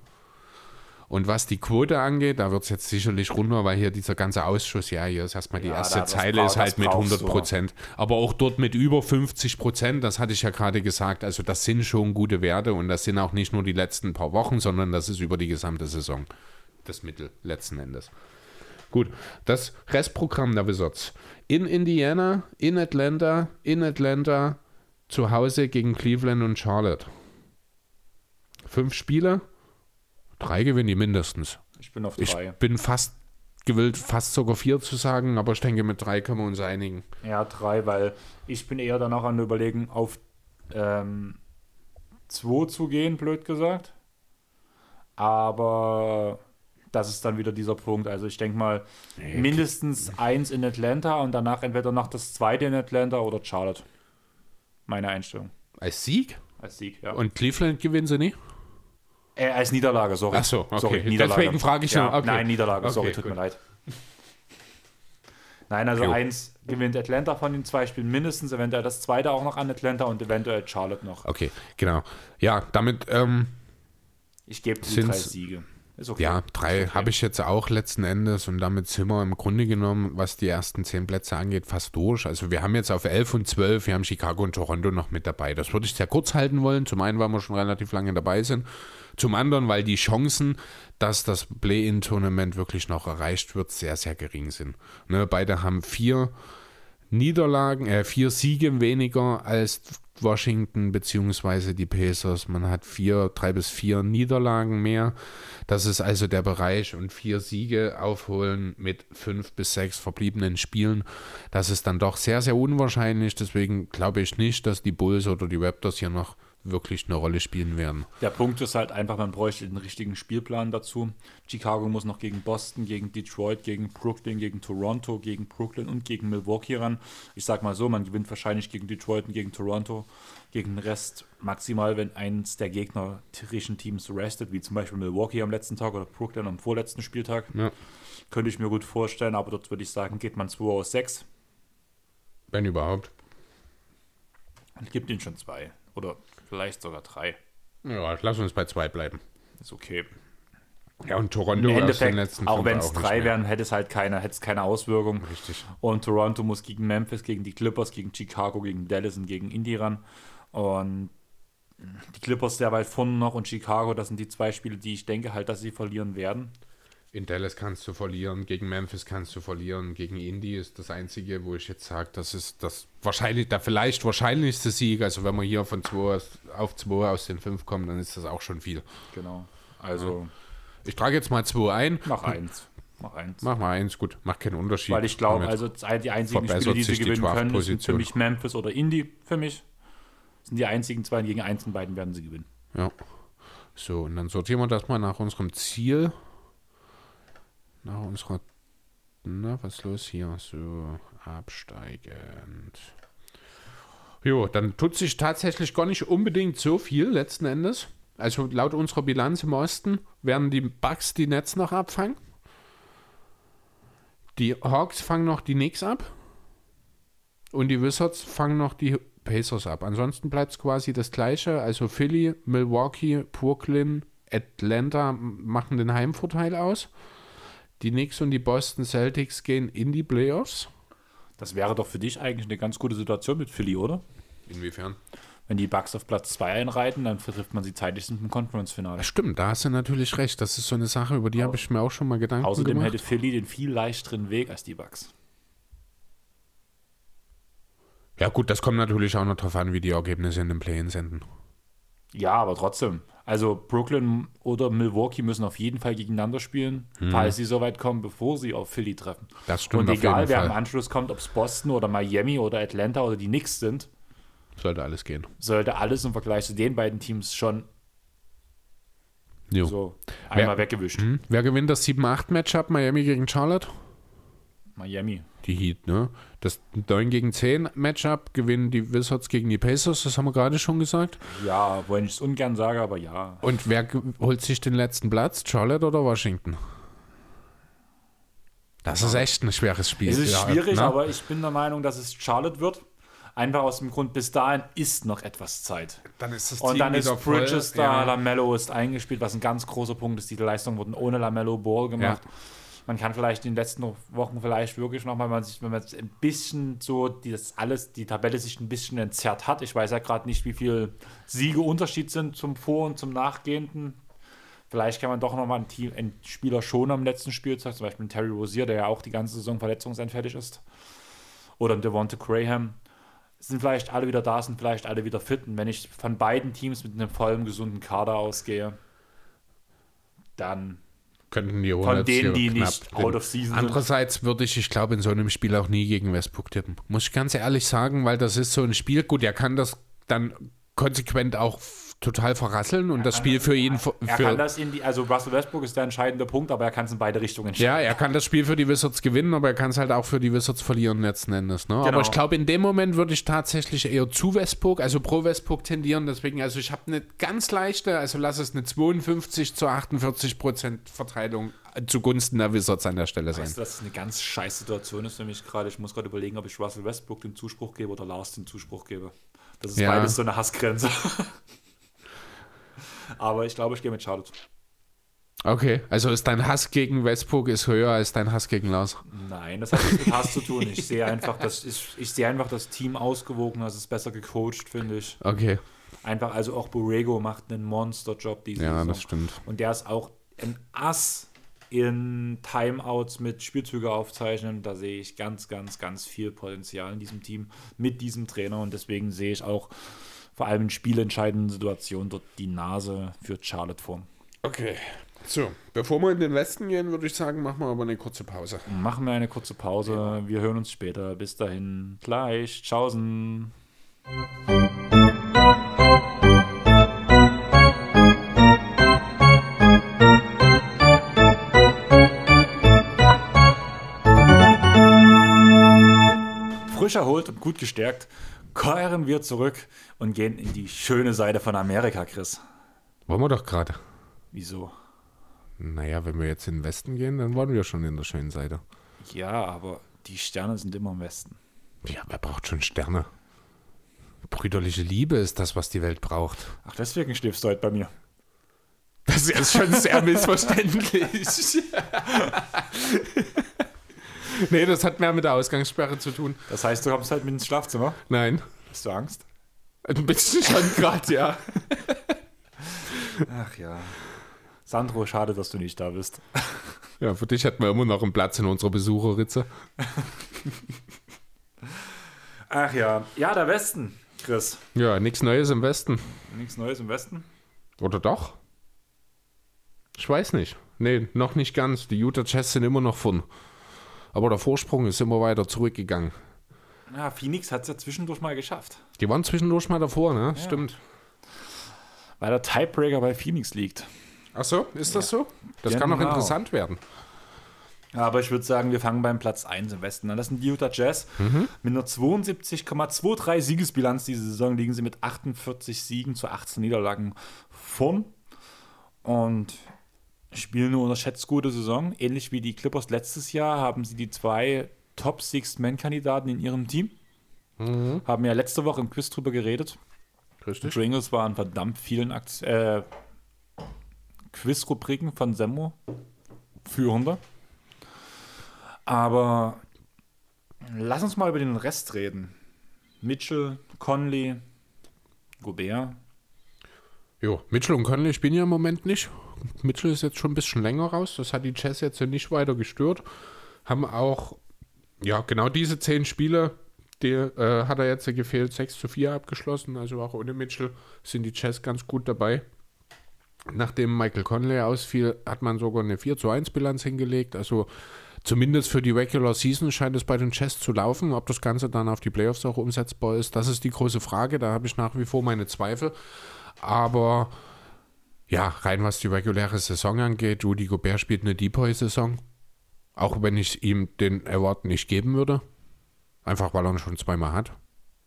Und was die Quote angeht, da wird es jetzt sicherlich runter, weil hier dieser ganze Ausschuss, ja, hier ist erstmal die Ja, erste Zeile, ist halt mit brauchst 100 Prozent. Aber auch dort mit über 50 Prozent, das hatte ich ja gerade gesagt. Also das sind schon gute Werte und das sind auch nicht nur die letzten paar Wochen, sondern das ist über die gesamte Saison. Das Mittel letzten Endes. Gut, das Restprogramm der Wizards. In Indiana, in Atlanta, in Atlanta, zu Hause gegen Cleveland und Charlotte. Fünf Spiele, drei gewinnen die mindestens. Ich bin auf Ich drei. bin fast gewillt, fast sogar vier zu sagen, aber ich denke, mit drei können wir uns einigen. Ja, drei, weil ich bin eher danach an überlegen, auf ähm, zwei zu gehen, blöd gesagt. Aber das ist dann wieder dieser Punkt. Also ich denke mal, mindestens eins in Atlanta und danach entweder noch das zweite in Atlanta oder Charlotte. Meine Einstellung. Als Sieg? Als Sieg, ja. Und Cleveland gewinnen sie nicht? Äh, als Niederlage, sorry. Ach so, okay. Sorry, Niederlage. Deswegen frage ich ja, nur, okay. Nein, Niederlage, Okay, sorry, tut gut. mir leid. Nein, also Jo. eins gewinnt Atlanta von den zwei Spielen mindestens, eventuell das zweite auch noch an Atlanta und eventuell Charlotte noch. Okay, genau. Ja, damit, ähm, Ich gebe drei Siege. Ist okay. ja, drei okay. habe ich jetzt auch letzten Endes und damit sind wir im Grunde genommen, was die ersten zehn Plätze angeht, fast durch. Also wir haben jetzt auf 11 und 12, wir haben Chicago und Toronto noch mit dabei. Das würde ich sehr kurz halten wollen. Zum einen, weil wir schon relativ lange dabei sind. Zum anderen, weil die Chancen, dass das Play-In-Tournament wirklich noch erreicht wird, sehr, sehr gering sind. Ne, beide haben vier Niederlagen, äh, vier Siege weniger als Washington beziehungsweise die Pacers. Man hat vier, drei bis vier Niederlagen mehr. Das ist also der Bereich und vier Siege aufholen mit fünf bis sechs verbliebenen Spielen. Das ist dann doch sehr, sehr unwahrscheinlich. Deswegen glaube ich nicht, dass die Bulls oder die Raptors hier noch wirklich eine Rolle spielen werden. Der Punkt ist halt einfach, man bräuchte den richtigen Spielplan dazu. Chicago muss noch gegen Boston, gegen Detroit, gegen Brooklyn, gegen Toronto, gegen Brooklyn und gegen Milwaukee ran. Ich sag mal so, man gewinnt wahrscheinlich gegen Detroit und gegen Toronto. Gegen den Rest maximal, wenn eins der gegnerischen Teams restet, wie zum Beispiel Milwaukee am letzten Tag oder Brooklyn am vorletzten Spieltag. Ja. Könnte ich mir gut vorstellen, aber dort würde ich sagen, geht man 2 aus 6. Wenn überhaupt. Und gibt ihnen schon zwei. Oder Vielleicht sogar drei. Ja, lass uns bei zwei bleiben. Ist okay. Ja, und Toronto Im Endeffekt, auch wenn es drei wären, hätte es halt keine, hätte es keine Auswirkung. Richtig. Und Toronto muss gegen Memphis, gegen die Clippers, gegen Chicago, gegen Dallas und gegen Indy ran. Und die Clippers sehr weit vorne noch und Chicago, das sind die zwei Spiele, die ich denke halt, dass sie verlieren werden. In Dallas kannst du verlieren, gegen Memphis kannst du verlieren, gegen Indy ist das einzige, wo ich jetzt sage, das ist das wahrscheinlich, der vielleicht wahrscheinlichste Sieg. Also wenn man hier von 2 auf 2 aus den 5 kommt, dann ist das auch schon viel. Genau. Also. Ich trage jetzt mal 2 ein. Mach 1. Mach 1. Mach mal 1, gut. Macht keinen Unterschied. Weil ich glaube, also die einzigen Spiele, die sie gewinnen können, sind für mich Memphis oder Indy. Für mich sind die einzigen zwei, gegen eins und beiden werden sie gewinnen. Ja. So, und dann sortieren wir das mal nach unserem Ziel nach unserer. Na, was ist los hier? So, absteigend. Jo, dann tut sich tatsächlich gar nicht unbedingt so viel letzten Endes. Also laut unserer Bilanz im Osten werden die Bugs die Netz noch abfangen. Die Hawks fangen noch die Knicks ab. Und die Wizards fangen noch die Pacers ab. Ansonsten bleibt es quasi das gleiche. Also Philly, Milwaukee, Brooklyn, Atlanta machen den Heimvorteil aus. Die Knicks und die Boston Celtics gehen in die Playoffs. Das wäre doch für dich eigentlich eine ganz gute Situation mit Philly, oder? Inwiefern? Wenn die Bucks auf Platz 2 einreiten, dann vertrifft man sie zeitlich im Conference-Finale. Stimmt, da hast du natürlich recht. Das ist so eine Sache, über die habe ich mir auch schon mal Gedanken Außerdem gemacht. hätte Philly den viel leichteren Weg als die Bucks. Ja gut, das kommt natürlich auch noch darauf an, wie die Ergebnisse in den Play-In senden. Ja, aber trotzdem. Also Brooklyn oder Milwaukee müssen auf jeden Fall gegeneinander spielen, hm. falls sie so weit kommen, bevor sie auf Philly treffen. Das stimmt. Und egal, wer im Anschluss kommt, ob es Boston oder Miami oder Atlanta oder die Knicks sind, sollte alles gehen. Sollte alles im Vergleich zu den beiden Teams schon jo. so einmal wer, weggewischt. Hm. Wer gewinnt das 7-8-Matchup Miami gegen Charlotte? Miami. Die Heat, ne? Das 9 gegen 10 Matchup gewinnen die Wizards gegen die Pacers, das haben wir gerade schon gesagt. Ja, wollen ich es ungern sage, aber ja. Und wer holt sich den letzten Platz? Charlotte oder Washington? Das ja. ist echt ein schweres Spiel. Es ist schwierig, ne? aber ich bin der Meinung, dass es Charlotte wird. Einfach aus dem Grund, bis dahin ist noch etwas Zeit. Dann ist das Und dann ist Bridges voll, da, ja. Lamello ist eingespielt, was ein ganz großer Punkt ist. Die Leistungen wurden ohne Lamello Ball gemacht. Ja man kann vielleicht in den letzten Wochen vielleicht wirklich nochmal, wenn man sich, wenn man ein bisschen so das alles, die Tabelle sich ein bisschen entzerrt hat. Ich weiß ja gerade nicht, wie viel Siege Unterschied sind zum Vor- und zum Nachgehenden. Vielleicht kann man doch nochmal einen, einen Spieler schon am letzten Spieltag, zum Beispiel Terry Rosier, der ja auch die ganze Saison verletzungsentfertigt ist. Oder Devonta Graham. Sind vielleicht alle wieder da, sind vielleicht alle wieder fit. Und wenn ich von beiden Teams mit einem vollen, gesunden Kader ausgehe, dann könnten die Hornets Von denen, die nicht out of season Andererseits sind. würde ich, ich glaube, in so einem Spiel auch nie gegen Westbrook tippen. Muss ich ganz ehrlich sagen, weil das ist so ein Spiel, gut, er kann das dann konsequent auch total verrasseln und er das Spiel für ihn. Für, er kann das in die, also Russell Westbrook ist der entscheidende Punkt, aber er kann es in beide Richtungen schieben. Ja, er kann das Spiel für die Wizards gewinnen, aber er kann es halt auch für die Wizards verlieren letzten Endes. Ne? Genau. Aber ich glaube, in dem Moment würde ich tatsächlich eher zu Westbrook, also pro Westbrook tendieren. Deswegen, also ich habe eine ganz leichte, also lass es eine 52 zu 48 Prozent Verteilung zugunsten der Wizards an der Stelle sein. Weißt du, dass es eine ganz scheiß Situation ist für mich gerade. Ich muss gerade überlegen, ob ich Russell Westbrook den Zuspruch gebe oder Lars den Zuspruch gebe. Das ist ja. beides so eine Hassgrenze. [laughs] Aber ich glaube, ich gehe mit Charlotte. Okay, also ist dein Hass gegen Westbrook ist höher als dein Hass gegen Lars? Nein, das hat nichts mit Hass zu tun. Ich sehe einfach, das ich, ich sehe einfach das Team ausgewogen, es ist besser gecoacht, finde ich. Okay. Einfach, also auch Borrego macht einen Monsterjob diese Ja, Saison. das stimmt. Und der ist auch ein Ass in Timeouts mit Spielzüge aufzeichnen. Da sehe ich ganz, ganz, ganz viel Potenzial in diesem Team mit diesem Trainer und deswegen sehe ich auch vor allem in spielentscheidenden Situationen dort die Nase für Charlotte vor. Okay. So, bevor wir in den Westen gehen, würde ich sagen, machen wir aber eine kurze Pause. Machen wir eine kurze Pause. Ja. Wir hören uns später. Bis dahin. Gleich. Tschaußen. Frisch erholt und gut gestärkt kehren wir zurück und gehen in die schöne Seite von Amerika, Chris. Wollen wir doch gerade. Wieso? Naja, wenn wir jetzt in den Westen gehen, dann wollen wir schon in der schönen Seite. Ja, aber die Sterne sind immer im Westen. Ja, wer braucht schon Sterne? Brüderliche Liebe ist das, was die Welt braucht. Ach, deswegen schläfst du heute bei mir. Das ist schon sehr [laughs] missverständlich. [laughs] [laughs] nee, das hat mehr mit der Ausgangssperre zu tun. Das heißt, du kommst halt mit ins Schlafzimmer? Nein. Hast du Angst? Ein bisschen schon gerade, ja. [laughs] Ach ja. Sandro, schade, dass du nicht da bist. Ja, für dich hätten wir immer noch einen Platz in unserer Besucherritze. Ach ja. Ja, der Westen, Chris. Ja, nichts Neues im Westen. Nichts Neues im Westen? Oder doch? Ich weiß nicht. Nee, noch nicht ganz. Die Utah Jazz sind immer noch von. Aber der Vorsprung ist immer weiter zurückgegangen. Ja, Phoenix hat es ja zwischendurch mal geschafft. Die waren zwischendurch mal davor, ne? Ja. Stimmt. Weil der Tiebreaker bei Phoenix liegt. Ach so, ist das ja. so? Das genau. kann noch interessant werden. Aber ich würde sagen, wir fangen beim Platz 1 im Westen an. Das sind die Utah Jazz. Mhm. Mit einer 72,23 Siegesbilanz diese Saison liegen sie mit 48 Siegen zu 18 Niederlagen vorn. Und spielen eine unterschätzt gute Saison. Ähnlich wie die Clippers letztes Jahr haben sie die zwei Top Six-Man-Kandidaten in ihrem Team. Mhm. Haben ja letzte Woche im Quiz drüber geredet. Richtig. Die Jingles waren verdammt vielen Akt äh, Quiz-Rubriken von Semmo führender. Aber lass uns mal über den Rest reden. Mitchell, Conley, Gobert. Jo, Mitchell und Conley spielen ja im Moment nicht. Mitchell ist jetzt schon ein bisschen länger raus. Das hat die Chess jetzt nicht weiter gestört. Haben auch, ja, genau diese zehn Spiele, die äh, hat er jetzt gefehlt, 6 zu 4 abgeschlossen. Also auch ohne Mitchell sind die Chess ganz gut dabei. Nachdem Michael Conley ausfiel, hat man sogar eine 4 zu 1 Bilanz hingelegt. Also zumindest für die Regular Season scheint es bei den Chess zu laufen. Ob das Ganze dann auf die Playoffs auch umsetzbar ist, das ist die große Frage. Da habe ich nach wie vor meine Zweifel. Aber ja, rein was die reguläre Saison angeht, Rudy Gobert spielt eine Depoy-Saison. Auch wenn ich ihm den Award nicht geben würde. Einfach weil er ihn schon zweimal hat.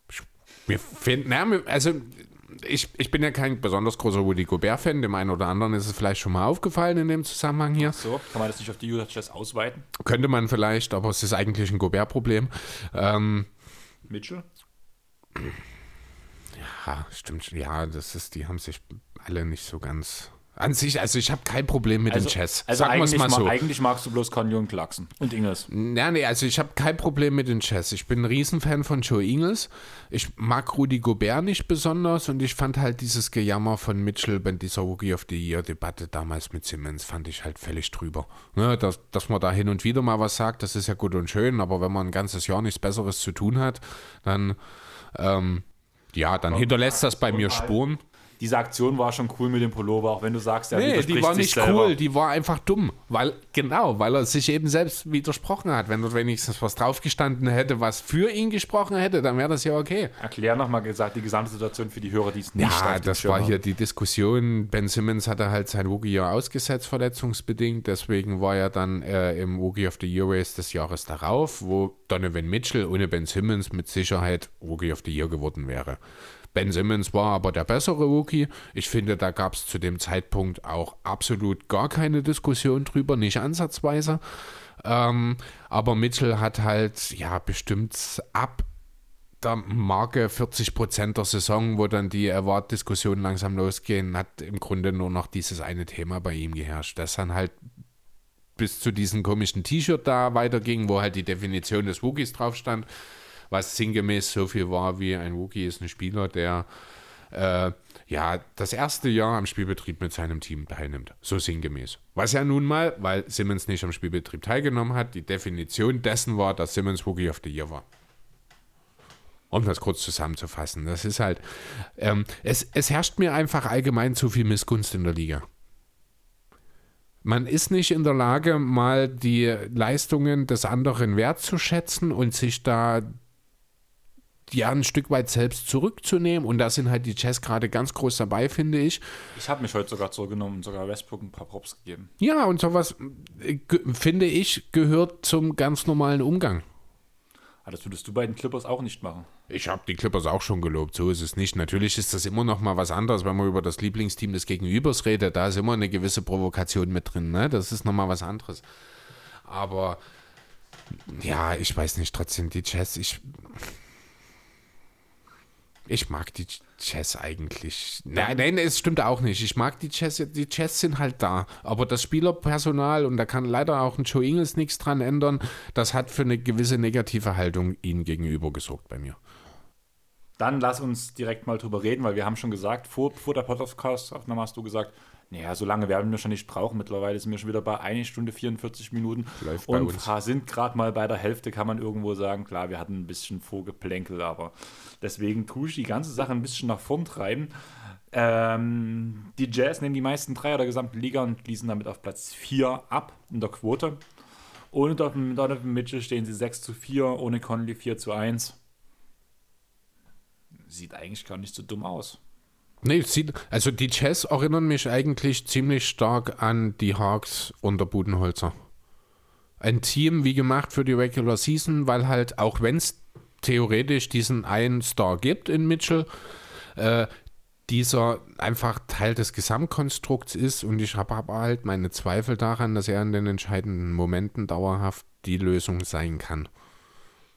Ich, wir finden, also ich, ich bin ja kein besonders großer Rudy Gobert-Fan. Dem einen oder anderen ist es vielleicht schon mal aufgefallen in dem Zusammenhang hier. Ach so, kann man das nicht auf die Utah Jazz ausweiten? Könnte man vielleicht, aber es ist eigentlich ein Gobert-Problem. Ähm, Mitchell? Ja, stimmt. Ja, das ist, die haben sich alle nicht so ganz an sich, also ich habe kein Problem mit also, den Chess. Also eigentlich, mal so. eigentlich magst du bloß Conley und Clarkson und Ingles. Ja, nee, also ich habe kein Problem mit den Chess. Ich bin ein Riesenfan von Joe Ingles. Ich mag Rudy Gobert nicht besonders und ich fand halt dieses Gejammer von Mitchell bei dieser Rookie of the Year Debatte damals mit Simmons, fand ich halt völlig drüber. Ne, dass, dass man da hin und wieder mal was sagt, das ist ja gut und schön, aber wenn man ein ganzes Jahr nichts Besseres zu tun hat, dann, ähm, ja, dann hinterlässt das bei mir Spuren diese Aktion war schon cool mit dem Pullover, auch wenn du sagst, er nee, die war nicht selber. cool, die war einfach dumm, weil genau, weil er sich eben selbst widersprochen hat. Wenn dort wenigstens was draufgestanden hätte, was für ihn gesprochen hätte, dann wäre das ja okay. Erklär nochmal gesagt die gesamte Situation für die Hörer, die es nicht Ja, das war hier die Diskussion. Ben Simmons hatte halt sein Rookie-Jahr ausgesetzt, verletzungsbedingt. Deswegen war er dann äh, im Rookie of the Year Race des Jahres darauf, wo Donovan Mitchell ohne Ben Simmons mit Sicherheit Rookie of the Year geworden wäre. Ben Simmons war aber der bessere Rookie. Ich finde, da gab es zu dem Zeitpunkt auch absolut gar keine Diskussion drüber, nicht ansatzweise. Ähm, aber Mitchell hat halt, ja, bestimmt ab der Marke 40 Prozent der Saison, wo dann die Award-Diskussionen langsam losgehen, hat im Grunde nur noch dieses eine Thema bei ihm geherrscht. Das dann halt bis zu diesem komischen T-Shirt da weiterging, wo halt die Definition des Rookies drauf stand was sinngemäß so viel war wie ein Rookie ist ein Spieler, der äh, ja, das erste Jahr am Spielbetrieb mit seinem Team teilnimmt. So sinngemäß. Was ja nun mal, weil Simmons nicht am Spielbetrieb teilgenommen hat, die Definition dessen war, dass Simmons Rookie of the Year war. Um das kurz zusammenzufassen. Das ist halt, ähm, es, es herrscht mir einfach allgemein zu viel Missgunst in der Liga. Man ist nicht in der Lage, mal die Leistungen des anderen wertzuschätzen und sich da ja ein Stück weit selbst zurückzunehmen. Und da sind halt die Jazz gerade ganz groß dabei, finde ich. Ich habe mich heute sogar zurückgenommen und sogar Westbrook ein paar Props gegeben. Ja, und sowas, äh, finde ich, gehört zum ganz normalen Umgang. Ah, das würdest du bei den Clippers auch nicht machen. Ich habe die Clippers auch schon gelobt, so ist es nicht. Natürlich ist das immer noch mal was anderes, wenn man über das Lieblingsteam des Gegenübers redet. Da ist immer eine gewisse Provokation mit drin. Ne? Das ist noch mal was anderes. Aber ja, ich weiß nicht, trotzdem die Jazz, ich ich mag die Chess eigentlich. Nein, nein, es stimmt auch nicht. Ich mag die Chess, die Chess sind halt da. Aber das Spielerpersonal, und da kann leider auch ein Joe Ingles nichts dran ändern, das hat für eine gewisse negative Haltung ihnen gegenüber gesorgt bei mir. Dann lass uns direkt mal drüber reden, weil wir haben schon gesagt, vor, vor der Podcast-Aufnahme hast du gesagt, naja, so lange werden wir schon nicht brauchen. Mittlerweile sind wir schon wieder bei 1 Stunde 44 Minuten. Läuft und sind gerade mal bei der Hälfte, kann man irgendwo sagen. Klar, wir hatten ein bisschen Vorgeplänkel, aber deswegen tue ich die ganze Sache ein bisschen nach vorn treiben. Ähm, die Jazz nehmen die meisten Dreier der gesamten Liga und schließen damit auf Platz 4 ab in der Quote. Ohne Donovan Mitchell stehen sie 6 zu 4, ohne Conley 4 zu 1. Sieht eigentlich gar nicht so dumm aus. Nee, also die Jazz erinnern mich eigentlich ziemlich stark an die Hawks unter Budenholzer. Ein Team wie gemacht für die Regular Season, weil halt, auch wenn es theoretisch diesen einen Star gibt in Mitchell, äh, dieser einfach Teil des Gesamtkonstrukts ist und ich habe aber halt meine Zweifel daran, dass er in den entscheidenden Momenten dauerhaft die Lösung sein kann.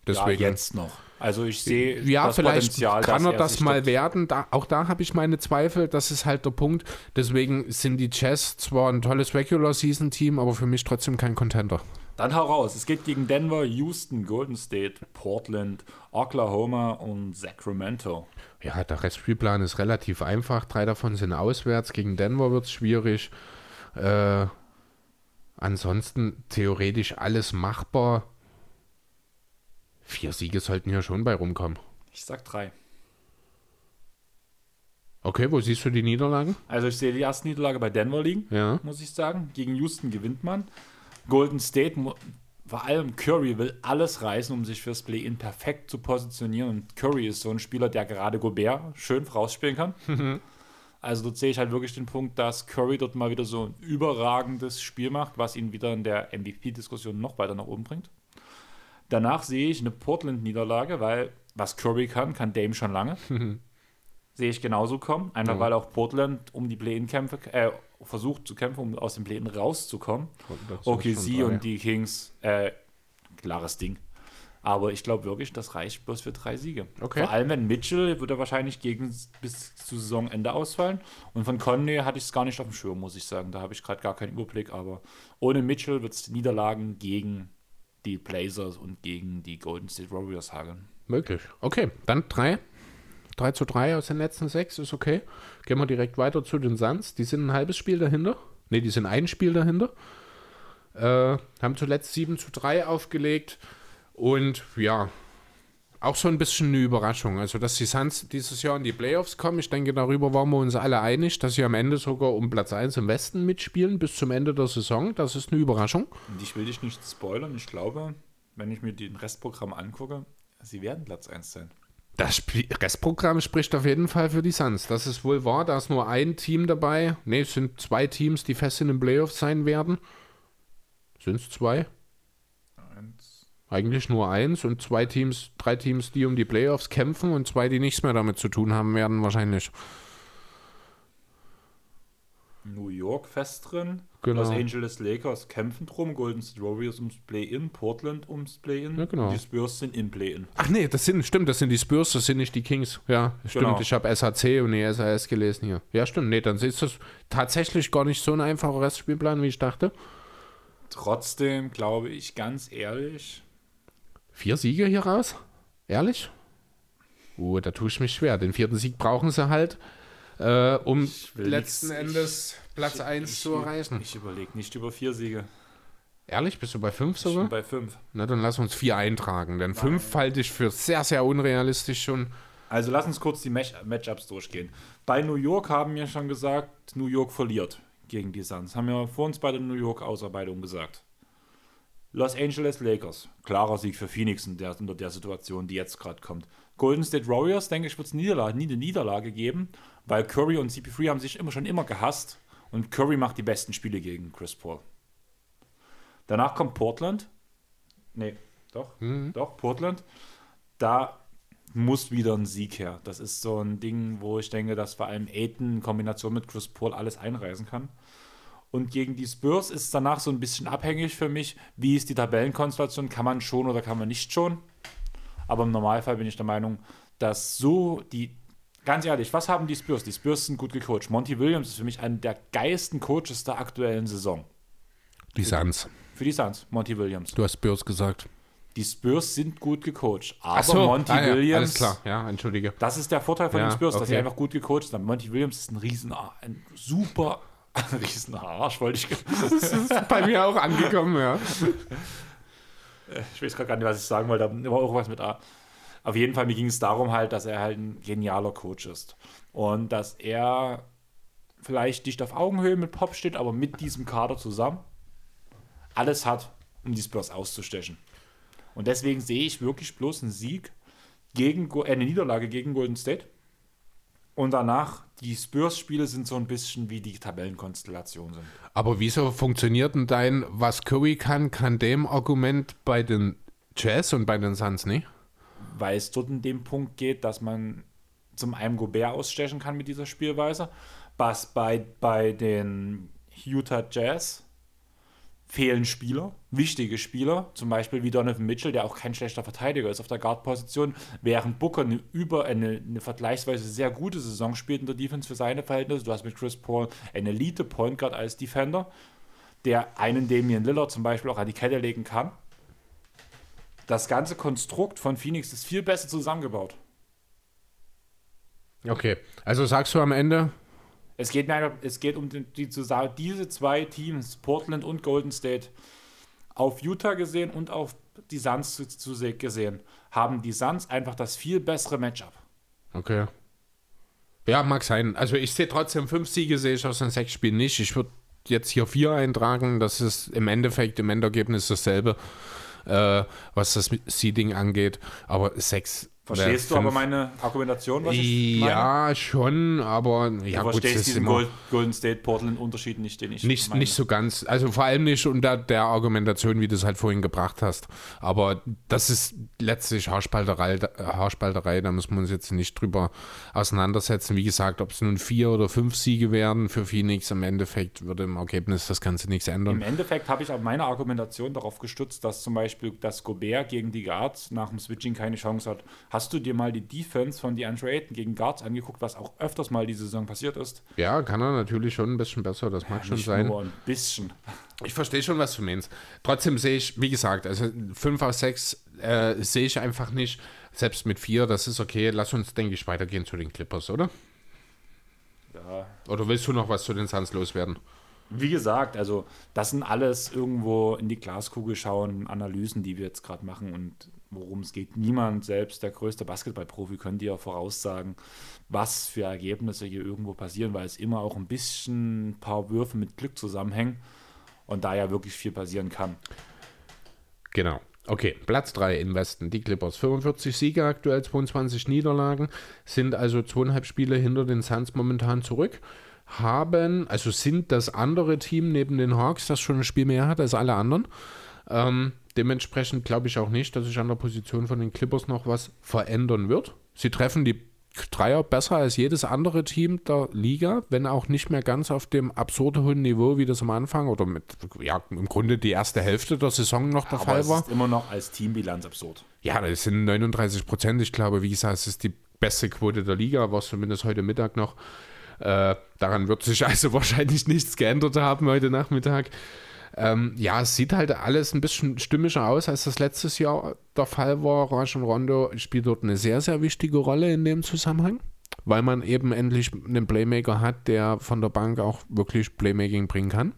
Deswegen, ja, jetzt noch. Also ich sehe ja, das vielleicht Potenzial, kann er das mal stoppt. werden. Da, auch da habe ich meine Zweifel. Das ist halt der Punkt. Deswegen sind die Jazz zwar ein tolles Regular Season Team, aber für mich trotzdem kein Contender. Dann hau raus. Es geht gegen Denver, Houston, Golden State, Portland, Oklahoma und Sacramento. Ja, der Restspielplan ist relativ einfach. Drei davon sind auswärts. Gegen Denver wird es schwierig. Äh, ansonsten theoretisch alles machbar. Vier Siege sollten ja schon bei rumkommen. Ich sag drei. Okay, wo siehst du die Niederlagen? Also ich sehe die erste Niederlage bei Denver liegen, ja. muss ich sagen. Gegen Houston gewinnt man. Golden State, vor allem Curry will alles reißen, um sich fürs Play-In perfekt zu positionieren. Und Curry ist so ein Spieler, der gerade Gobert schön vorausspielen kann. [laughs] also dort sehe ich halt wirklich den Punkt, dass Curry dort mal wieder so ein überragendes Spiel macht, was ihn wieder in der MVP-Diskussion noch weiter nach oben bringt. Danach sehe ich eine Portland-Niederlage, weil was Curry kann, kann Dame schon lange. [laughs] sehe ich genauso kommen. Einfach ja. weil auch Portland um die Play-In-Kämpfe äh, versucht zu kämpfen, um aus dem Play-In rauszukommen. Okay, sie und die Kings, äh, klares Ding. Aber ich glaube wirklich, das reicht bloß für drei Siege. Okay. Vor allem, wenn Mitchell wird er wahrscheinlich gegen bis zu Saisonende ausfallen. Und von Conley hatte ich es gar nicht auf dem Schirm, muss ich sagen. Da habe ich gerade gar keinen Überblick. Aber ohne Mitchell wird es Niederlagen gegen die Blazers und gegen die Golden State Warriors hageln. Möglich. Okay, dann drei. 3 zu 3 aus den letzten sechs ist okay. Gehen wir direkt weiter zu den Suns. Die sind ein halbes Spiel dahinter. Ne, die sind ein Spiel dahinter. Äh, haben zuletzt 7 zu 3 aufgelegt. Und ja, auch so ein bisschen eine Überraschung. Also, dass die Suns dieses Jahr in die Playoffs kommen, ich denke, darüber waren wir uns alle einig, dass sie am Ende sogar um Platz 1 im Westen mitspielen bis zum Ende der Saison. Das ist eine Überraschung. Und ich will dich nicht spoilern. Ich glaube, wenn ich mir den Restprogramm angucke, sie werden Platz 1 sein. Das Restprogramm spricht auf jeden Fall für die Suns. Das ist wohl wahr. Da ist nur ein Team dabei. Ne, es sind zwei Teams, die fest in den Playoffs sein werden. Sind es zwei? Eigentlich nur eins und zwei Teams, drei Teams, die um die Playoffs kämpfen und zwei, die nichts mehr damit zu tun haben werden, wahrscheinlich. New York fest drin. Genau. Los Angeles Lakers kämpfen drum. Golden State Warriors ums Play-In. Portland ums Play-In. Ja, genau. Die Spurs sind im Play-In. Ach nee, das sind, stimmt, das sind die Spurs, das sind nicht die Kings. Ja, stimmt. Genau. Ich habe SHC und die SAS gelesen hier. Ja, stimmt. Nee, dann ist das tatsächlich gar nicht so ein einfacher Restspielplan, wie ich dachte. Trotzdem glaube ich ganz ehrlich, Vier Siege hier raus? Ehrlich? Uh, da tue ich mich schwer. Den vierten Sieg brauchen sie halt, äh, um letzten nix- Endes Platz 1 zu erreichen. Ich überlege nicht über vier Siege. Ehrlich, bist du bei 5 Ich bin sogar? bei fünf. Na, dann lass uns 4 eintragen, denn 5 halte ich für sehr, sehr unrealistisch schon. Also lass uns kurz die Match Matchups durchgehen. Bei New York haben wir schon gesagt, New York verliert gegen die Suns. Haben wir vor uns bei der New York Ausarbeitung gesagt. Los Angeles Lakers. Klarer Sieg für Phoenix in der, unter der Situation, die jetzt gerade kommt. Golden State Warriors, denke ich, wird es nie eine Niederlage geben, weil Curry und CP3 haben sich immer schon immer gehasst und Curry macht die besten Spiele gegen Chris Paul. Danach kommt Portland. Nee, doch, doch, Portland. Da muss wieder ein Sieg her. Das ist so ein Ding, wo ich denke, dass vor allem Aiton in Kombination mit Chris Paul alles einreisen kann. Und gegen die Spurs ist es danach so ein bisschen abhängig für mich, wie ist die Tabellenkonstellation, kann man schon oder kann man nicht schon. Aber im Normalfall bin ich der Meinung, dass so die, ganz ehrlich, was haben die Spurs? Die Spurs sind gut gecoacht. Monty Williams ist für mich einer der geilsten Coaches der aktuellen Saison. Die Suns. Für die Suns, Monty Williams. Du hast Spurs gesagt. Die Spurs sind gut gecoacht. Aber so, Monty ah, ja, Williams Alles klar, ja, entschuldige. Das ist der Vorteil von Ja, den Spurs, dass sie okay. einfach gut gecoacht sind. Monty Williams ist ein riesen, ein super, [laughs] ein riesen Arsch, wollte ich. [laughs] Das ist bei mir auch angekommen, ja. Ich weiß gerade gar nicht, was ich sagen wollte, aber immer irgendwas mit A. Auf jeden Fall, mir ging es darum halt, dass er halt ein genialer Coach ist. Und dass er vielleicht nicht auf Augenhöhe mit Pop steht, aber mit diesem Kader zusammen alles hat, um die Spurs auszustechen. Und deswegen sehe ich wirklich bloß einen Sieg gegen, äh, eine Niederlage gegen Golden State. Und danach, die Spurs-Spiele sind so ein bisschen wie die Tabellenkonstellation sind. Aber wieso funktioniert denn dein, was Curry kann, kann dem Argument bei den Jazz und bei den Suns nicht? weil es dort in dem Punkt geht, dass man zum einen Gobert ausstechen kann mit dieser Spielweise, was bei, bei den Utah Jazz fehlen Spieler, wichtige Spieler, zum Beispiel wie Donovan Mitchell, der auch kein schlechter Verteidiger ist auf der Guard-Position, während Booker eine, über, eine, eine vergleichsweise sehr gute Saison spielt in der Defense für seine Verhältnisse. Du hast mit Chris Paul einen Elite-Point Guard als Defender, der einen Damian Lillard zum Beispiel auch an die Kette legen kann. Das ganze Konstrukt von Phoenix ist viel besser zusammengebaut. Okay, also sagst du am Ende, Es geht, einfach- es geht um die, diese zwei Teams, Portland und Golden State, auf Utah gesehen und auf die Suns zu, zu se- gesehen, haben die Suns einfach das viel bessere Matchup. okay. Ja, mag sein. Also ich sehe trotzdem fünf Siege, sehe ich aus den sechs Spielen nicht. Ich würde jetzt hier vier eintragen. Das ist im Endeffekt, im Endergebnis dasselbe, äh, was das Seeding angeht. Aber sechs. Verstehst du aber meine Argumentation, was ich meine? Ja, schon, aber Du ja, gut, es verstehst diesen Gold, Golden State Portland Unterschied nicht, den ich nicht, meine. nicht so ganz. Also vor allem nicht unter der Argumentation, wie du es halt vorhin gebracht hast. Aber das ist letztlich Haarspalterei, Haarspalterei da muss man uns jetzt nicht drüber auseinandersetzen. Wie gesagt, ob es nun vier oder fünf Siege werden für Phoenix, im Endeffekt würde im Ergebnis das Ganze nichts Im ändern. Endeffekt habe ich auch meine Argumentation darauf gestützt, dass zum Beispiel das Gobert gegen die Guards nach dem Switching keine Chance hat. Hast du dir mal die Defense von DeAndre Ayton gegen Guards angeguckt, was auch öfters mal diese Saison passiert ist? Ja, kann er natürlich schon ein bisschen besser, das mag schon Nicht sein. nur ein bisschen. [laughs] Ich verstehe schon, was du meinst. Trotzdem sehe ich, wie gesagt, also 5 aus 6 äh, sehe ich einfach nicht. Selbst mit 4, das ist okay. Lass uns, denke ich, weitergehen zu den Clippers, oder? Ja. Oder willst du noch was zu den Suns loswerden? Wie gesagt, also das sind alles irgendwo in die Glaskugel schauen, Analysen, die wir jetzt gerade machen und worum es geht. Niemand, selbst der größte Basketballprofi, könnte ja voraussagen, was für Ergebnisse hier irgendwo passieren, weil es immer auch ein bisschen ein paar Würfe mit Glück zusammenhängen und da ja wirklich viel passieren kann. Genau. Okay, Platz 3 im Westen. Die Clippers. 45 Siege, aktuell 22 Niederlagen. Sind also zweieinhalb Spiele hinter den Suns momentan zurück. Haben, also sind das andere Team neben den Hawks, das schon ein Spiel mehr hat als alle anderen. Ähm, dementsprechend glaube ich auch nicht, dass sich an der Position von den Clippers noch was verändern wird. Sie treffen die Dreier besser als jedes andere Team der Liga, wenn auch nicht mehr ganz auf dem absurd hohen Niveau, wie das am Anfang oder mit, ja, im Grunde die erste Hälfte der Saison noch der Aber Fall es war. ist immer noch als Teambilanz absurd. Ja, das sind 39 Prozent. Ich glaube, wie gesagt, es ist die beste Quote der Liga, war es zumindest heute Mittag noch. Äh, daran wird sich also [laughs] wahrscheinlich nichts geändert haben heute Nachmittag. Ähm, ja, es sieht halt alles ein bisschen stimmischer aus, als das letztes Jahr der Fall war. Rajon Rondo spielt dort eine sehr, sehr wichtige Rolle in dem Zusammenhang, weil man eben endlich einen Playmaker hat, der von der Bank auch wirklich Playmaking bringen kann.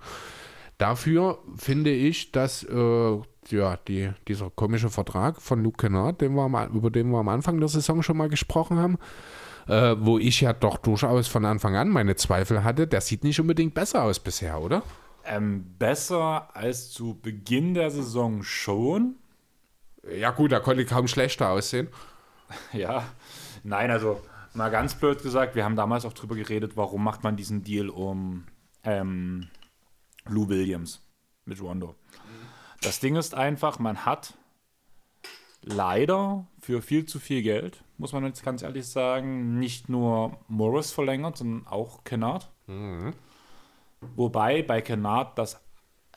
Dafür finde ich, dass äh, ja, die, dieser komische Vertrag von Luke Kennard, den wir, über den wir am Anfang der Saison schon mal gesprochen haben, äh, wo ich ja doch durchaus von Anfang an meine Zweifel hatte, der sieht nicht unbedingt besser aus bisher, oder? Ähm, besser als zu Beginn der Saison schon. Ja gut, er konnte kaum schlechter aussehen. [laughs] Ja, nein, also mal ganz blöd gesagt, wir haben damals auch drüber geredet, warum macht man diesen Deal um ähm, Lou Williams mit Rondo. Das Ding ist einfach, man hat leider für viel zu viel Geld, muss man jetzt ganz ehrlich sagen, nicht nur Morris verlängert, sondern auch Kennard. Mhm. Wobei bei Kennard das,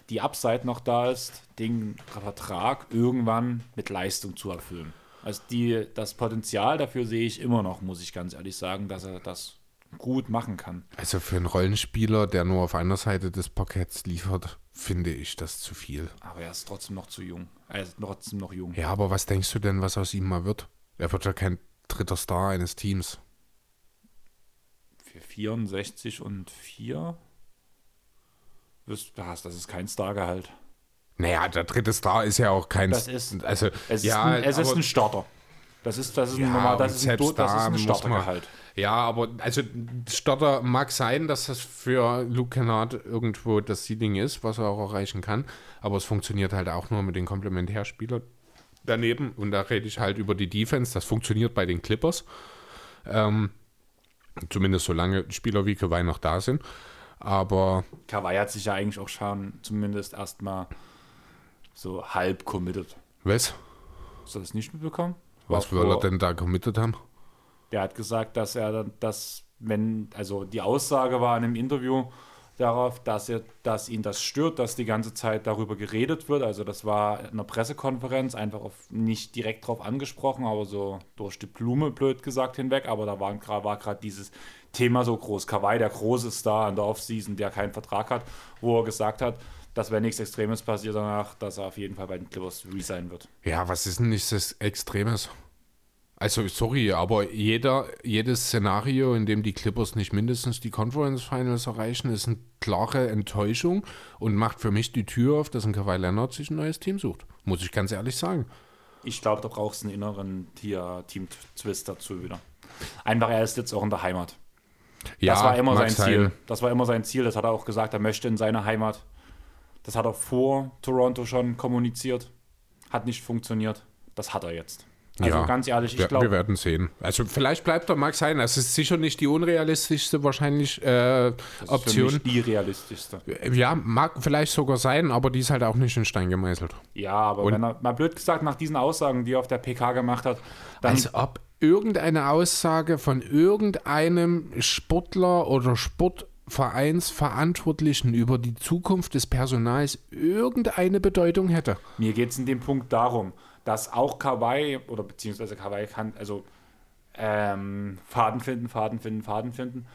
die Upside noch da ist, den Vertrag irgendwann mit Leistung zu erfüllen. Also die, das Potenzial dafür sehe ich immer noch, muss ich ganz ehrlich sagen, dass er das gut machen kann. Also für einen Rollenspieler, der nur auf einer Seite des Parketts liefert, finde ich das zu viel. Aber er ist trotzdem noch zu jung. Er ist trotzdem noch jung. Ja, aber was denkst du denn, was aus ihm mal wird? Er wird ja kein dritter Star eines Teams. Für 64 und 4? Das ist kein Stargehalt. Naja, der dritte Star ist ja auch kein. Das ist, also, es ja, ist ein, es ist ein Starter. Das ist, das ist Ja, ein normal, das ist ein, selbst das ist ein Startergehalt. Ja, aber also Stotter mag sein, dass das für Luke Kennard irgendwo das Seeding ist, was er auch erreichen kann. Aber es funktioniert halt auch nur mit den Komplementärspielern daneben. Und da rede ich halt über die Defense. Das funktioniert bei den Clippers. Ähm, zumindest solange Spieler wie Kawhi noch da sind. Aber Kawhi hat sich ja eigentlich auch schon zumindest erstmal so halb committed. was? Hast du das nicht mitbekommen? Was will er denn da committed haben? Der hat gesagt, dass er dann, dass, wenn, also die Aussage war in einem Interview darauf, dass er, dass ihn das stört, dass die ganze Zeit darüber geredet wird. Also das war in einer Pressekonferenz, einfach auf, nicht direkt drauf angesprochen, aber so durch die Blume, blöd gesagt, hinweg. Aber da waren, war gerade dieses Thema so groß. Kawhi, der große Star in der Offseason, der keinen Vertrag hat, wo er gesagt hat, dass wenn nichts Extremes passiert danach, dass er auf jeden Fall bei den Clippers resignen wird. Ja, was ist denn nicht das Extremes? Also, sorry, aber jeder, jedes Szenario, in dem die Clippers nicht mindestens die Conference Finals erreichen, ist eine klare Enttäuschung und macht für mich die Tür auf, dass ein Kawhi Leonard sich ein neues Team sucht. Muss ich ganz ehrlich sagen. Ich glaube, da brauchst du einen inneren Tier- Team-Twist dazu wieder. Einfach, er ist jetzt auch in der Heimat. Ja, das war immer sein Ziel. Das war immer sein Ziel. Das hat er auch gesagt, er möchte in seine Heimat. Das hat er vor Toronto schon kommuniziert. Hat nicht funktioniert. Das hat er jetzt. Also Ja, ganz ehrlich, ich Wir, wir glaube, werden sehen. Also vielleicht bleibt er, mag sein. Es ist sicher nicht die unrealistischste wahrscheinlich äh, das ist für Option. mich die realistischste. Ja, mag vielleicht sogar sein, aber die ist halt auch nicht in Stein gemeißelt. Ja, aber Und- wenn er, mal blöd gesagt, nach diesen Aussagen, die er auf der PK gemacht hat, dann Als ob irgendeine Aussage von irgendeinem Sportler oder Sportvereinsverantwortlichen über die Zukunft des Personals irgendeine Bedeutung hätte. Mir geht es in dem Punkt darum, dass auch Kawhi oder beziehungsweise Kawhi kann, also ähm, Faden finden, Faden finden, Faden finden.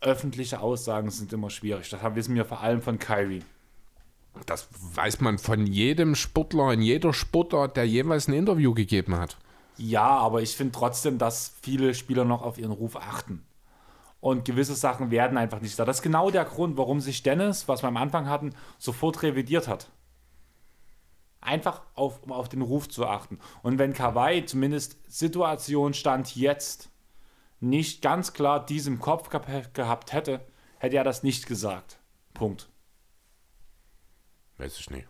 Öffentliche Aussagen sind immer schwierig. Das wissen wir vor allem von Kyrie. Das weiß man von jedem Sportler in jeder Sportart, der jeweils ein Interview gegeben hat. Ja, aber ich finde trotzdem, dass viele Spieler noch auf ihren Ruf achten. Und gewisse Sachen werden einfach nicht da. Das ist genau der Grund, warum sich Dennis, was wir am Anfang hatten, sofort revidiert hat. Einfach auf, um auf den Ruf zu achten. Und wenn Kawhi zumindest Situation stand jetzt nicht ganz klar diesem Kopf gehab- gehabt hätte, hätte er das nicht gesagt. Punkt. Weiß ich nicht.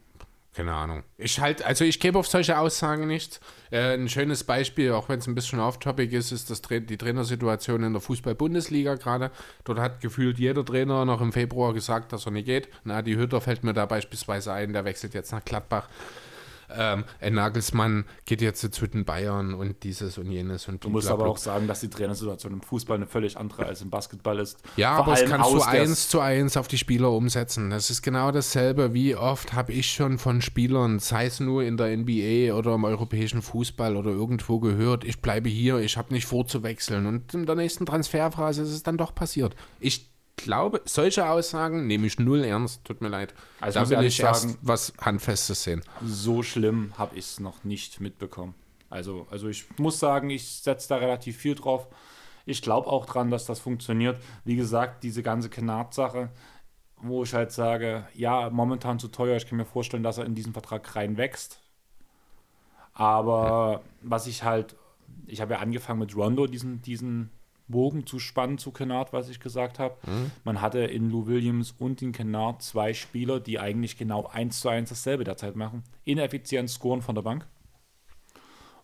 Keine Ahnung. Ich halt, also ich gebe auf solche Aussagen nichts. Äh, ein schönes Beispiel, auch wenn es ein bisschen off-topic ist, ist das, die Trainersituation in der Fußball-Bundesliga gerade. Dort hat gefühlt jeder Trainer noch im Februar gesagt, dass er nicht geht. Na, die Hütter fällt mir da beispielsweise ein, der wechselt jetzt nach Gladbach. Ähm, ein Nagelsmann geht jetzt zu den Bayern und dieses und jenes und Du musst aber auch sagen, dass die Trainersituation im Fußball eine völlig andere als im Basketball ist. Ja, Vor aber es kannst du eins zu eins auf die Spieler umsetzen. Das ist genau dasselbe. Wie oft habe ich schon von Spielern, sei es nur in der NBA oder im europäischen Fußball oder irgendwo gehört, ich bleibe hier, ich habe nicht vor zu wechseln. Und in der nächsten Transferphase ist es dann doch passiert. Ich glaube, solche Aussagen nehme ich null ernst. Tut mir leid. Also da will ich erst sagen- was Handfestes sehen. So schlimm habe ich es noch nicht mitbekommen. Also, also ich muss sagen, ich setze da relativ viel drauf. Ich glaube auch dran, dass das funktioniert. Wie gesagt, diese ganze Kennard-Sache, wo ich halt sage, ja, momentan zu teuer. Ich kann mir vorstellen, dass er in diesen Vertrag reinwächst. Aber was ich halt, ich habe ja angefangen mit Rondo, diesen, diesen Bogen zu spannen zu Kennard, was ich gesagt habe. Man hatte in Lou Williams und in Kennard zwei Spieler, die eigentlich genau eins zu eins dasselbe derzeit machen. Ineffizient scoren von der Bank.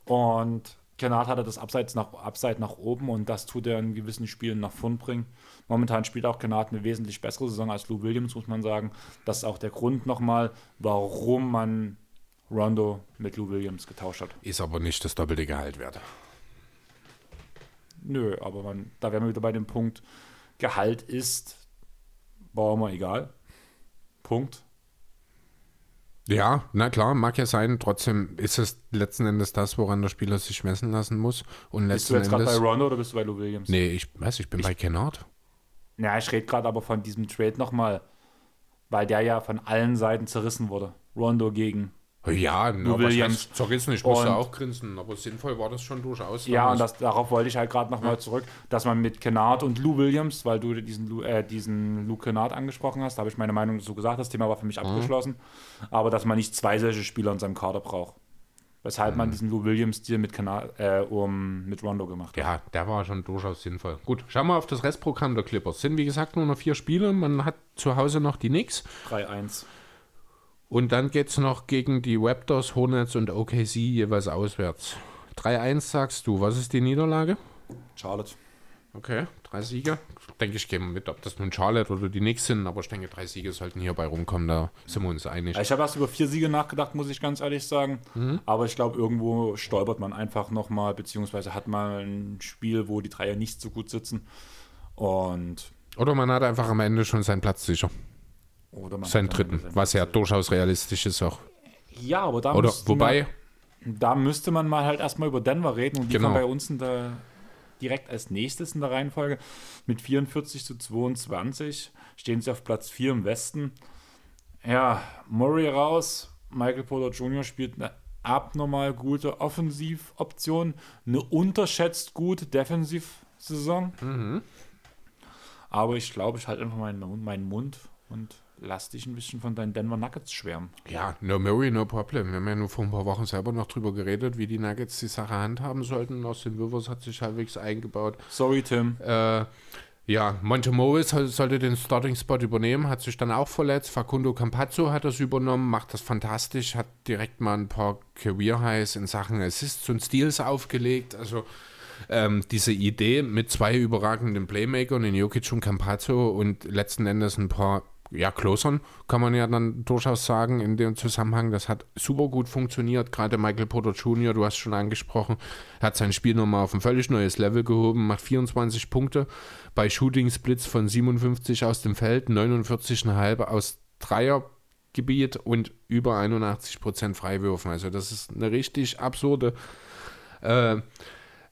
Und Kennard hatte das Abseits nach, Abseits nach oben und das tut er in gewissen Spielen nach vorn bringen. Momentan spielt auch Kennard eine wesentlich bessere Saison als Lou Williams, muss man sagen. Das ist auch der Grund nochmal, warum man Rondo mit Lou Williams getauscht hat. Ist aber nicht das doppelte Gehalt wert. Nö, aber man, da wären wir wieder bei dem Punkt, Gehalt ist Baumer egal. Punkt. Ja, na klar, mag ja sein. Trotzdem ist es letzten Endes das, woran der Spieler sich messen lassen muss. Und Bist du jetzt gerade bei. Rondo oder bist du bei Lou Williams? Nee, ich weiß, ich bin bei Kennard. Ja, ich rede gerade aber von diesem Trade nochmal, weil der ja von allen Seiten zerrissen wurde. Rondo gegen. Ja, nur Williams. Zerrissen, ich musste auch grinsen, aber sinnvoll war das schon durchaus. Ja, und das, darauf wollte ich halt gerade nochmal zurück, dass man mit Kennard und Lou Williams, weil du diesen, Lou- äh, diesen Lou Kennard angesprochen hast, da habe ich meine Meinung dazu gesagt, das Thema war für mich abgeschlossen, aber dass man nicht zwei solche Spieler in seinem Kader braucht. Weshalb man diesen Lou Williams-Deal mit, Kennard- äh, um, mit Rondo gemacht hat. Ja, der war schon durchaus sinnvoll. Gut, schauen wir auf das Restprogramm der Clippers. Sind wie gesagt nur noch vier Spiele. Man hat zu Hause noch die Knicks. 3-1. Und dann geht es noch gegen die Raptors, Hornets und OKC jeweils auswärts. 3-1 sagst du. Was ist die Niederlage? Charlotte. Okay, drei Siege. Denke ich, gehen wir mit, ob das nun Charlotte oder die Knicks sind, aber ich denke, drei Siege sollten hierbei rumkommen, da sind wir uns einig. Ich habe erst über vier Siege nachgedacht, muss ich ganz ehrlich sagen. Aber ich glaube, irgendwo stolpert man einfach nochmal, beziehungsweise hat mal ein Spiel, wo die Dreier nicht so gut sitzen. Und. Oder man hat einfach am Ende schon seinen Platz sicher. Oder man Seinen dritten, was ja durchaus realistisch ist auch. Ja, aber da, Oder wobei, wir, da müsste man mal halt erstmal über Denver reden und die Genau. kommen bei uns in der, direkt als nächstes in der Reihenfolge mit 44 zu 22 stehen sie auf Platz 4 im Westen. Ja, Murray raus, Michael Porter Jr. spielt eine abnormal gute Offensivoption, eine unterschätzt gute Defensivsaison. Mhm. Aber ich glaube, ich halte einfach meinen, meinen Mund und lass dich ein bisschen von deinen Denver Nuggets schwärmen. ja, no Murray, no problem. Wir haben ja nur vor ein paar Wochen selber noch drüber geredet, wie die Nuggets die Sache handhaben sollten. Austin Rivers hat sich halbwegs eingebaut. Sorry, Tim. Äh, ja, Monte Morris soll- sollte den Starting-Spot übernehmen, hat sich dann auch verletzt. Facundo Campazzo hat das übernommen, macht das fantastisch, hat direkt mal ein paar Career-Highs in Sachen Assists und Steals aufgelegt. Also ähm, diese Idee mit zwei überragenden Playmakern in Jokic und Campazzo und letzten Endes ein paar ja, Closern, kann man ja dann durchaus sagen in dem Zusammenhang. Das hat super gut funktioniert. Gerade Michael Porter Jr., du hast schon angesprochen, hat sein Spiel nochmal auf ein völlig neues Level gehoben, macht 24 Punkte bei Shooting Splits von 57 aus dem Feld, 49,5 aus Dreiergebiet und über 81% Freiwürfen. Also das ist eine richtig absurde äh,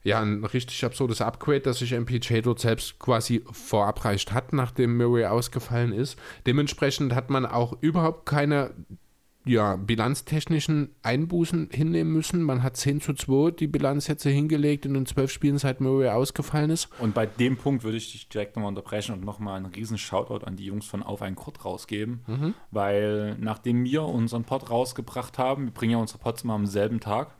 ja, ein richtig absurdes Upgrade, das sich MPJ dort selbst quasi verabreicht hat, nachdem Murray ausgefallen ist. Dementsprechend hat man auch überhaupt keine ja, bilanztechnischen Einbußen hinnehmen müssen. Man hat 10 zu 2 die Bilanz jetzt hingelegt in den 12 Spielen, seit Murray ausgefallen ist. Und bei dem Punkt würde ich dich direkt nochmal unterbrechen und nochmal einen riesen Shoutout an die Jungs von Auf ein Kurt rausgeben. Weil nachdem wir unseren Pod rausgebracht haben, wir bringen ja unsere Pods immer am selben Tag,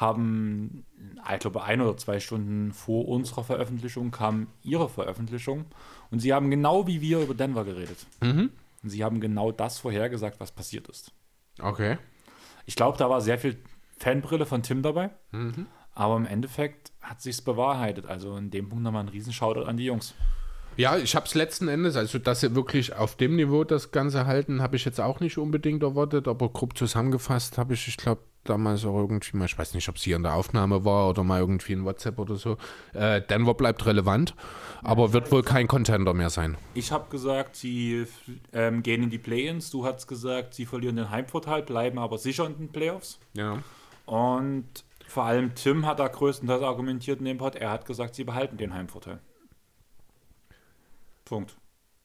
haben, ich glaube, ein oder zwei Stunden vor unserer Veröffentlichung kam ihre Veröffentlichung und sie haben genau wie wir über Denver geredet. Und sie haben genau das vorhergesagt, was passiert ist. Okay. Ich glaube, da war sehr viel Fanbrille von Tim dabei, aber im Endeffekt hat sich's bewahrheitet. Also in dem Punkt nochmal ein riesen Shoutout an die Jungs. Ja, ich habe es letzten Endes, also dass sie wirklich auf dem Niveau das Ganze halten, habe ich jetzt auch nicht unbedingt erwartet, aber grob zusammengefasst habe ich, ich glaube, damals auch irgendwie mal, ich weiß nicht, ob es hier in der Aufnahme war oder mal irgendwie in WhatsApp oder so. Äh, Denver bleibt relevant, aber wird wohl kein Contender mehr sein. Ich habe gesagt, sie ähm, gehen in die Play-Ins. Du hast gesagt, sie verlieren den Heimvorteil, bleiben aber sicher in den Playoffs. Ja. Und vor allem Tim hat da größtenteils argumentiert in dem Pod. Er hat gesagt, sie behalten den Heimvorteil. Punkt.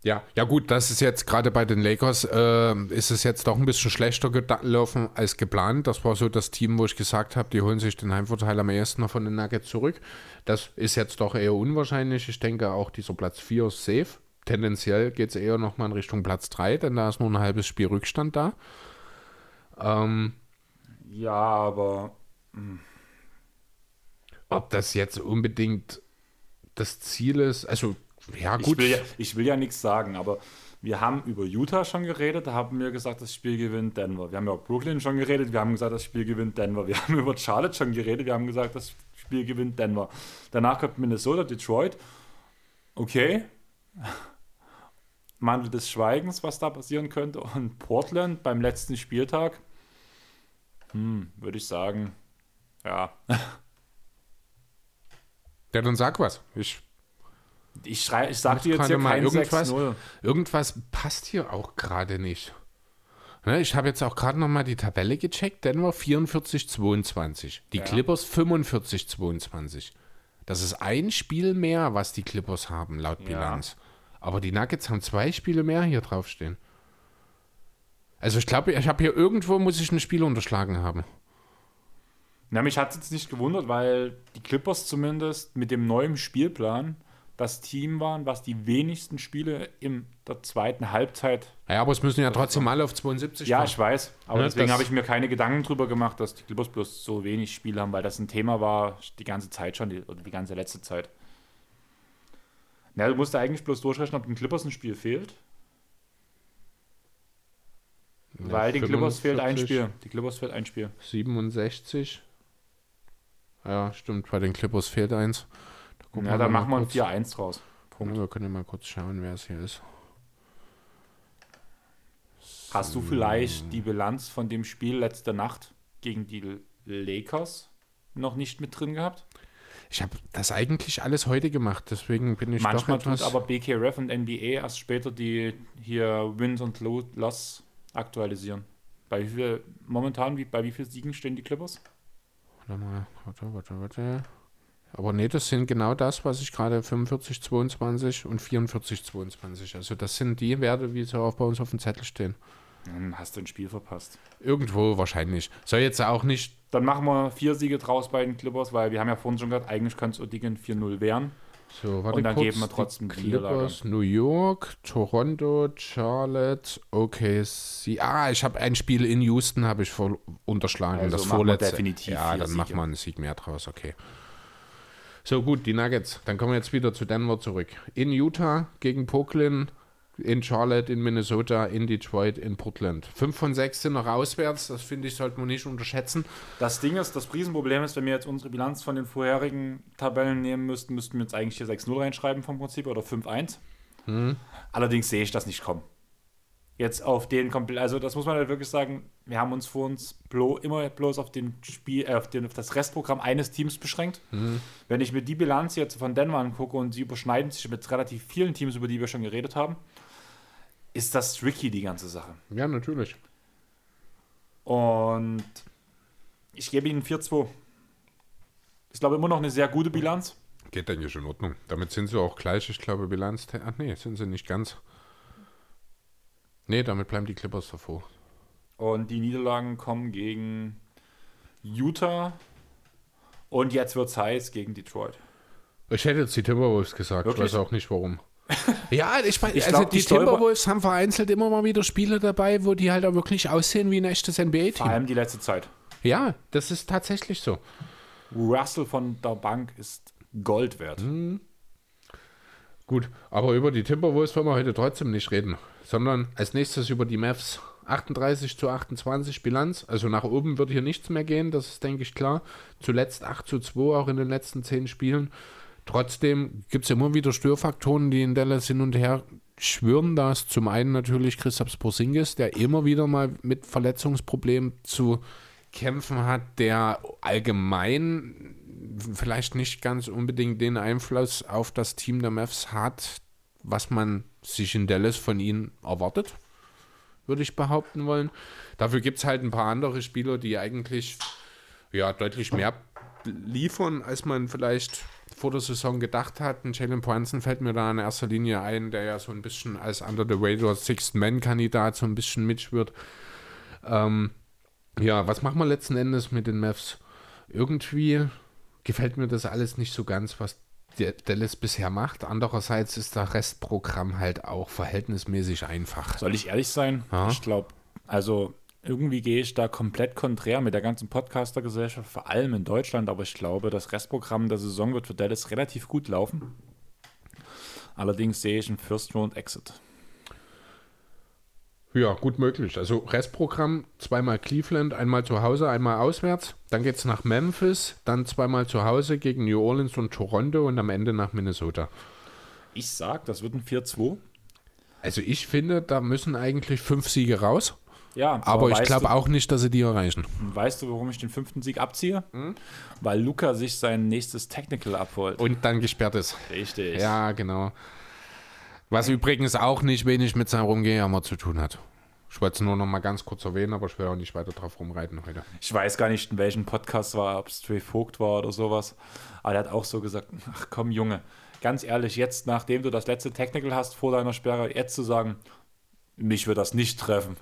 Ja, ja gut, das ist jetzt gerade bei den Lakers, äh, ist es jetzt doch ein bisschen schlechter gelaufen als geplant. Das war so das Team, wo ich gesagt habe, die holen sich den Heimvorteil am ersten noch von den Nuggets zurück. Das ist jetzt doch eher unwahrscheinlich. Ich denke auch, dieser Platz 4 ist safe. Tendenziell geht es eher nochmal in Richtung Platz 3, denn da ist nur ein halbes Spiel Rückstand da. Ähm, ja, aber... Mh. Hm. Ob das jetzt unbedingt das Ziel ist, also ja, gut. Ich will ja, ich will ja nichts sagen, aber wir haben über Utah schon geredet, da haben wir gesagt, das Spiel gewinnt Denver. Wir haben ja über Brooklyn schon geredet, wir haben gesagt, das Spiel gewinnt Denver. Wir [laughs] haben über Charlotte schon geredet, wir haben gesagt, das Spiel gewinnt Denver. Danach kommt Minnesota, Detroit. Okay. [laughs] Mantel des Schweigens, was da passieren könnte. Und Portland beim letzten Spieltag. Hm, würde ich sagen, ja. [laughs] Ja, dann sag was. Ich ich, schrei, ich sag dir jetzt hier mal irgendwas, irgendwas passt hier auch gerade nicht. Ne, ich habe jetzt auch gerade noch mal die Tabelle gecheckt. Denver 44-22. Die ja. Clippers 45-22. Das ist ein Spiel mehr, was die Clippers haben, laut Bilanz. Ja. Aber die Nuggets haben zwei Spiele mehr hier draufstehen. Also ich glaube, ich habe hier irgendwo, muss ich ein Spiel unterschlagen haben. Na, mich hat es jetzt nicht gewundert, weil die Clippers zumindest mit dem neuen Spielplan das Team waren, was die wenigsten Spiele in der zweiten Halbzeit. Ja, aber es müssen ja trotzdem alle auf 72 Ja, ich weiß. Aber ja, deswegen habe ich mir keine Gedanken drüber gemacht, dass die Clippers bloß so wenig Spiele haben, weil das ein Thema war die ganze Zeit schon, die, oder die ganze letzte Zeit. Na, du musst eigentlich bloß durchrechnen, ob den Clippers ein Spiel fehlt. Ja, weil den Clippers fehlt ein Spiel. Die Clippers fehlt ein Spiel. 67. Ja, stimmt, bei den Clippers fehlt eins. Gucken ja, dann machen wir ein 4-1 draus. Punkt. Ja, wir können mal kurz schauen, wer es hier ist. Hast du vielleicht die Bilanz von dem Spiel letzte Nacht gegen die Lakers noch nicht mit drin gehabt? Ich habe das eigentlich alles heute gemacht, deswegen bin ich Manchmal doch etwas... tut aber BKRF und NBA erst später die hier Wins und Loss aktualisieren. Bei wie viel, momentan, wie, bei wie vielen Siegen stehen die Clippers? Warte mal, warte, warte, warte. Aber nee, das sind genau das, was ich gerade 45, 22 und 44, 22. Also das sind die Werte, wie sie auch bei uns auf dem Zettel stehen. Dann hast du ein Spiel verpasst. Irgendwo wahrscheinlich. Soll jetzt auch nicht. Dann machen wir vier Siege draus bei den Clippers, weil wir haben ja vorhin schon gesagt, eigentlich kannst du Dingen 4-0 wehren. So, warte Und dann kurz, geben wir trotzdem die Clippers, New York, Toronto, Charlotte, OKC. Ah, ich habe ein Spiel in Houston habe ich unterschlagen, also das vorletzte. Definitiv ja, dann machen wir einen Sieg mehr draus, okay. So gut, die Nuggets. Dann kommen wir jetzt wieder zu Denver zurück. In Utah gegen Brooklyn, in Charlotte, in Minnesota, in Detroit, in Portland. Fünf von sechs sind noch auswärts. Das finde ich, sollte man nicht unterschätzen. Das Ding ist, das Riesenproblem ist, wenn wir jetzt unsere Bilanz von den vorherigen Tabellen nehmen müssten, müssten wir jetzt eigentlich hier 6-0 reinschreiben vom Prinzip oder 5-1. Hm. Allerdings sehe ich das nicht kommen jetzt auf den komplett, also das muss man halt wirklich sagen, wir haben uns vor uns blo, immer bloß auf den Spiel, äh, auf, den, auf das Restprogramm eines Teams beschränkt. Mhm. Wenn ich mir die Bilanz jetzt von Denver angucke und sie überschneiden sich mit relativ vielen Teams, über die wir schon geredet haben, ist das tricky, die ganze Sache. Ja, natürlich. Und ich gebe ihnen 4-2. Ich glaube immer noch eine sehr gute Bilanz. Geht, denke ich, in Ordnung. Damit sind sie auch gleich, ich glaube, Bilanz. Ach nee, sind sie nicht ganz. Nee, damit bleiben die Clippers davor. Und die Niederlagen kommen gegen Utah und jetzt wird es heiß gegen Detroit. Ich hätte jetzt die Timberwolves gesagt, Wirklich? ich weiß auch nicht warum. [laughs] ja, ich meine, also glaub, die, die Timberwolves haben vereinzelt immer mal wieder Spiele dabei, wo die halt auch wirklich aussehen wie ein echtes NBA-Team. Vor allem die letzte Zeit. Ja, das ist tatsächlich so. Russell von der Bank ist Gold wert. Mhm. Gut, aber über die Timberwolves wollen wir heute trotzdem nicht reden sondern als nächstes über die Mavs 38 zu 28 Bilanz. Also nach oben wird hier nichts mehr gehen, das ist, denke ich, klar. Zuletzt 8 zu 2 auch in den letzten 10 Spielen. Trotzdem gibt es immer wieder Störfaktoren, die in Dallas hin und her schwören. Da ist zum einen natürlich Christoph Porzingis, der immer wieder mal mit Verletzungsproblemen zu kämpfen hat, der allgemein vielleicht nicht ganz unbedingt den Einfluss auf das Team der Mavs hat, was man sich in Dallas von ihnen erwartet, würde ich behaupten wollen. Dafür gibt es halt ein paar andere Spieler, die eigentlich ja, deutlich mehr liefern, als man vielleicht vor der Saison gedacht hat. Und Jalen Brunson fällt mir da in erster Linie ein, der ja so ein bisschen als Under the Radar Sixth Man-Kandidat so ein bisschen mitschwirrt. Ähm, ja, was machen wir letzten Endes mit den Mavs? Irgendwie gefällt mir das alles nicht so ganz, was Dallas bisher macht. Andererseits ist das Restprogramm halt auch verhältnismäßig einfach. Soll ich ehrlich sein? Ja. Ich glaube, also irgendwie gehe ich da komplett konträr mit der ganzen Podcaster-Gesellschaft, vor allem in Deutschland, aber ich glaube, das Restprogramm der Saison wird für Dallas relativ gut laufen. Allerdings sehe ich einen First-Round-Exit. Ja, gut möglich. Also Restprogramm, zweimal Cleveland, einmal zu Hause, einmal auswärts. Dann geht es nach Memphis, dann zweimal zu Hause gegen New Orleans und Toronto und am Ende nach Minnesota. Ich sag, das wird ein 4-2. Also ich finde, da müssen eigentlich fünf Siege raus. Ja, Aber, ich weißt glaube auch nicht, dass sie die erreichen. Weißt du, warum ich den fünften Sieg abziehe? Hm? Weil Luca sich sein nächstes Technical abholt. Und dann gesperrt ist. Richtig. Ja, genau. Was übrigens auch nicht wenig mit seinem Rumgejammer zu tun hat. Ich wollte es nur noch mal ganz kurz erwähnen, aber ich will auch nicht weiter drauf rumreiten heute. Ich weiß gar nicht, in welchem Podcast war, ob es Stray Vogt war oder sowas. Aber der hat auch so gesagt: Ach komm, Junge, ganz ehrlich, jetzt, nachdem du das letzte Technical hast vor deiner Sperre, jetzt zu sagen, mich wird das nicht treffen.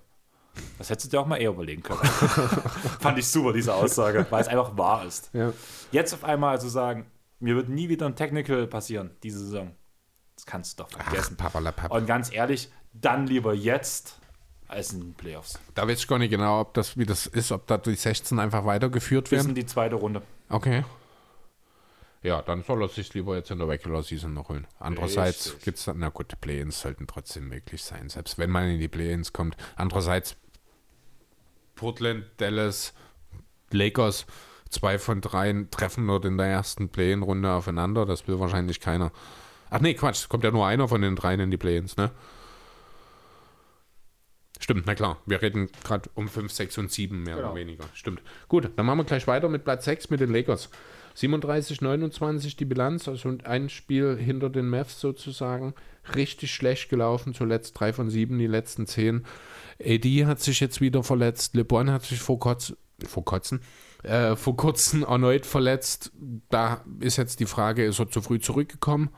Das hättest du dir auch mal eher überlegen können. [laughs] Fand ich super, diese Aussage, weil es einfach wahr ist. Ja. Jetzt auf einmal zu sagen, mir wird nie wieder ein Technical passieren, diese Saison. Das kannst du doch Ach, vergessen. papalapap. Und ganz ehrlich, dann lieber jetzt als in den Playoffs. Da weiß ich gar nicht genau, ob das, wie das ist, ob da die 16 einfach weitergeführt Bis in werden. die zweite Runde. Okay. Ja, dann soll er sich lieber jetzt in der Regular Season noch holen. Andererseits gibt es dann, na gut, Play-Ins sollten trotzdem möglich sein, selbst wenn man in die Play-Ins kommt. Andererseits Portland, Dallas, Lakers, zwei von dreien treffen dort in der ersten Play-In-Runde aufeinander. Das will wahrscheinlich keiner. Ach nee, Quatsch, kommt ja nur einer von den dreien in die Play-Ins, ne? Stimmt, na klar. Wir reden gerade um 5, 6 und 7 mehr Genau. oder weniger. Stimmt. Gut, dann machen wir gleich weiter mit Platz 6 mit den Lakers. 37, 29 die Bilanz, also ein Spiel hinter den Mavs sozusagen. Richtig schlecht gelaufen, zuletzt 3 von 7, die letzten 10. AD hat sich jetzt wieder verletzt. LeBron hat sich vor, Kotz, vor Kotzen, äh, vor kurzem erneut verletzt. Da ist jetzt die Frage, ist er zu früh zurückgekommen?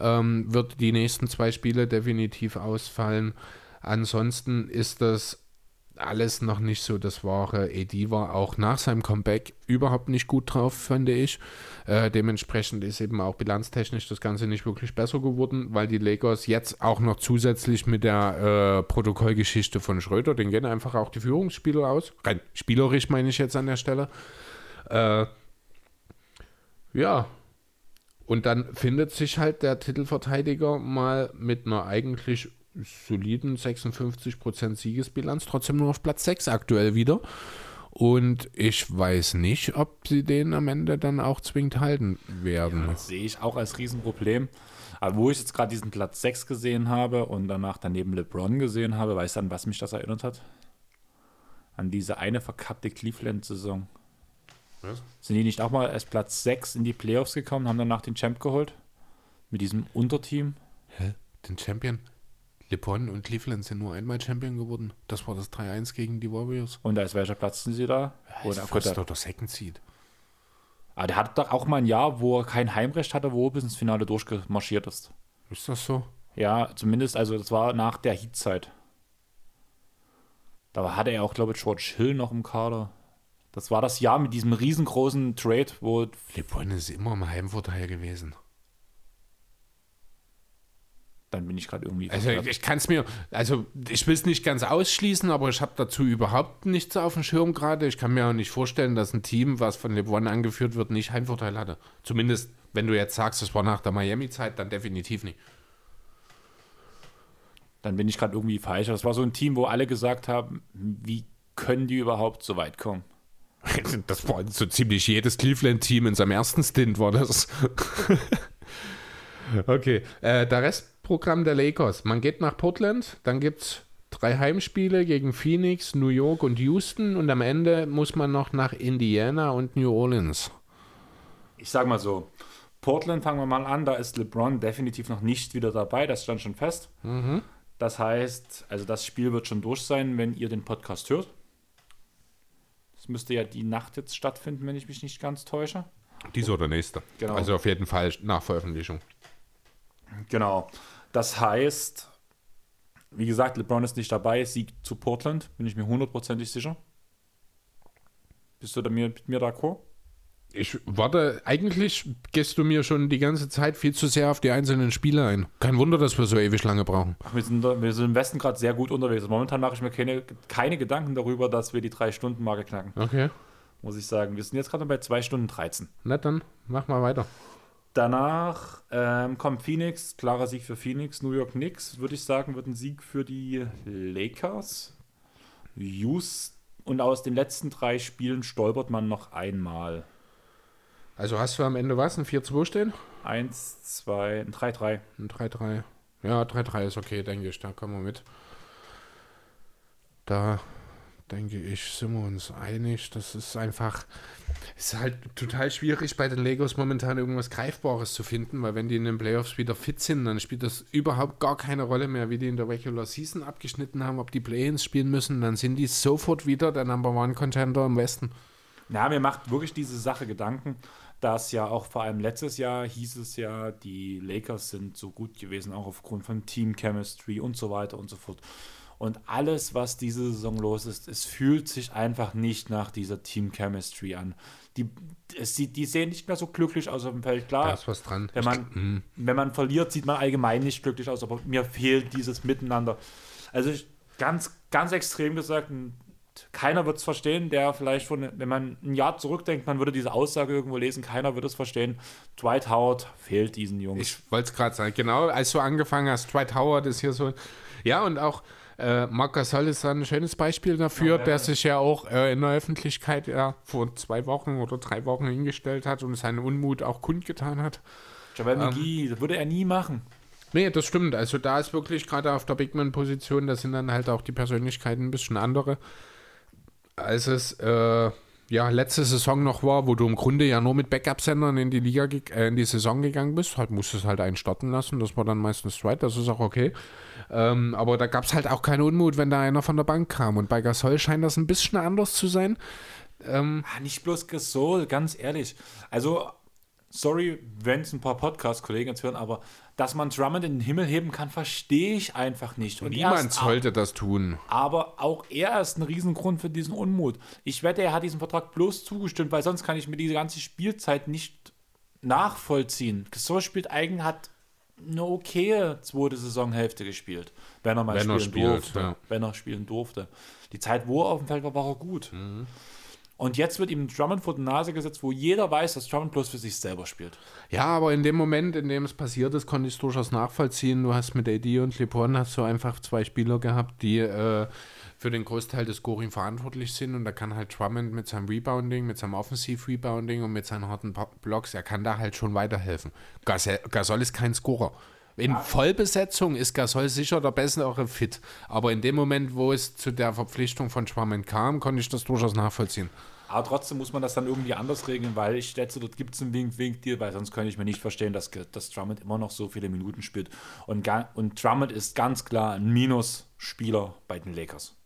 Ähm, wird die nächsten zwei Spiele definitiv ausfallen. Ansonsten ist das alles noch nicht so das wahre. AD war auch nach seinem Comeback überhaupt nicht gut drauf, fand ich. Äh, dementsprechend ist eben auch bilanztechnisch das Ganze nicht wirklich besser geworden, weil die Lakers jetzt auch noch zusätzlich mit der äh, Protokollgeschichte von Schröder, den gehen einfach auch die Führungsspieler aus. Rein spielerisch meine ich jetzt an der Stelle. Äh, ja, und dann findet sich halt der Titelverteidiger mal mit einer eigentlich soliden 56% Siegesbilanz trotzdem nur auf Platz 6 aktuell wieder. Und ich weiß nicht, ob sie den am Ende dann auch zwingend halten werden. Das sehe ich auch als Riesenproblem. Aber wo ich jetzt gerade diesen Platz 6 gesehen habe und danach daneben LeBron gesehen habe, weißt du, an was mich das erinnert hat? An diese eine verkappte Cleveland-Saison. Was? Sind die nicht auch mal als Platz 6 in die Playoffs gekommen, haben danach den Champ geholt? Mit diesem Unterteam? Hä? Den Champion? LeBron und Cleveland sind nur einmal Champion geworden. Das war das 3-1 gegen die Warriors. Und als welcher Platz sind sie da? Ist Oder, First gut, oder Second Seed. aber der hatte doch auch mal ein Jahr, wo er kein Heimrecht hatte, wo er bis ins Finale durchgemarschiert ist. Ist das so? Ja, zumindest, also das war nach der Heat-Zeit. Da hatte er auch, glaube ich, George Hill noch im Kader. Das war das Jahr mit diesem riesengroßen Trade, wo LeBron ist immer im Heimvorteil gewesen. dann bin ich gerade irgendwie. Also verwirrt. ich kann es mir, also ich will es nicht ganz ausschließen, aber ich habe dazu überhaupt nichts auf dem Schirm gerade. Ich kann mir auch nicht vorstellen, dass ein Team, was von LeBron angeführt wird, nicht Heimvorteil hatte. Zumindest, wenn du jetzt sagst, es war nach der Miami-Zeit, dann definitiv nicht. dann bin ich gerade irgendwie falsch. Das war so ein Team, wo alle gesagt haben, wie können die überhaupt so weit kommen? [laughs] Das war so ziemlich jedes Cleveland-Team in seinem ersten Stint war das. [laughs] okay, äh, der Restprogramm der Lakers. Man geht nach Portland, dann gibt es drei Heimspiele gegen Phoenix, New York und Houston und am Ende muss man noch nach Indiana und New Orleans. Ich sag mal so, Portland fangen wir mal an, da ist LeBron definitiv noch nicht wieder dabei, das stand schon fest. Das heißt, also das Spiel wird schon durch sein, wenn ihr den Podcast hört. Müsste ja die Nacht jetzt stattfinden, wenn ich mich nicht ganz täusche. Dieser oder nächste. Genau. Also auf jeden Fall nach Veröffentlichung. Genau. Das heißt, wie gesagt, LeBron ist nicht dabei, Sieg zu Portland, bin ich mir hundertprozentig sicher. Bist du da mir, mit mir d'accord? Ich warte, eigentlich gehst du mir schon die ganze Zeit viel zu sehr auf die einzelnen Spiele ein. Kein Wunder, dass wir so ewig lange brauchen. Ach, wir, sind, wir sind im Westen gerade sehr gut unterwegs. Also Momentan mache ich mir keine, keine Gedanken darüber, dass wir die drei Stunden Marke knacken, Okay. muss ich sagen. Wir sind jetzt gerade bei 2 Stunden 13. Na dann, mach mal weiter. Danach ähm, kommt Phoenix, klarer Sieg für Phoenix. New York Knicks, würde ich sagen, wird ein Sieg für die Lakers. Houston. Und aus den letzten drei Spielen stolpert man noch einmal. Also hast du am Ende was? Ein 4-2 stehen? 1, 2, ein 3-3. Ein 3-3. Ja, 3-3 ist okay, denke ich. Da kommen wir mit. Da denke ich, sind wir uns einig. Das ist einfach. Es ist halt total schwierig bei den Legos momentan irgendwas Greifbares zu finden, weil wenn die in den Playoffs wieder fit sind, dann spielt das überhaupt gar keine Rolle mehr, wie die in der Regular Season abgeschnitten haben, ob die Play-ins spielen müssen, dann sind die sofort wieder der Number One Contender im Westen. Ja, mir macht wirklich diese Sache Gedanken, dass ja auch vor allem letztes Jahr hieß es ja, die Lakers sind so gut gewesen, auch aufgrund von Team Chemistry und so weiter und so fort. Und alles, was diese Saison los ist, es fühlt sich einfach nicht nach dieser Team Chemistry an. Die, es sieht, die sehen nicht mehr so glücklich aus auf dem Feld. Klar, Da ist was dran. wenn man, Mhm. wenn man verliert, sieht man allgemein nicht glücklich aus, aber mir fehlt dieses Miteinander. Also ich, ganz, ganz extrem gesagt, n- keiner wird es verstehen, der vielleicht von, wenn man ein Jahr zurückdenkt, man würde diese Aussage irgendwo lesen, keiner wird es verstehen. Dwight Howard fehlt diesen Jungs. Ich wollte es gerade sagen, genau, als du angefangen hast, Dwight Howard ist hier so. Ja, und auch äh, Marc Gasol ist da ein schönes Beispiel dafür, Ja, ja. der sich ja auch äh, in der Öffentlichkeit ja vor zwei Wochen oder drei Wochen hingestellt hat und seinen Unmut auch kundgetan hat. Javel ähm, McGee, das würde er nie machen. Nee, das stimmt. Also da ist wirklich gerade auf der Bigman-Position, da sind dann halt auch die Persönlichkeiten ein bisschen andere, als es äh, ja letzte Saison noch war, wo du im Grunde ja nur mit Backup-Sendern in die Liga, äh, in die Saison gegangen bist. Halt musstest halt einen starten lassen. Das war dann meistens Stride, das ist auch okay. Ähm, aber da gab es halt auch keinen Unmut, wenn da einer von der Bank kam. Und bei Gasol scheint das ein bisschen anders zu sein. Ähm, Ah, nicht bloß Gasol, ganz ehrlich. Also, sorry, wenn es ein paar Podcast-Kollegen jetzt hören, aber dass man Drummond in den Himmel heben kann, verstehe ich einfach nicht. Und er niemand sollte das tun. Aber auch er ist ein Riesengrund für diesen Unmut. Ich wette, er hat diesem Vertrag bloß zugestimmt, weil sonst kann ich mir diese ganze Spielzeit nicht nachvollziehen. So spielt eigentlich hat eine okaye zweite Saisonhälfte gespielt, wenn er mal Wenn er spielen spielt, durfte. ja. Wenn er spielen durfte. Die Zeit, wo er auf dem Feld war, war er gut. Mhm. Und jetzt wird ihm Drummond vor die Nase gesetzt, wo jeder weiß, dass Drummond bloß für sich selber spielt. Ja, aber in dem Moment, in dem es passiert ist, konnte ich es durchaus nachvollziehen. Du hast mit AD und LeBron hast du einfach zwei Spieler gehabt, die äh, für den Großteil des Scoring verantwortlich sind. Und da kann halt Drummond mit seinem Rebounding, mit seinem Offensiv-Rebounding und mit seinen harten Blocks, er kann da halt schon weiterhelfen. Gasol ist kein Scorer. In Vollbesetzung ist Gasol sicher der bessere Fit. Aber in dem Moment, wo es zu der Verpflichtung von Drummond kam, konnte ich das durchaus nachvollziehen. Aber trotzdem muss man das dann irgendwie anders regeln, weil ich schätze, dort gibt es einen Wink-Wink-Deal, weil sonst könnte ich mir nicht verstehen, dass, dass Drummond immer noch so viele Minuten spielt. Und, und Drummond ist ganz klar ein Minusspieler bei den Lakers.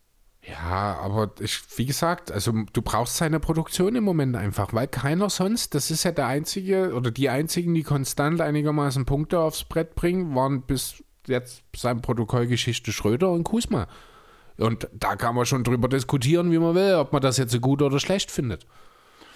Ja, aber ich, wie gesagt, also du brauchst seine Produktion im Moment einfach, weil keiner sonst, das ist ja der einzige oder die einzigen, die konstant einigermaßen Punkte aufs Brett bringen, waren bis jetzt sein Protokollgeschichte Schröder und Kusma. Und da kann man schon drüber diskutieren, wie man will, ob man das jetzt so gut oder schlecht findet.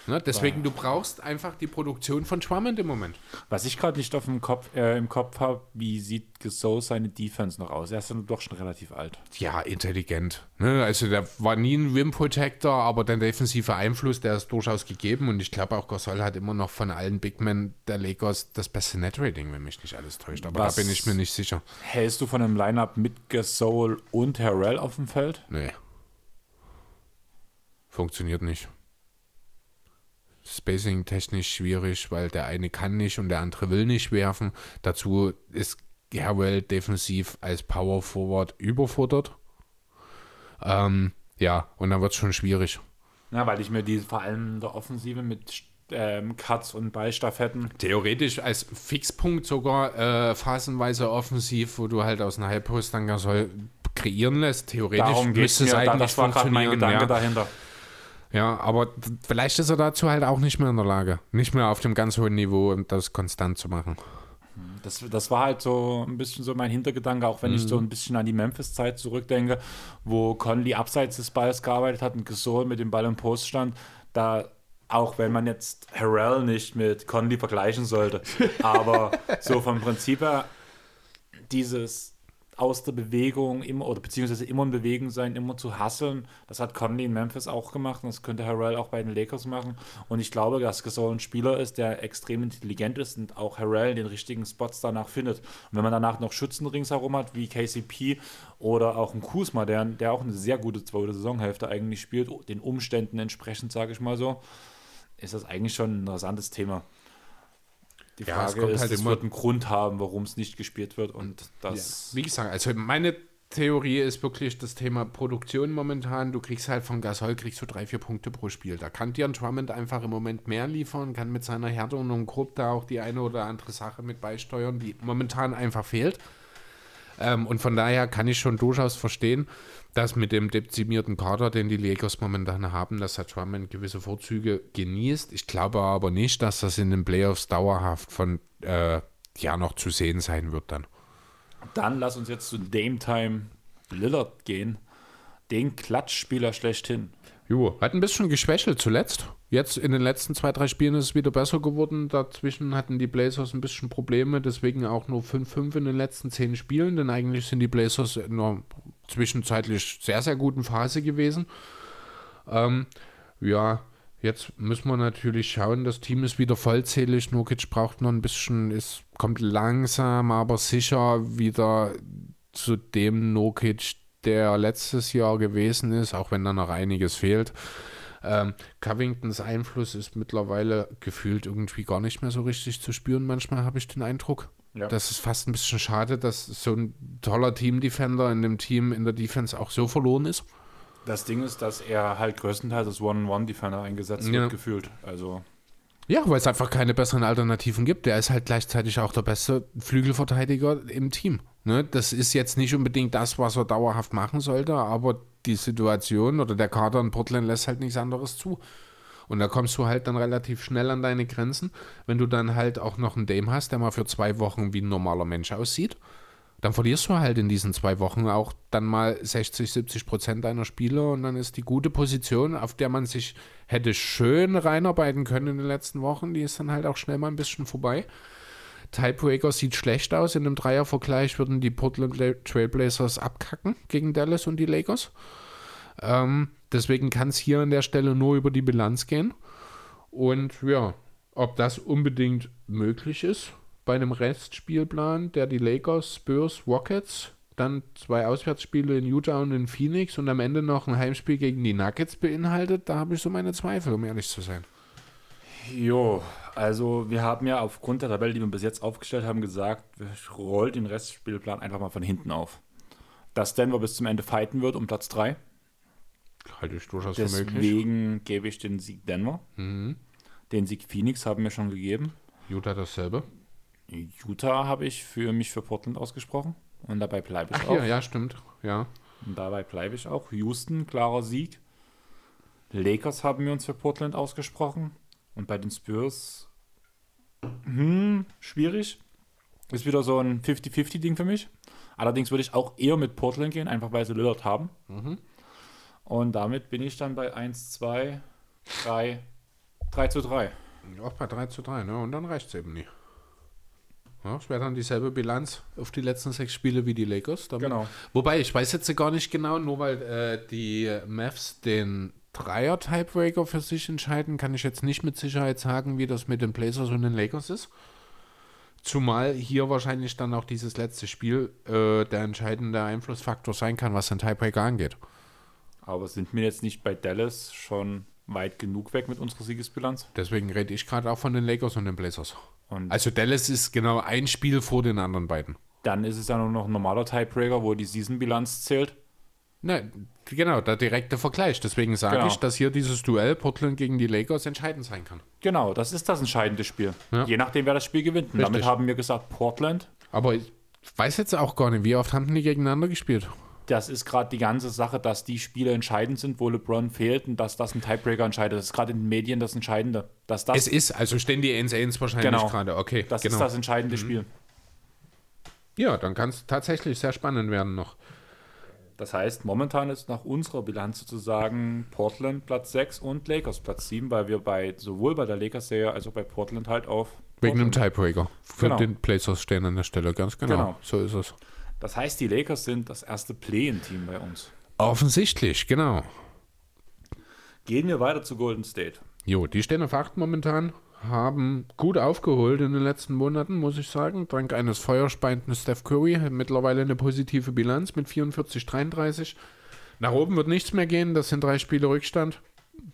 Ne? Deswegen, du brauchst einfach die Produktion von Schwammend im Moment. Was ich gerade nicht auf dem Kopf, äh, im Kopf habe, wie sieht Gasol seine Defense noch aus? Er ist dann doch schon relativ alt. Ja, intelligent. Ne? Also der war nie ein Rim Protector, aber der defensive Einfluss, der ist durchaus gegeben und ich glaube auch Gasol hat immer noch von allen Big Men der Lakers das beste Net-Rating, wenn mich nicht alles täuscht. Aber Was- da bin ich mir nicht sicher. Hältst du von einem Lineup mit Gasol und Harrell auf dem Feld? Nee. Funktioniert nicht. Spacing technisch schwierig, weil der eine kann nicht und der andere will nicht werfen. Dazu ist Harwell defensiv als Power Forward überfordert. Ähm, ja, und dann wird es schon schwierig. Ja, weil ich mir die vor allem in der Offensive mit ähm, Cuts und Ballstaffetten Theoretisch als Fixpunkt sogar äh, phasenweise offensiv, wo du halt aus einem Halbpost dann kreieren lässt. Theoretisch Darum es müsste mir. es Da, eigentlich das war gerade mein funktionieren, Gedanke ja. dahinter. Ja, aber vielleicht ist er dazu halt auch nicht mehr in der Lage. Nicht mehr auf dem ganz hohen Niveau, um das konstant zu machen. Das, das war halt so ein bisschen so mein Hintergedanke, auch wenn mhm. ich so ein bisschen an die Memphis-Zeit zurückdenke, wo Conley abseits des Balls gearbeitet hat und Gasol mit dem Ball im Post stand. Da, auch wenn man jetzt Harrell nicht mit Conley vergleichen sollte, [laughs] aber so vom Prinzip her, dieses aus der Bewegung immer oder beziehungsweise immer in Bewegung sein, immer zu hasseln. Das hat Conley in Memphis auch gemacht und das könnte Harrell auch bei den Lakers machen. Und ich glaube, dass Gasol ein Spieler ist, der extrem intelligent ist und auch Harrell den richtigen Spots danach findet. Und wenn man danach noch Schützen ringsherum hat, wie KCP oder auch ein Kuzma, der, der auch eine sehr gute zweite Saisonhälfte eigentlich spielt, den Umständen entsprechend, sage ich mal so, ist das eigentlich schon ein interessantes Thema. Die Frage ja, es ist, halt es wird einen Grund haben, warum es nicht gespielt wird und das. Ja. Wie gesagt, also meine Theorie ist wirklich das Thema Produktion momentan. Du kriegst halt von Gasol kriegst du drei, vier Punkte pro Spiel. Da kann dir ein Drummond einfach im Moment mehr liefern, kann mit seiner Härte und Grupp da auch die eine oder andere Sache mit beisteuern, die momentan einfach fehlt. Ähm, und von daher kann ich schon durchaus verstehen, dass mit dem dezimierten Kader, den die Lakers momentan haben, dass der Drummond gewisse Vorzüge genießt. Ich glaube aber nicht, dass das in den Playoffs dauerhaft von äh, ja noch zu sehen sein wird dann. Dann lass uns jetzt zu Dame Time Lillard gehen. Den Klatschspieler schlechthin. Jo, hat ein bisschen geschwächelt zuletzt. Jetzt in den letzten zwei, drei Spielen ist es wieder besser geworden. Dazwischen hatten die Blazers ein bisschen Probleme, deswegen auch nur 5-5 in den letzten zehn Spielen, denn eigentlich sind die Blazers in einer zwischenzeitlich sehr, sehr guten Phase gewesen. Ähm, ja, jetzt müssen wir natürlich schauen, das Team ist wieder vollzählig. Nurkic braucht noch ein bisschen, es kommt langsam, aber sicher wieder zu dem Nurkic, der letztes Jahr gewesen ist, auch wenn da noch einiges fehlt. Ähm, Covingtons Einfluss ist mittlerweile gefühlt irgendwie gar nicht mehr so richtig zu spüren. Manchmal habe ich den Eindruck. Ja. Das ist fast ein bisschen schade, dass so ein toller Team-Defender in dem Team in der Defense auch so verloren ist. Das Ding ist, dass er halt größtenteils als One-on-One-Defender eingesetzt ja. wird, gefühlt. Also. Ja, weil es einfach keine besseren Alternativen gibt. Der ist halt gleichzeitig auch der beste Flügelverteidiger im Team. Ne? Das ist jetzt nicht unbedingt das, was er dauerhaft machen sollte, aber die Situation oder der Kader in Portland lässt halt nichts anderes zu. Und da kommst du halt dann relativ schnell an deine Grenzen, wenn du dann halt auch noch einen Dame hast, der mal für zwei Wochen wie ein normaler Mensch aussieht. Dann verlierst du halt in diesen zwei Wochen auch dann mal 60, 70 Prozent deiner Spieler und dann ist die gute Position, auf der man sich hätte schön reinarbeiten können in den letzten Wochen, die ist dann halt auch schnell mal ein bisschen vorbei. Tiebreaker sieht schlecht aus. In einem Dreiervergleich würden die Portland Trailblazers abkacken gegen Dallas und die Lakers. Ähm, deswegen kann es hier an der Stelle nur über die Bilanz gehen. Und ja, ob das unbedingt möglich ist bei einem Restspielplan, der die Lakers, Spurs, Rockets, dann zwei Auswärtsspiele in Utah und in Phoenix und am Ende noch ein Heimspiel gegen die Nuggets beinhaltet, da habe ich so meine Zweifel, um ehrlich zu sein. Jo, also wir haben ja aufgrund der Tabelle, die wir bis jetzt aufgestellt haben, gesagt, wir rollen den Restspielplan einfach mal von hinten auf. Dass Denver bis zum Ende fighten wird um Platz 3. Halte ich durchaus für möglich. Deswegen gebe ich den Sieg Denver. Mhm. Den Sieg Phoenix haben wir schon gegeben. Utah dasselbe. Utah habe ich für mich für Portland ausgesprochen. Und dabei bleibe ich Ach, auch. Ja, ja, stimmt. Ja. Und dabei bleibe ich auch. Houston, klarer Sieg. Lakers haben wir uns für Portland ausgesprochen. Und bei den Spurs, hm, schwierig. Ist wieder so ein 50-50-Ding für mich. Allerdings würde ich auch eher mit Portland gehen, einfach weil sie Lillard haben. Mhm. Und damit bin ich dann bei 1, 2, 3, 3 zu 3. Auch bei 3 zu 3, ne? Und dann reicht es eben nicht. Ja, es wäre dann dieselbe Bilanz auf die letzten sechs Spiele wie die Lakers. Damit. Genau. Wobei, ich weiß jetzt gar nicht genau, nur weil äh, die Mavs den Dreier-Tiebreaker für sich entscheiden, kann ich jetzt nicht mit Sicherheit sagen, wie das mit den Blazers und den Lakers ist. Zumal hier wahrscheinlich dann auch dieses letzte Spiel äh, der entscheidende Einflussfaktor sein kann, was den Tiebreaker angeht. Aber sind wir jetzt nicht bei Dallas schon weit genug weg mit unserer Siegesbilanz? Deswegen rede ich gerade auch von den Lakers und den Blazers. Und also Dallas ist genau ein Spiel vor den anderen beiden. Dann ist es ja nur noch ein normaler Tiebreaker, wo die Season-Bilanz zählt. Ne, genau, der direkte Vergleich. Deswegen sage genau. ich, dass hier dieses Duell Portland gegen die Lakers entscheidend sein kann. Genau, das ist das entscheidende Spiel. Ja. Je nachdem, wer das Spiel gewinnt. damit haben wir gesagt Portland. Aber ich weiß jetzt auch gar nicht, wie oft haben die gegeneinander gespielt? das ist gerade die ganze Sache, dass die Spiele entscheidend sind, wo LeBron fehlt und dass das ein Tiebreaker entscheidet. Das ist gerade in den Medien das Entscheidende. Dass das, Es ist, also stehen die 1-1 wahrscheinlich Genau. gerade. Okay, das genau. ist das entscheidende Spiel. Ja, dann kann es tatsächlich sehr spannend werden noch. Das heißt, momentan ist nach unserer Bilanz sozusagen Portland Platz 6 und Lakers Platz 7, weil wir bei sowohl bei der Lakers-Serie als auch bei Portland halt auf. Wegen dem Portland- Tiebreaker. Für Genau. den Blazers stehen an der Stelle, ganz genau. Genau. So ist es. Das heißt, die Lakers sind das erste Play-in-Team bei uns. Offensichtlich, genau. Gehen wir weiter zu Golden State. Jo, die stehen auf 8 momentan, haben gut aufgeholt in den letzten Monaten, muss ich sagen. Dank eines feuerspeienden Steph Curry, mittlerweile eine positive Bilanz mit 44, 33. Nach oben wird nichts mehr gehen, das sind drei Spiele Rückstand.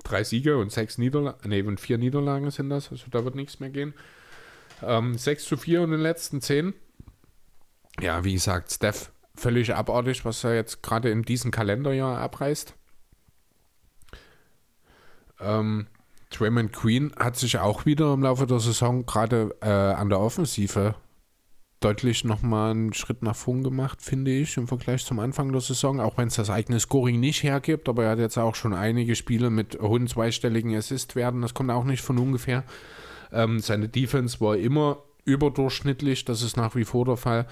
Drei Siege und sechs Niederlagen, nee, und vier Niederlagen sind das, also da wird nichts mehr gehen. Ähm, 6 zu 4 in den letzten 10. Ja, wie gesagt, Steph völlig abartig, was er jetzt gerade in diesem Kalenderjahr abreißt. Ähm, Draymond Green hat sich auch wieder im Laufe der Saison gerade äh, an der Offensive deutlich nochmal einen Schritt nach vorn gemacht, finde ich, im Vergleich zum Anfang der Saison, auch wenn es das eigene Scoring nicht hergibt, aber er hat jetzt auch schon einige Spiele mit hohen zweistelligen Assist-Werten, das kommt auch nicht von ungefähr. Ähm, seine Defense war immer überdurchschnittlich, das ist nach wie vor der Fall.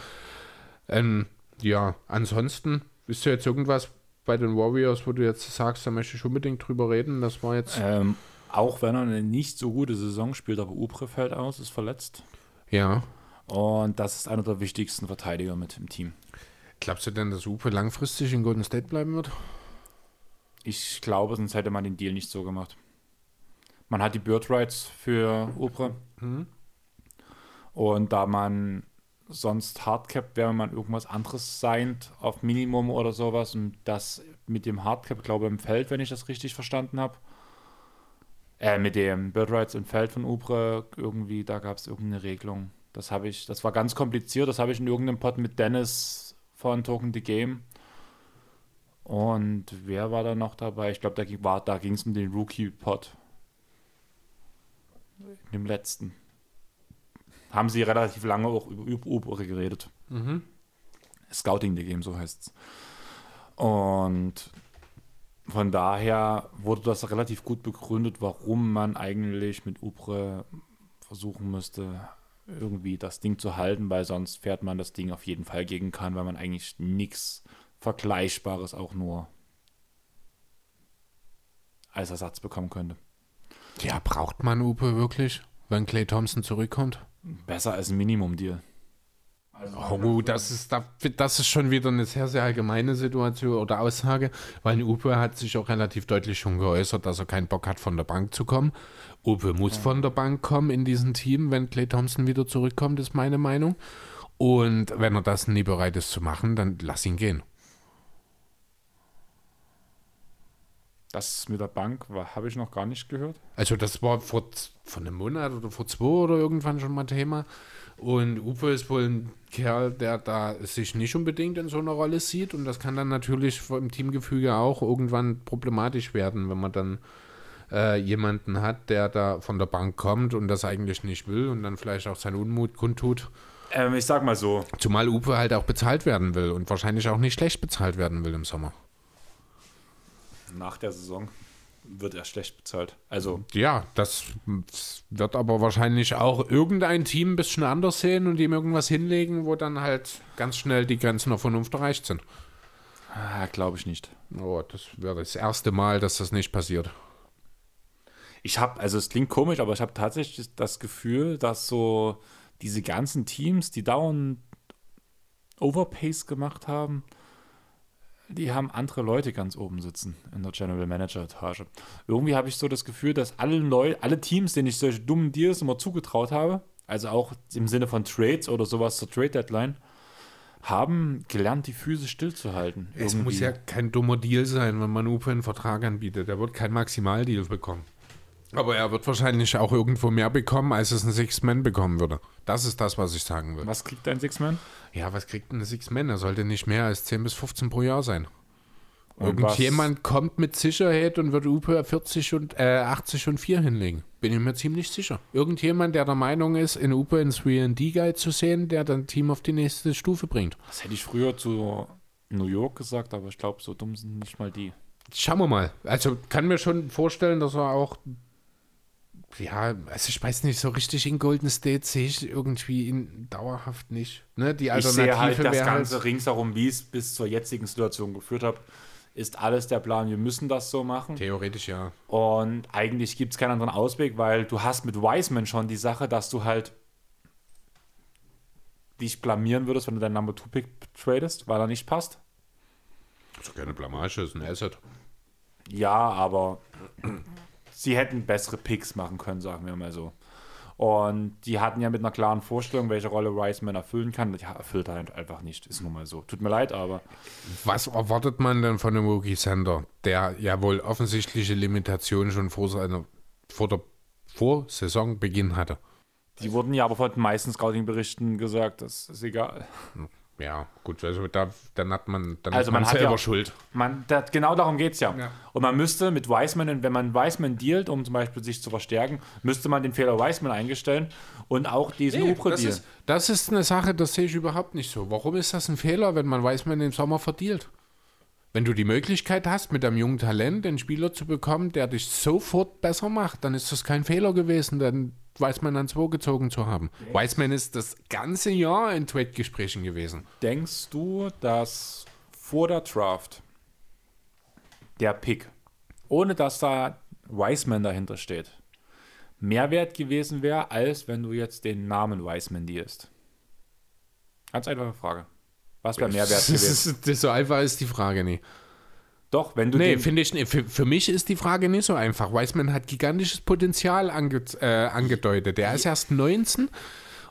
Ähm, ja, ansonsten, ist ja jetzt irgendwas bei den Warriors, wo du jetzt sagst, da möchte ich unbedingt drüber reden, das war jetzt, Ähm, auch wenn er eine nicht so gute Saison spielt, aber Ubre fällt aus, ist verletzt. ja. Und das ist einer der wichtigsten Verteidiger mit im Team. Glaubst du denn, dass Upe langfristig in Golden State bleiben wird? Ich glaube, sonst hätte man den Deal nicht so gemacht. Man hat die Bird Rights für Ubre. Und da man sonst Hardcap wäre, wenn man irgendwas anderes seint auf Minimum oder sowas und das mit dem Hardcap, glaube ich, im Feld, wenn ich das richtig verstanden habe. Äh, mit dem Bird Rights im Feld von Ubre irgendwie, da gab es irgendeine Regelung. Das habe ich, das war ganz kompliziert, das habe ich in irgendeinem Pod mit Dennis von Token the Game. Und wer war da noch dabei? Ich glaube, da ging da es um den Rookie-Pod. In dem letzten. Haben sie relativ lange auch über über Ubre geredet. Scouting the Game, so heißt es. Und von daher wurde das relativ gut begründet, warum man eigentlich mit Ubre versuchen müsste, irgendwie das Ding zu halten, weil sonst fährt man das Ding auf jeden Fall gegen kann, weil man eigentlich nichts Vergleichbares auch nur als Ersatz bekommen könnte. Ja, braucht man Upe wirklich, wenn Clay Thompson zurückkommt? Besser als ein Minimum-Deal. Oh, das ist, da- das ist schon wieder eine sehr, sehr allgemeine Situation oder Aussage, weil Upe hat sich auch relativ deutlich schon geäußert, dass er keinen Bock hat, von der Bank zu kommen. Upe muss von der Bank kommen in diesem Team, wenn Clay Thompson wieder zurückkommt, ist meine Meinung. Und wenn er das nie bereit ist zu machen, dann lass ihn gehen. Das mit der Bank habe ich noch gar nicht gehört. Also das war vor, vor einem Monat oder vor zwei oder irgendwann schon mal Thema. Und Uwe ist wohl ein Kerl, der da sich nicht unbedingt in so einer Rolle sieht. Und das kann dann natürlich im Teamgefüge auch irgendwann problematisch werden, wenn man dann äh, jemanden hat, der da von der Bank kommt und das eigentlich nicht will und dann vielleicht auch seinen Unmut kundtut. Ähm, ich sag mal so, Zumal Uwe halt auch bezahlt werden will und wahrscheinlich auch nicht schlecht bezahlt werden will im Sommer. nach der Saison wird er schlecht bezahlt. Also, Ja, das wird aber wahrscheinlich auch irgendein Team ein bisschen anders sehen und ihm irgendwas hinlegen, wo dann halt ganz schnell die Grenzen der Vernunft erreicht sind. ah, glaube ich nicht. Oh, das wäre das erste Mal, dass das nicht passiert. Ich habe, also es klingt komisch, aber ich habe tatsächlich das Gefühl, dass so diese ganzen Teams, die dauernd Overpace gemacht haben, die haben andere Leute ganz oben sitzen in der General Manager Etage. Irgendwie habe ich so das Gefühl, dass alle Leute, alle Teams, denen ich solche dummen Deals immer zugetraut habe, also auch im Sinne von Trades oder sowas zur Trade Deadline, haben gelernt, die Füße stillzuhalten. Es Irgendwie. muss ja kein dummer Deal sein, wenn man Uwe einen Vertrag anbietet. Er wird kein Maximaldeal bekommen. Aber er wird wahrscheinlich auch irgendwo mehr bekommen, als es ein Six-Man bekommen würde. Das ist das, was ich sagen will. Was kriegt ein Six-Man? Ja, was kriegt ein Six-Man? Er sollte nicht mehr als 10 bis 15 pro Jahr sein. Und Irgendjemand kommt mit Sicherheit und wird Upe 40 und äh, 80 und 4 hinlegen. Bin ich mir ziemlich sicher. Irgendjemand, der der Meinung ist, in Upe ins 3D Guide zu sehen, der dann Team auf die nächste Stufe bringt. Das hätte ich früher zu New York gesagt, aber ich glaube, so dumm sind nicht mal die. Schauen wir mal. Also kann mir schon vorstellen, dass er auch. Ja, also ich weiß nicht, so richtig in Golden State sehe ich irgendwie ihn dauerhaft nicht. Ne? Die Ich Alternative sehe halt das wäre Ganze halt, ringsherum, wie es bis zur jetzigen Situation geführt hat, ist alles der Plan. Wir müssen das so machen. Theoretisch ja. Und eigentlich gibt es keinen anderen Ausweg, weil du hast mit Wiseman schon die Sache, dass du halt dich blamieren würdest, wenn du deinen Number 2 Pick tradest, weil er nicht passt. Das ist keine Blamage, ist ein Asset. Ja, aber sie hätten bessere Picks machen können, sagen wir mal so. Und die hatten ja mit einer klaren Vorstellung, welche Rolle Wiseman erfüllen kann. Die erfüllt er halt einfach nicht. Ist nun mal so. Tut mir leid, aber Was erwartet man denn von einem Rookie Center, der ja wohl offensichtliche Limitationen schon vor seiner vor der vor Saisonbeginn hatte? die wurden ja aber von den meisten Scouting-Berichten gesagt, das ist egal. Ja, gut, also da, dann hat man dann Also man hat selber ja- schuld. Man, das, genau darum geht es ja. Ja. Und man müsste mit Wiseman, wenn man Wiseman dealt, um zum Beispiel sich zu verstärken, müsste man den Fehler Wiseman einstellen und auch diesen Nee, das, deal. ist, das ist eine Sache, das sehe ich überhaupt nicht so. Warum ist das ein Fehler, wenn man weiß, man im Sommer verdient? Wenn du die Möglichkeit hast, mit einem jungen Talent einen Spieler zu bekommen, der dich sofort besser macht, dann ist das kein Fehler gewesen, dann weiß man an zwei gezogen zu haben. Wiseman ist das ganze Jahr in Trade-Gesprächen gewesen. Denkst du, dass vor der Draft der Pick, ohne dass da Wiseman dahinter steht, mehr wert gewesen wäre, als wenn du jetzt den Namen Wiseman dealst? Ganz einfache Frage. Was wäre [laughs] mehr wert Das gewesen? ist, das [laughs] so einfach ist die Frage nicht. Doch, wenn du Nee, finde ich. Für, für mich ist die Frage nicht so einfach. Wiseman hat gigantisches Potenzial ange, äh, angedeutet. Er ist erst 19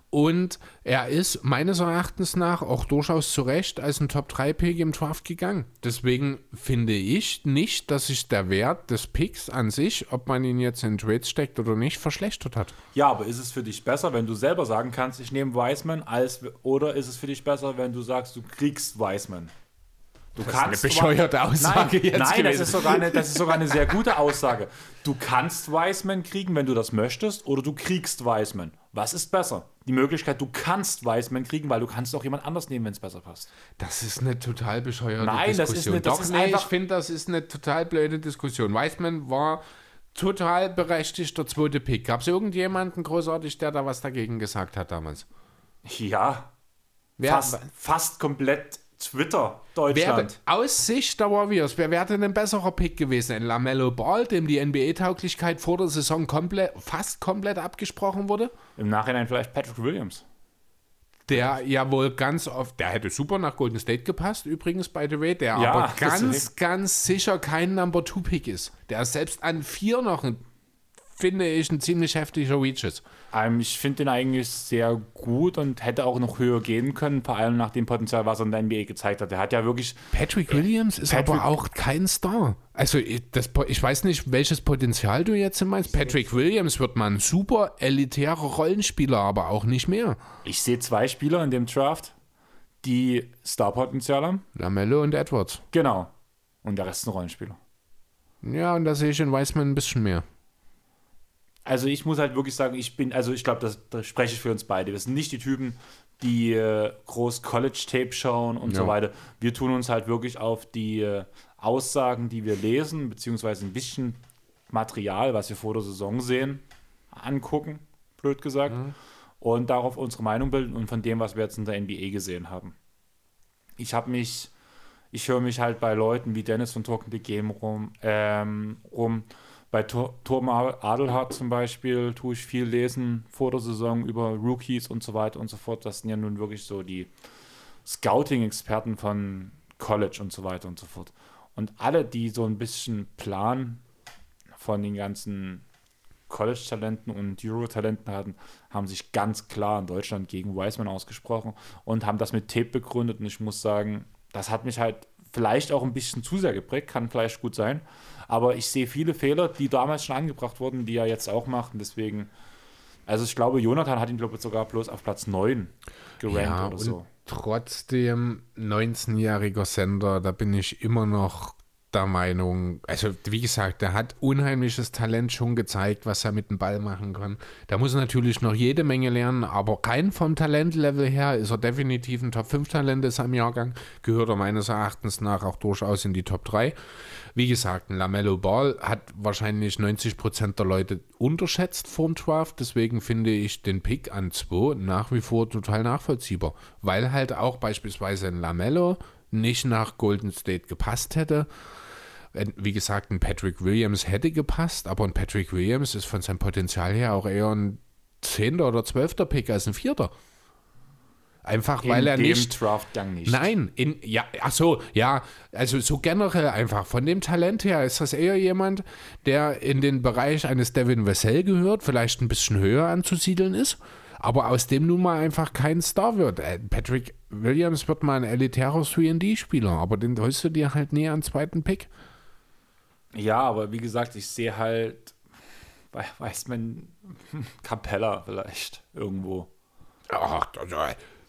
und er ist meines Erachtens nach auch durchaus zu Recht als ein Top-3-Pick im Draft gegangen. Deswegen finde ich nicht, dass sich der Wert des Picks an sich, ob man ihn jetzt in Trades steckt oder nicht, verschlechtert hat. Ja, aber ist es für dich besser, wenn du selber sagen kannst, ich nehme Wiseman, als, oder ist es für dich besser, wenn du sagst, du kriegst Wiseman? Du ist eine bescheuerte Aussage nein, jetzt Nein, das ist, sogar eine, das ist sogar eine sehr gute Aussage. Du kannst Wiseman kriegen, wenn du das möchtest, oder du kriegst Wiseman. Was ist besser? Die Möglichkeit, du kannst Wiseman kriegen, weil du kannst auch jemand anders nehmen, wenn es besser passt. Das ist eine total bescheuerte Nein, das ist Diskussion. eine- das Doch, ist nee, ich finde, das ist eine total blöde Diskussion. Wiseman war total berechtigter zweite Pick. Gab es irgendjemanden großartig, der da was dagegen gesagt hat damals? Ja, Wer, fast, fast komplett Twitter, wer, Deutschland. aus Sicht der Warriors, wer wäre denn ein besserer Pick gewesen? Ein Lamello Ball, dem die NBA-Tauglichkeit vor der Saison komplett, fast komplett abgesprochen wurde? Im Nachhinein vielleicht Patrick Williams. Der ja wohl ganz oft, der hätte super nach Golden State gepasst, übrigens, by the way, der Ja, aber ganz, deswegen. ganz sicher kein Number Two Pick ist. Der ist selbst an vier noch, ein, finde ich, ein ziemlich heftiger Reach ist. Ähm, ich finde den eigentlich sehr gut und hätte auch noch höher gehen können, vor allem nach dem Potenzial, was er in der NBA gezeigt hat. Er hat ja wirklich, Patrick Williams ist Patrick- aber auch kein Star. Also ich, das, ich weiß nicht, welches Potenzial du jetzt meinst. Patrick Williams wird mal ein super elitärer Rollenspieler, aber auch nicht mehr. ich sehe zwei Spieler in dem Draft, die Starpotenzial haben. Lamello und Edwards. Genau. Und der Rest sind Rollenspieler. Ja, und da sehe ich in Weisman ein bisschen mehr. Also ich muss halt wirklich sagen, ich bin, also ich glaube, das, das spreche ich für uns beide. Wir sind nicht die Typen, die äh, groß College-Tape schauen und so Ja. weiter. Wir tun uns halt wirklich auf die äh, Aussagen, die wir lesen, beziehungsweise ein bisschen Material, was wir vor der Saison sehen, angucken, blöd gesagt. Und darauf unsere Meinung bilden und von dem, was wir jetzt in der NBA gesehen haben. Ich habe mich, ich höre mich halt bei Leuten wie Dennis von Talking the Game rum, ähm, rum. Bei Tor Torben Adelhardt zum Beispiel tue ich viel lesen vor der Saison über Rookies und so weiter und so fort. Das sind ja nun wirklich so die Scouting-Experten von College und so weiter und so fort. Und alle, die so ein bisschen Plan von den ganzen College-Talenten und Euro-Talenten hatten, haben sich ganz klar in Deutschland gegen Wiseman ausgesprochen und haben das mit Tape begründet. Und ich muss sagen, das hat mich halt vielleicht auch ein bisschen zu sehr geprägt, kann vielleicht gut sein. Aber ich sehe viele Fehler, die damals schon angebracht wurden, die er jetzt auch macht. Und deswegen, also ich glaube, Jonathan hat ihn, glaube ich, sogar bloß auf Platz 9 gerankt Ja, oder und so. trotzdem 19-jähriger Sender, da bin ich immer noch der Meinung, also wie gesagt, der hat unheimliches Talent schon gezeigt, was er mit dem Ball machen kann. Der muss natürlich noch jede Menge lernen, aber rein vom Talentlevel her ist er definitiv ein Top 5 Talent in seinem Jahrgang, gehört er meines Erachtens nach auch durchaus in die Top 3. Wie gesagt, ein Lamello Ball hat wahrscheinlich 90% der Leute unterschätzt vom Draft, deswegen finde ich den Pick an 2 nach wie vor total nachvollziehbar, weil halt auch beispielsweise ein Lamello nicht nach Golden State gepasst hätte wie gesagt, ein Patrick Williams hätte gepasst, aber ein Patrick Williams ist von seinem Potenzial her auch eher ein 10. oder 12. Pick als ein 4. Einfach weil in er dem nicht. Draftgang nicht. Nein, in, ja, ach so, ja, also so generell einfach. Von dem Talent her ist das eher jemand, der in den Bereich eines Devin Vassell gehört, vielleicht ein bisschen höher anzusiedeln ist, aber aus dem nun mal einfach kein Star wird. Äh, Patrick Williams wird mal ein elitärer 3D-Spieler, aber den holst du dir halt näher an zweiten Pick. Ja, aber wie gesagt, ich sehe halt, weiß man, [laughs] Capella vielleicht irgendwo. Ach,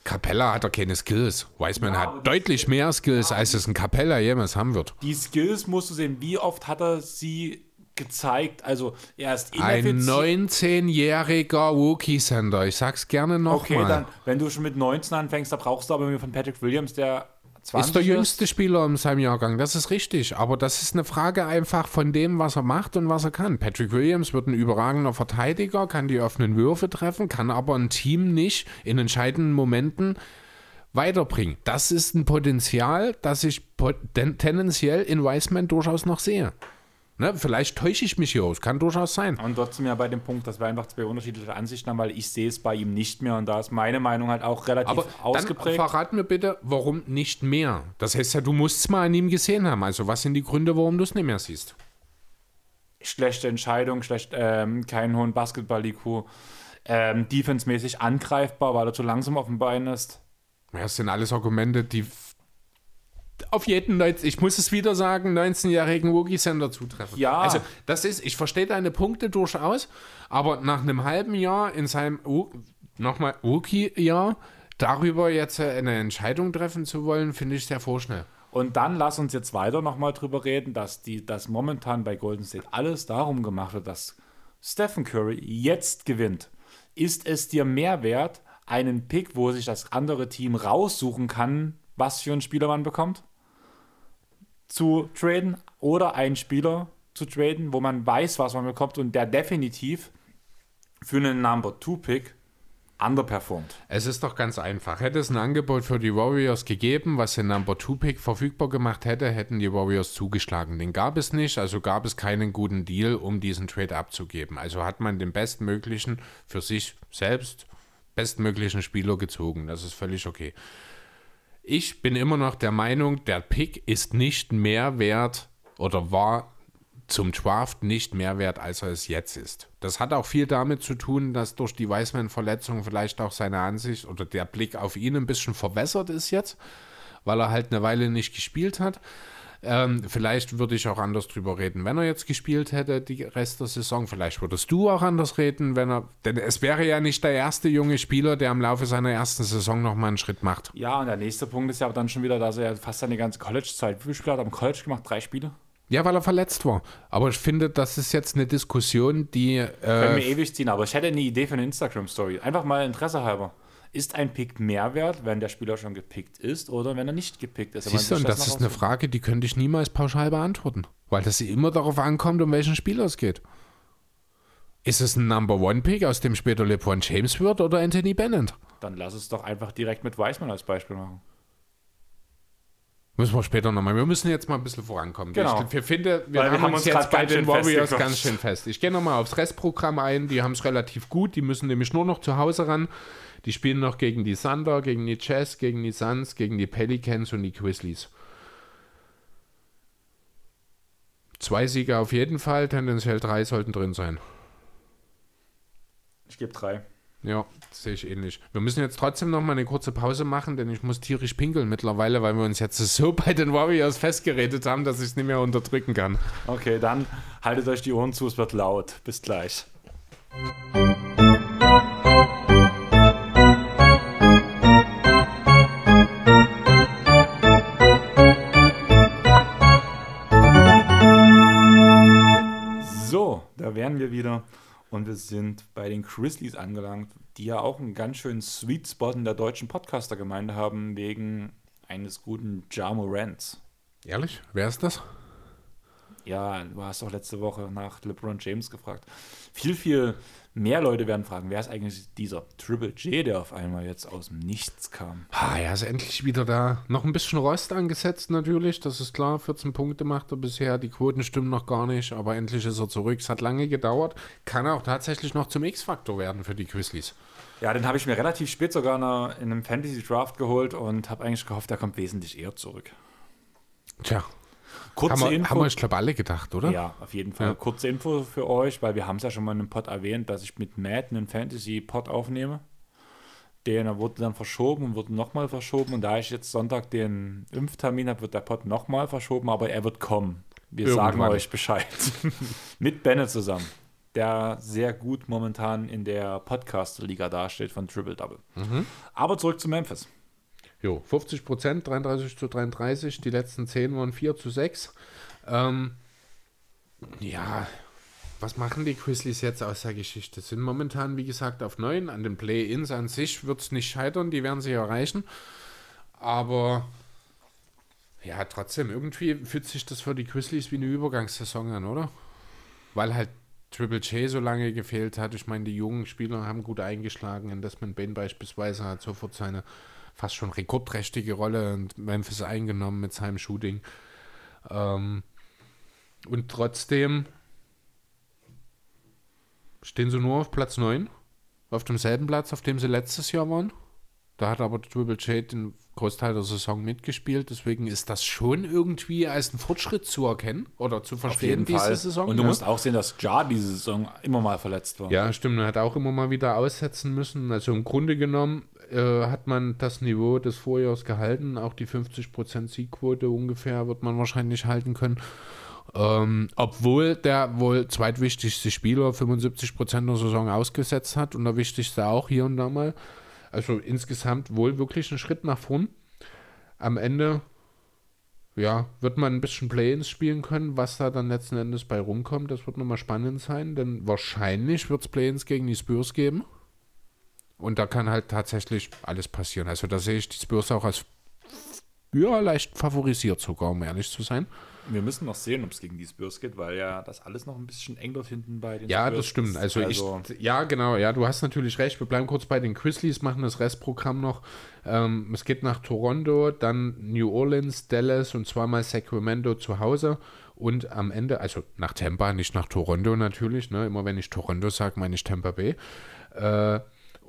Capella hat er keine Skills. Wiseman ja, hat deutlich mehr Skills, ja, als es ein Capella jemals haben wird. Die Skills musst du sehen. Wie oft hat er sie gezeigt? Also, er ist Ein 19-jähriger Wookie-Sender. Ich sag's gerne nochmal. Okay, mal. dann, wenn du schon mit 19 anfängst, da brauchst du aber mir von Patrick Williams, der 20 ist der jüngste Spieler in seinem Jahrgang, das ist richtig. Aber das ist eine Frage einfach von dem, was er macht und was er kann. Patrick Williams wird ein überragender Verteidiger, kann die offenen Würfe treffen, kann aber ein Team nicht in entscheidenden Momenten weiterbringen. Das ist ein Potenzial, das ich tendenziell in Wiseman durchaus noch sehe. Ne, vielleicht täusche ich mich hier aus, kann durchaus sein. Und trotzdem ja bei dem Punkt, dass wir einfach zwei unterschiedliche Ansichten haben, weil ich sehe es bei ihm nicht mehr und da ist meine Meinung halt auch relativ Aber ausgeprägt. Dann verrat mir bitte, warum nicht mehr? Das heißt ja, du musst es mal an ihm gesehen haben. Also was sind die Gründe, warum du es nicht mehr siehst? Schlechte Entscheidung, schlecht, ähm, keinen hohen Basketball-IQ, ähm, defensemäßig angreifbar, weil er zu langsam auf dem Bein ist. Ja, das sind alles Argumente, die auf jeden, 19, ich muss es wieder sagen, 19-jährigen Wookie-Sender zutreffen. Ja. Also, das ist, ich verstehe deine Punkte durchaus, aber nach einem halben Jahr in seinem, nochmal, Wookie-Jahr, darüber jetzt eine Entscheidung treffen zu wollen, finde ich sehr vorschnell. Und dann lass uns jetzt weiter nochmal drüber reden, dass die, dass momentan bei Golden State alles darum gemacht wird, dass Stephen Curry jetzt gewinnt. Ist es dir mehr wert, einen Pick, wo sich das andere Team raussuchen kann, was für einen Spieler man bekommt? Zu traden oder einen Spieler zu traden, wo man weiß, was man bekommt und der definitiv für einen Number 2 Pick underperformt. Es ist doch ganz einfach. Hätte es ein Angebot für die Warriors gegeben, was den Number 2 Pick verfügbar gemacht hätte, hätten die Warriors zugeschlagen. Den gab es nicht, also gab es keinen guten Deal, um diesen Trade abzugeben. Also hat man den bestmöglichen für sich selbst bestmöglichen Spieler gezogen. Das ist völlig okay. Ich bin immer noch der Meinung, der Pick ist nicht mehr wert oder war zum Draft nicht mehr wert, als er es jetzt ist. Das hat auch viel damit zu tun, dass durch die Weißmann-Verletzung vielleicht auch seine Ansicht oder der Blick auf ihn ein bisschen verwässert ist jetzt, weil er halt eine Weile nicht gespielt hat. Ähm, vielleicht würde ich auch anders drüber reden, wenn er jetzt gespielt hätte, die Rest der Saison. Vielleicht würdest du auch anders reden, wenn er. Denn es wäre ja nicht der erste junge Spieler, der im Laufe seiner ersten Saison nochmal einen Schritt macht. Ja, und der nächste Punkt ist ja dann schon wieder, dass er fast seine ganze College-Zeit. Wie viele Spiele hat er am College gemacht? Drei Spiele? Ja, weil er verletzt war. Aber ich finde, das ist jetzt eine Diskussion, die. Äh, Können wir ewig ziehen, aber ich hätte eine Idee für eine Instagram-Story. Einfach mal Interesse halber. Ist ein Pick mehr wert, wenn der Spieler schon gepickt ist oder wenn er nicht gepickt ist? Siehst du, und das, das ist eine Frage, die könnte ich niemals pauschal beantworten, weil das immer darauf ankommt, um welchen Spieler es geht. Ist es ein Number One Pick, aus dem später LeBron James wird oder Anthony Bennett? Dann lass es doch einfach direkt mit Weismann als Beispiel machen. Müssen wir später nochmal. Wir müssen jetzt mal ein bisschen vorankommen. Genau. Ich, ich finde, wir, haben, wir haben uns jetzt bei den Warriors ganz schön fest. Ich gehe nochmal aufs Restprogramm ein. Die haben es relativ gut. Die müssen nämlich nur noch zu Hause ran. Die spielen noch gegen die Thunder, gegen die Jazz, gegen die Suns, gegen die Pelicans und die Grizzlies. Zwei Siege auf jeden Fall, tendenziell drei sollten drin sein. Ich gebe drei. Ja, das sehe ich ähnlich. Wir müssen jetzt trotzdem noch mal eine kurze Pause machen, denn ich muss tierisch pinkeln mittlerweile, weil wir uns jetzt [laughs] so bei den Warriors festgeredet haben, dass ich es nicht mehr unterdrücken kann. Okay, dann haltet euch die Ohren zu, es wird laut. Bis gleich. Und wir sind bei den Grizzlies angelangt, die ja auch einen ganz schönen Sweet Spot in der deutschen Podcaster-Gemeinde haben, wegen eines guten Jamo Rants. Ehrlich? Wer ist das? Ja, du hast auch letzte Woche nach LeBron James gefragt. Viel, viel mehr Leute werden fragen, wer ist eigentlich dieser Triple J, der auf einmal jetzt aus dem Nichts kam? Ah, er ist endlich wieder da. Noch ein bisschen Rost angesetzt natürlich, das ist klar. 14 Punkte macht er bisher, die Quoten stimmen noch gar nicht, aber endlich ist er zurück. Es hat lange gedauert. Kann er auch tatsächlich noch zum X-Faktor werden für die Grizzlies. Ja, den habe ich mir relativ spät sogar in einem Fantasy Draft geholt und habe eigentlich gehofft, er kommt wesentlich eher zurück. Tja, Kurze haben wir, Info. haben wir, ich glaube, alle gedacht, oder? Ja, auf jeden Fall. Ja. Kurze Info für euch, weil wir haben es ja schon mal in einem Pod erwähnt, dass ich mit Matt einen Fantasy-Pod aufnehme. Der wurde dann verschoben und wurde nochmal verschoben. Und da ich jetzt Sonntag den Impftermin habe, wird der Pod nochmal verschoben, aber er wird kommen. Wir sagen Irgendwann. euch Bescheid. [laughs] mit Bennett zusammen, der sehr gut momentan in der Podcast-Liga dasteht von Triple Double. Mhm. Aber zurück zu Memphis. Jo, 50 Prozent, 33 zu 33. Die letzten 10 waren 4 zu 6. Ähm, ja, was machen die Grizzlies jetzt aus der Geschichte? Sind momentan, wie gesagt, auf 9. An den Play-Ins an sich wird es nicht scheitern, die werden sie erreichen. Aber ja, trotzdem, irgendwie fühlt sich das für die Grizzlies wie eine Übergangssaison an, oder? Weil halt Triple J so lange gefehlt hat. Ich meine, die jungen Spieler haben gut eingeschlagen. In Desmond Bain beispielsweise hat sofort seine fast schon rekordträchtige Rolle in Memphis eingenommen mit seinem Shooting. Ähm, und trotzdem stehen sie nur auf Platz 9, auf demselben Platz, auf dem sie letztes Jahr waren. Da hat aber Triple J den Großteil der Saison mitgespielt, deswegen ist das schon irgendwie als ein Fortschritt zu erkennen oder zu verstehen diese Saison. Und du ja. musst auch sehen, dass Ja diese Saison immer mal verletzt war. Ja, stimmt. Er hat auch immer mal wieder aussetzen müssen. Also im Grunde genommen äh, hat man das Niveau des Vorjahres gehalten. Auch die 50% Siegquote ungefähr wird man wahrscheinlich halten können. Ähm, obwohl der wohl zweitwichtigste Spieler 75% der Saison ausgesetzt hat und der wichtigste auch hier und da mal. Also insgesamt wohl wirklich ein Schritt nach vorn. Am Ende ja, wird man ein bisschen Play-ins spielen können, was da dann letzten Endes bei rumkommt. Das wird nochmal spannend sein, denn wahrscheinlich wird es Play-ins gegen die Spurs geben. Und da kann halt tatsächlich alles passieren. Also da sehe ich die Spurs auch als ja, leicht favorisiert sogar, um ehrlich zu sein. Wir müssen noch sehen, ob es gegen die Spurs geht, weil ja das alles noch ein bisschen eng dort hinten bei den Ja, Spurs das stimmt. ist. Also, ich, ja, genau, ja, du hast natürlich recht. Wir bleiben kurz bei den Grizzlies, machen das Restprogramm noch. Ähm, es geht nach Toronto, dann New Orleans, Dallas und zweimal Sacramento zu Hause. Und am Ende, also nach Tampa, nicht nach Toronto natürlich. Ne? Immer wenn ich Toronto sage, meine ich Tampa Bay. Äh,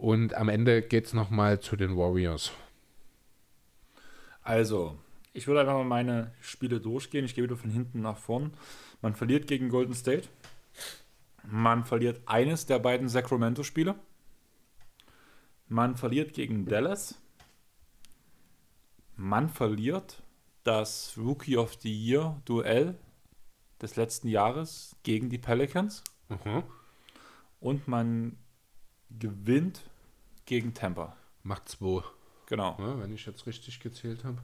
und am Ende geht es nochmal zu den Warriors. Also, ich würde einfach mal meine Spiele durchgehen. Ich gehe wieder von hinten nach vorn. Man verliert gegen Golden State. Man verliert eines der beiden Sacramento-Spiele. Man verliert gegen Dallas. Man verliert das Rookie of the Year Duell des letzten Jahres gegen die Pelicans. Mhm. Und man gewinnt gegen Tampa. Macht zwei, Genau. ne, wenn ich jetzt richtig gezählt habe.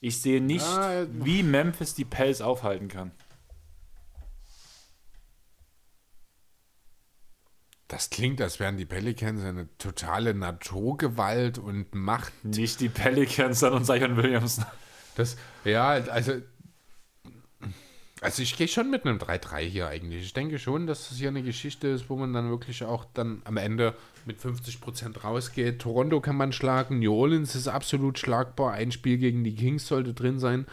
Ich sehe nicht, Ah, ja. wie Memphis die Pels aufhalten kann. Das klingt, als wären die Pelicans eine totale Naturgewalt und Macht Nicht die Pelicans, sondern Zion Williams. Das, ja, also, also ich gehe schon mit einem 3-3 hier eigentlich. Ich denke schon, dass das hier eine Geschichte ist, wo man dann wirklich auch dann am Ende mit 50% rausgeht. Toronto kann man schlagen, New Orleans ist absolut schlagbar. Ein Spiel gegen die Kings sollte drin sein.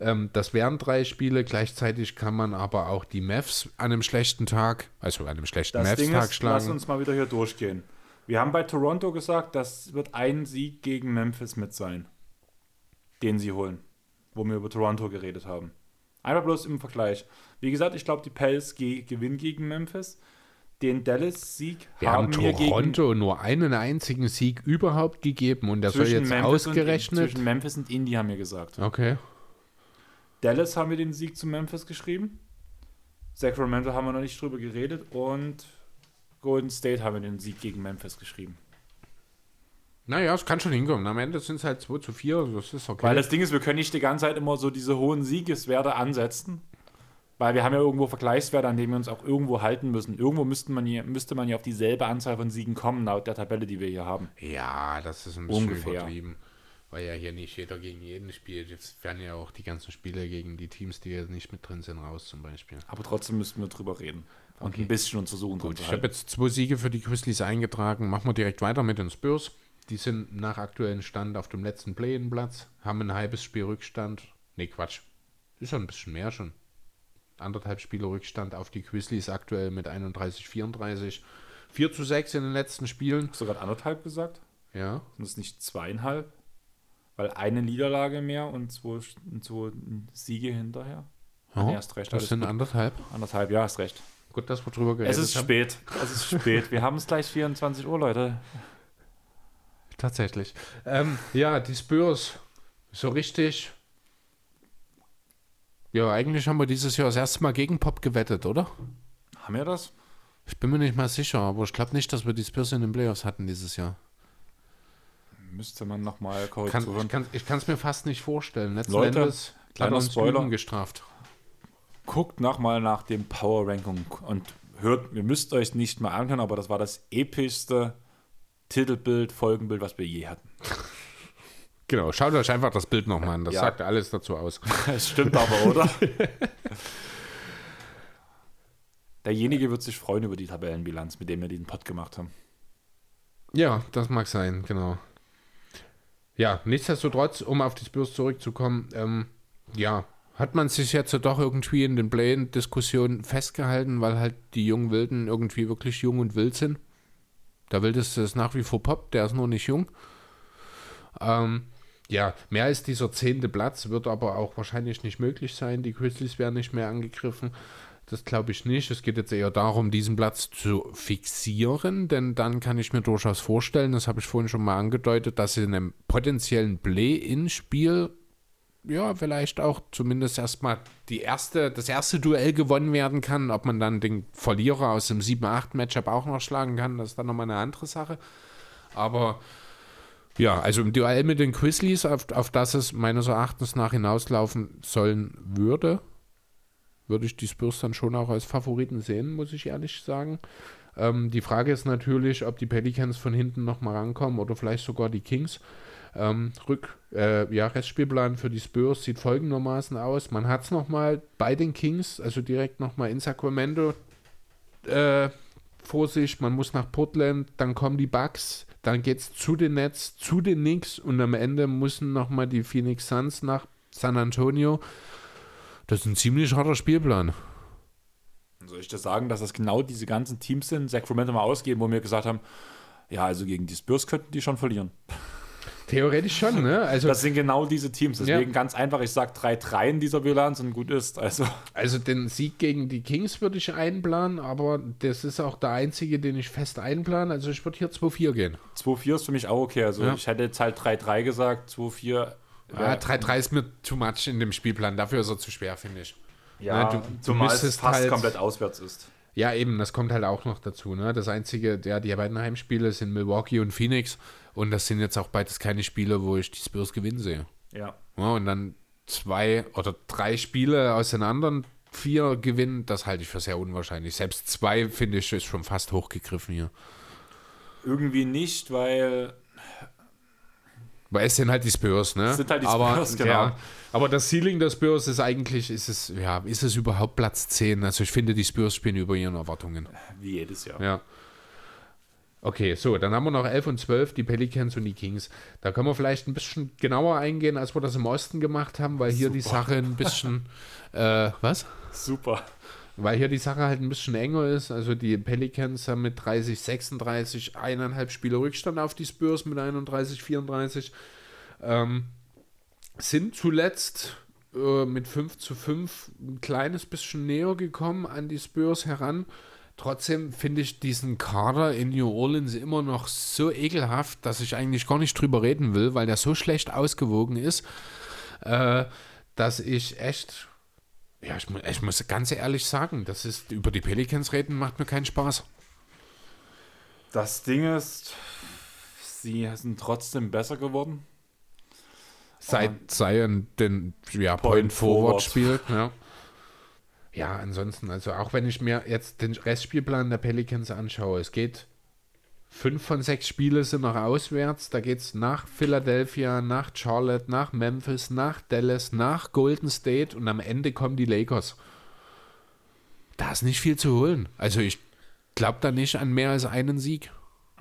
Ähm, das wären drei Spiele. Gleichzeitig kann man aber auch die Mavs an einem schlechten Tag, also an einem schlechten Mavs-Tag ist, lass schlagen. uns mal wieder hier durchgehen. Wir haben bei Toronto gesagt, das wird ein Sieg gegen Memphis mit sein, den sie holen, wo wir über Toronto geredet haben. Einfach bloß im Vergleich. Wie gesagt, ich glaube, die Pels ge gewinnen gegen Memphis. Den Dallas-Sieg haben haben wir gegen Toronto nur einen einzigen Sieg überhaupt gegeben und der soll jetzt Memphis, und, ausgerechnet. zwischen Memphis und Indy haben wir gesagt. Okay. Dallas haben wir den Sieg zu Memphis geschrieben. Sacramento haben wir noch nicht drüber geredet. Und Golden State haben wir den Sieg gegen Memphis geschrieben. Naja, es kann schon hinkommen. Am Ende sind es halt 2 zu 4, also das ist okay. Weil das Ding ist, wir können nicht die ganze Zeit immer so diese hohen Siegeswerte ansetzen. Weil wir haben ja irgendwo Vergleichswerte, an denen wir uns auch irgendwo halten müssen. Irgendwo müsste man hier, müsste man ja auf dieselbe Anzahl von Siegen kommen, laut der Tabelle, die wir hier haben. Ja, das ist ein bisschen Ungefähr. übertrieben. Weil ja hier nicht jeder gegen jeden spielt. Jetzt werden ja auch die ganzen Spiele gegen die Teams, die jetzt nicht mit drin sind, raus zum Beispiel. Aber trotzdem müssten wir drüber reden. Und Okay. ein bisschen uns versuchen Gut, ich habe jetzt zwei Siege für die Grizzlies eingetragen. Machen wir direkt weiter mit den Spurs. Die sind nach aktuellem Stand auf dem letzten Play-in-Platz, haben ein halbes Spiel Rückstand. Nee, Quatsch. Ist schon ein bisschen mehr schon. Anderthalb Spiele Rückstand auf die Grizzlies aktuell mit 31, 34. 4 zu 6 in den letzten Spielen. Hast du gerade anderthalb gesagt? Ja. Sind es nicht zweieinhalb? Weil eine Niederlage mehr und zwei, zwei Siege hinterher. Ja, Nee, hast recht, das sind gut. anderthalb. Anderthalb, ja, hast recht. Gut, dass wir drüber geredet Es ist haben. spät. Es ist spät. Wir haben es gleich 24 Uhr, Leute. Tatsächlich. Ähm, ja, die Spurs. So richtig. Ja, eigentlich haben wir dieses Jahr das erste Mal gegen Pop gewettet, oder? Haben wir das? Ich bin mir nicht mal sicher, aber ich glaube nicht, dass wir die Spurs in den Playoffs hatten dieses Jahr. Müsste man nochmal Kann, korrigieren. ich kann es mir fast nicht vorstellen. Letzten Leute, Endes kleiner er Spoiler. Gestraft. Guckt nochmal nach dem Power Ranking und hört, ihr müsst euch nicht mal anhören, aber das war das epischste Titelbild, Folgenbild, was wir je hatten. Genau, schaut euch einfach das Bild nochmal an. Das Ja. sagt alles dazu aus. [laughs] Es stimmt aber, oder? Derjenige wird sich freuen über die Tabellenbilanz, mit dem wir diesen Pod gemacht haben. Ja, das mag sein, genau. Ja, nichtsdestotrotz, um auf die Spurs zurückzukommen, ähm, ja, hat man sich jetzt so doch irgendwie in den Play-In-Diskussionen festgehalten, weil halt die jungen Wilden irgendwie wirklich jung und wild sind. Der Wildeste ist nach wie vor Pop, der ist nur nicht jung. Ähm, ja, mehr als dieser zehnte Platz wird aber auch wahrscheinlich nicht möglich sein. Die Grizzlies werden nicht mehr angegriffen. Das glaube ich nicht. Es geht jetzt eher darum, diesen Platz zu fixieren, denn dann kann ich mir durchaus vorstellen, das habe ich vorhin schon mal angedeutet, dass in einem potenziellen Play-In-Spiel ja, vielleicht auch zumindest erstmal die erste, das erste Duell gewonnen werden kann. Ob man dann den Verlierer aus dem 7-8-Matchup auch noch schlagen kann, das ist dann nochmal eine andere Sache. Aber ja, also im Duell mit den Grizzlies, auf, auf das es meines Erachtens nach hinauslaufen sollen würde, würde ich die Spurs dann schon auch als Favoriten sehen, muss ich ehrlich sagen. Ähm, die Frage ist natürlich, ob die Pelicans von hinten nochmal rankommen oder vielleicht sogar die Kings. Ähm, Rück, äh, ja, Restspielplan für die Spurs sieht folgendermaßen aus. Man hat es nochmal bei den Kings, also direkt nochmal in Sacramento äh, vor sich. Man muss nach Portland, dann kommen die Bucks, dann geht es zu den Nets, zu den Knicks und am Ende müssen nochmal die Phoenix Suns nach San Antonio. Das ist ein ziemlich harter Spielplan. Soll ich das sagen, dass das genau diese ganzen Teams sind, Sacramento mal ausgeben, wo wir gesagt haben, ja, also gegen die Spurs könnten die schon verlieren. Theoretisch schon, ne? Also, Das sind genau diese Teams. Deswegen Ja. ganz einfach, ich sage 3-3 in dieser Bilanz und gut ist. Also, also den Sieg gegen die Kings würde ich einplanen, aber das ist auch der einzige, den ich fest einplane. Also ich würde hier 2-4 gehen. 2-4 ist für mich auch okay. Also Ja. ich hätte jetzt halt 3-3 gesagt, 2-4. Ja, 3-3 ist mir too much in dem Spielplan. Dafür ist er zu schwer, finde ich. Ja, Ne, du- du zumal es müsstest fast halt- komplett auswärts ist. Ja, eben, das kommt halt auch noch dazu. Ne? Das einzige, ja, die beiden Heimspiele sind Milwaukee und Phoenix. Und das sind jetzt auch beides keine Spiele, wo ich die Spurs gewinnen sehe. Ja. Ja, und dann zwei oder drei Spiele aus den anderen vier gewinnen, das halte ich für sehr unwahrscheinlich. Selbst zwei, finde ich, ist schon fast hochgegriffen hier. Irgendwie nicht, weil Weil es sind halt die Spurs, ne? Es sind halt die aber, Spurs, genau. Ja, aber das Ceiling der Spurs ist eigentlich, ist es, ja, ist es überhaupt Platz 10? Also ich finde, die Spurs spielen über ihren Erwartungen. wie jedes Jahr. Ja. Okay, so, dann haben wir noch 11 und 12, die Pelicans und die Kings. Da können wir vielleicht ein bisschen genauer eingehen, als wir das im Osten gemacht haben, weil hier die Sache ein bisschen, [laughs] äh, was? Super. Weil hier die Sache halt ein bisschen enger ist. Also die Pelicans haben mit 30, 36 eineinhalb Spiele Rückstand auf die Spurs mit 31, 34. Ähm, sind zuletzt äh, mit 5 zu 5 ein kleines bisschen näher gekommen an die Spurs heran. Trotzdem finde ich diesen Kader in New Orleans immer noch so ekelhaft, dass ich eigentlich gar nicht drüber reden will, weil der so schlecht ausgewogen ist, äh, dass ich echt ja, ich, ich muss ganz ehrlich sagen, das ist über die Pelicans reden macht mir keinen Spaß. Das Ding ist, sie sind trotzdem besser geworden. Seit Zion den ja, Point Point Forward Forward. spielt, ja. Ja, ansonsten, also auch wenn ich mir jetzt den Restspielplan der Pelicans anschaue, es geht fünf von sechs Spiele sind noch auswärts. Da geht es nach Philadelphia, nach Charlotte, nach Memphis, nach Dallas, nach Golden State und am Ende kommen die Lakers. Da ist nicht viel zu holen. Also ich glaube da nicht an mehr als einen Sieg.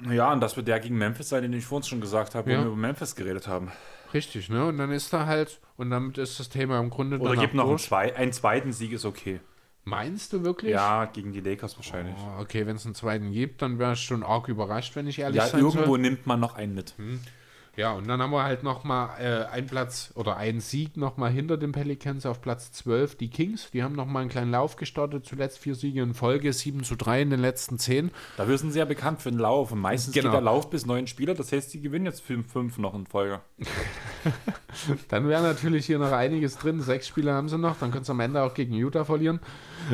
Ja, und das wird der gegen Memphis sein, den ich vorhin schon gesagt habe, Ja. wo wir über Memphis geredet haben. Richtig, ne? Und dann ist da halt, und damit ist das Thema im Grunde Oder gibt noch einen, zwei, einen zweiten Sieg, ist okay. Meinst du wirklich? Ja, gegen die Lakers wahrscheinlich. Oh, okay, wenn es einen zweiten gibt, dann wäre ich schon arg überrascht, wenn ich ehrlich Ja, sein irgendwo soll. nimmt man noch einen mit. Ja, und dann haben wir halt nochmal äh, einen Platz oder einen Sieg nochmal hinter den Pelicans auf Platz 12. Die Kings, die haben nochmal einen kleinen Lauf gestartet, zuletzt vier Siege in Folge, 7 zu 3 in den letzten 10. Dafür sind sie ja bekannt für den Lauf. Und meistens Genau. geht der Lauf bis neun Spieler. Das heißt, die gewinnen jetzt 5 noch in Folge. [laughs] Dann wäre natürlich hier noch einiges drin. Sechs Spiele haben sie noch, dann können sie am Ende auch gegen Utah verlieren.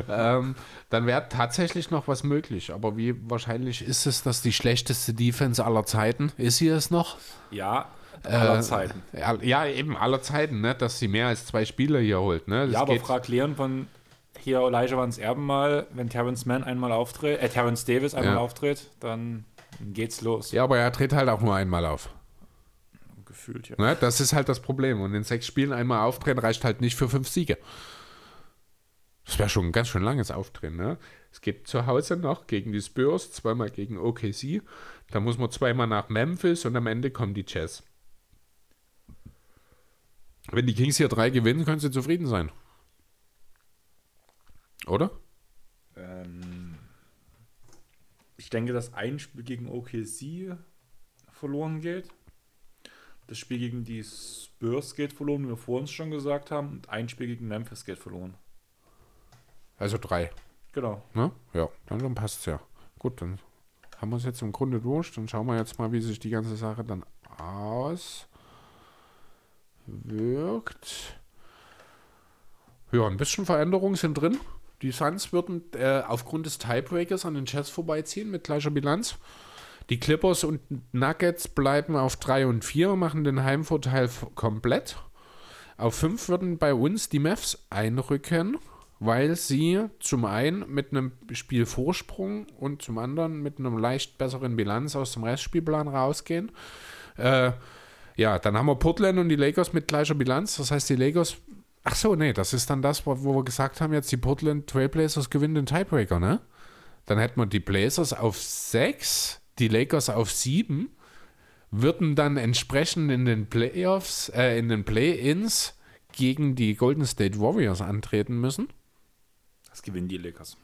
Ähm, dann wäre tatsächlich noch was möglich. Aber wie wahrscheinlich ist es, dass die schlechteste Defense aller Zeiten, ist sie es noch? Ja, aller Äh, Zeiten. Ja, ja, eben aller Zeiten, ne? dass sie mehr als zwei Spieler hier holt. Ne? Das Ja, aber frag Leon von hier Elijah Vans Erben mal, wenn Terrence Mann einmal auftritt, äh, Terrence Davis einmal Ja. auftritt, dann geht's los. ja, aber er tritt halt auch nur einmal auf. Gefühlt, ja. Ne? Das ist halt das Problem. Und in sechs Spielen einmal auftreten reicht halt nicht für fünf Siege. Das wäre schon ein ganz schön langes Auftreten. Ne? Es geht zu Hause noch gegen die Spurs, zweimal gegen OKC. Da muss man zweimal nach Memphis und am Ende kommen die Jazz. Wenn die Kings hier drei gewinnen, können sie zufrieden sein. Oder? Ähm, ich denke, dass ein Spiel gegen OKC verloren geht. Das Spiel gegen die Spurs geht verloren, wie wir vor uns schon gesagt haben. Und ein Spiel gegen Memphis geht verloren. Also drei. Genau. Ne? Ja, dann, dann passt es ja. Gut, dann haben wir es jetzt im Grunde durch. Dann schauen wir jetzt mal, wie sich die ganze Sache dann auswirkt. Ja, ein bisschen Veränderungen sind drin. Die Suns würden äh, aufgrund des Tiebreakers an den Jets vorbeiziehen mit gleicher Bilanz. Die Clippers und Nuggets bleiben auf 3 und 4, machen den Heimvorteil komplett. Auf 5 würden bei uns die Mavs einrücken, weil sie zum einen mit einem Spielvorsprung und zum anderen mit einem leicht besseren Bilanz aus dem Restspielplan rausgehen. Äh, ja, dann haben wir Portland und die Lakers mit gleicher Bilanz. Das heißt, die Lakers. Ach so, nee, das ist dann das, wo wir gesagt haben, jetzt die Portland Trailblazers gewinnen den Tiebreaker, ne? Dann hätten wir die Blazers auf 6, die Lakers auf 7, würden dann entsprechend in den Playoffs, äh, in den Play-Ins gegen die Golden State Warriors antreten müssen. Das gewinnen die Lakers.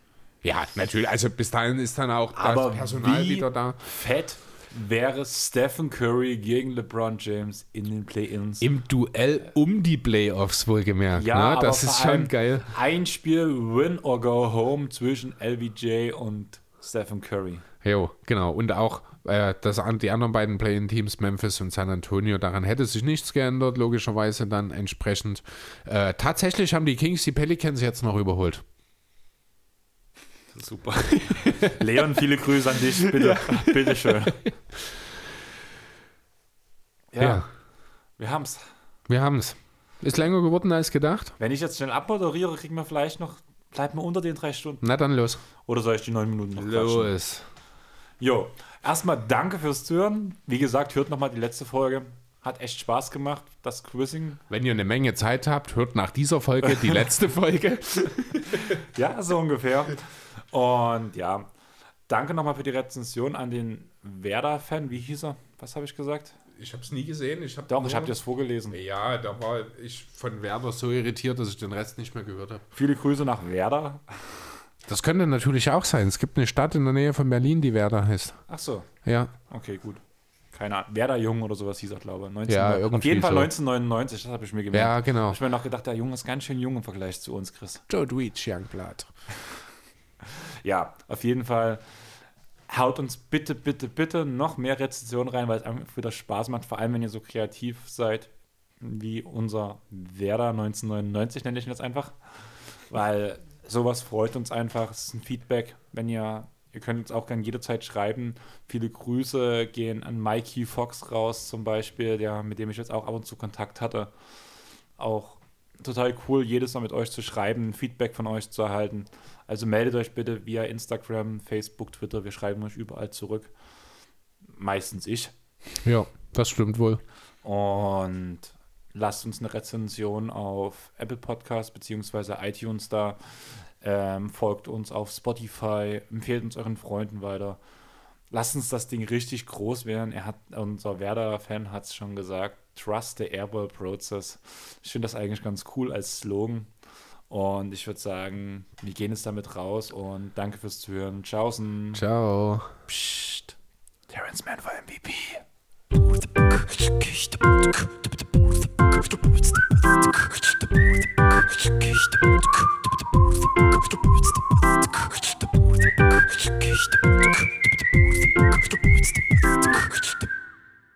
Ja, natürlich. Also bis dahin ist dann auch Aber das Personal wie wieder da. fett wäre Stephen Curry gegen LeBron James in den Play-Ins. Im Duell um die Playoffs wohlgemerkt. Ja, ne? aber Das ist vor schon allem geil. Ein Spiel Win or Go Home zwischen LBJ und Stephen Curry. Jo, genau. Und auch äh, das, die anderen beiden Play-in-Teams, Memphis und San Antonio, daran hätte sich nichts geändert, logischerweise dann entsprechend. Äh, tatsächlich haben die Kings die Pelicans jetzt noch überholt. Super. [laughs] Leon, viele Grüße an dich. Bitte, bitteschön. Ja, Ja. wir haben's. Wir haben es. Ist länger geworden als gedacht. Wenn ich jetzt schnell abmoderiere, kriegen wir vielleicht noch, bleiben wir unter den drei Stunden. Na dann los. Oder soll ich die neun Minuten noch quatschen? Los. Jo, erstmal danke fürs Zuhören. Wie gesagt, hört nochmal die letzte Folge. Hat echt Spaß gemacht, das Quizzing. Wenn ihr eine Menge Zeit habt, hört nach dieser Folge die [laughs] letzte Folge. Ja, so ungefähr. Und ja, danke nochmal für die Rezension an den Werder-Fan. Wie hieß er? Was habe ich gesagt? Ich habe es nie gesehen. Ich hab Doch, nur- ich habe dir das vorgelesen. Ja, da war ich von Werder so irritiert, dass ich den Rest nicht mehr gehört habe. Viele Grüße nach Werder. Das könnte natürlich auch sein. Es gibt eine Stadt in der Nähe von Berlin, die Werder heißt. Ach so, Ja, okay, gut. Keine Ahnung. Werder Jung oder sowas hieß er, glaube ich. 19, Ja, auf irgendwie jeden Fall so. 1999, das habe ich mir gemerkt. ja genau. Ich habe mir noch gedacht, der Junge ist ganz schön jung im Vergleich zu uns, Chris. Joe Dweech, Youngblood. Ja, auf jeden Fall haut uns bitte, bitte, bitte noch mehr Rezensionen rein, weil es einfach wieder Spaß macht, vor allem wenn ihr so kreativ seid wie unser Werder 1999, nenne ich ihn jetzt einfach. Weil sowas freut uns einfach. Es ist ein Feedback, wenn ihr, ihr könnt uns auch gerne jederzeit schreiben. Viele Grüße gehen an Mikey Fox raus zum Beispiel, der, mit dem ich jetzt auch ab und zu Kontakt hatte. Auch total cool, jedes Mal mit euch zu schreiben, Feedback von euch zu erhalten. Also meldet euch bitte via Instagram, Facebook, Twitter. Wir schreiben euch überall zurück. Meistens ich. Ja, das stimmt wohl. Und lasst uns eine Rezension auf Apple Podcast bzw. iTunes da. Ähm, folgt uns auf Spotify, empfehlt uns euren Freunden weiter. Lasst uns das Ding richtig groß werden. Er hat, unser Werder-Fan hat es schon gesagt, Trust the Airball Process. Ich finde das eigentlich ganz cool als Slogan. Und ich würde sagen, wir gehen jetzt damit raus und danke fürs Zuhören. Tschaußen. Ciao. Psst. Terrence Mann war MVP. The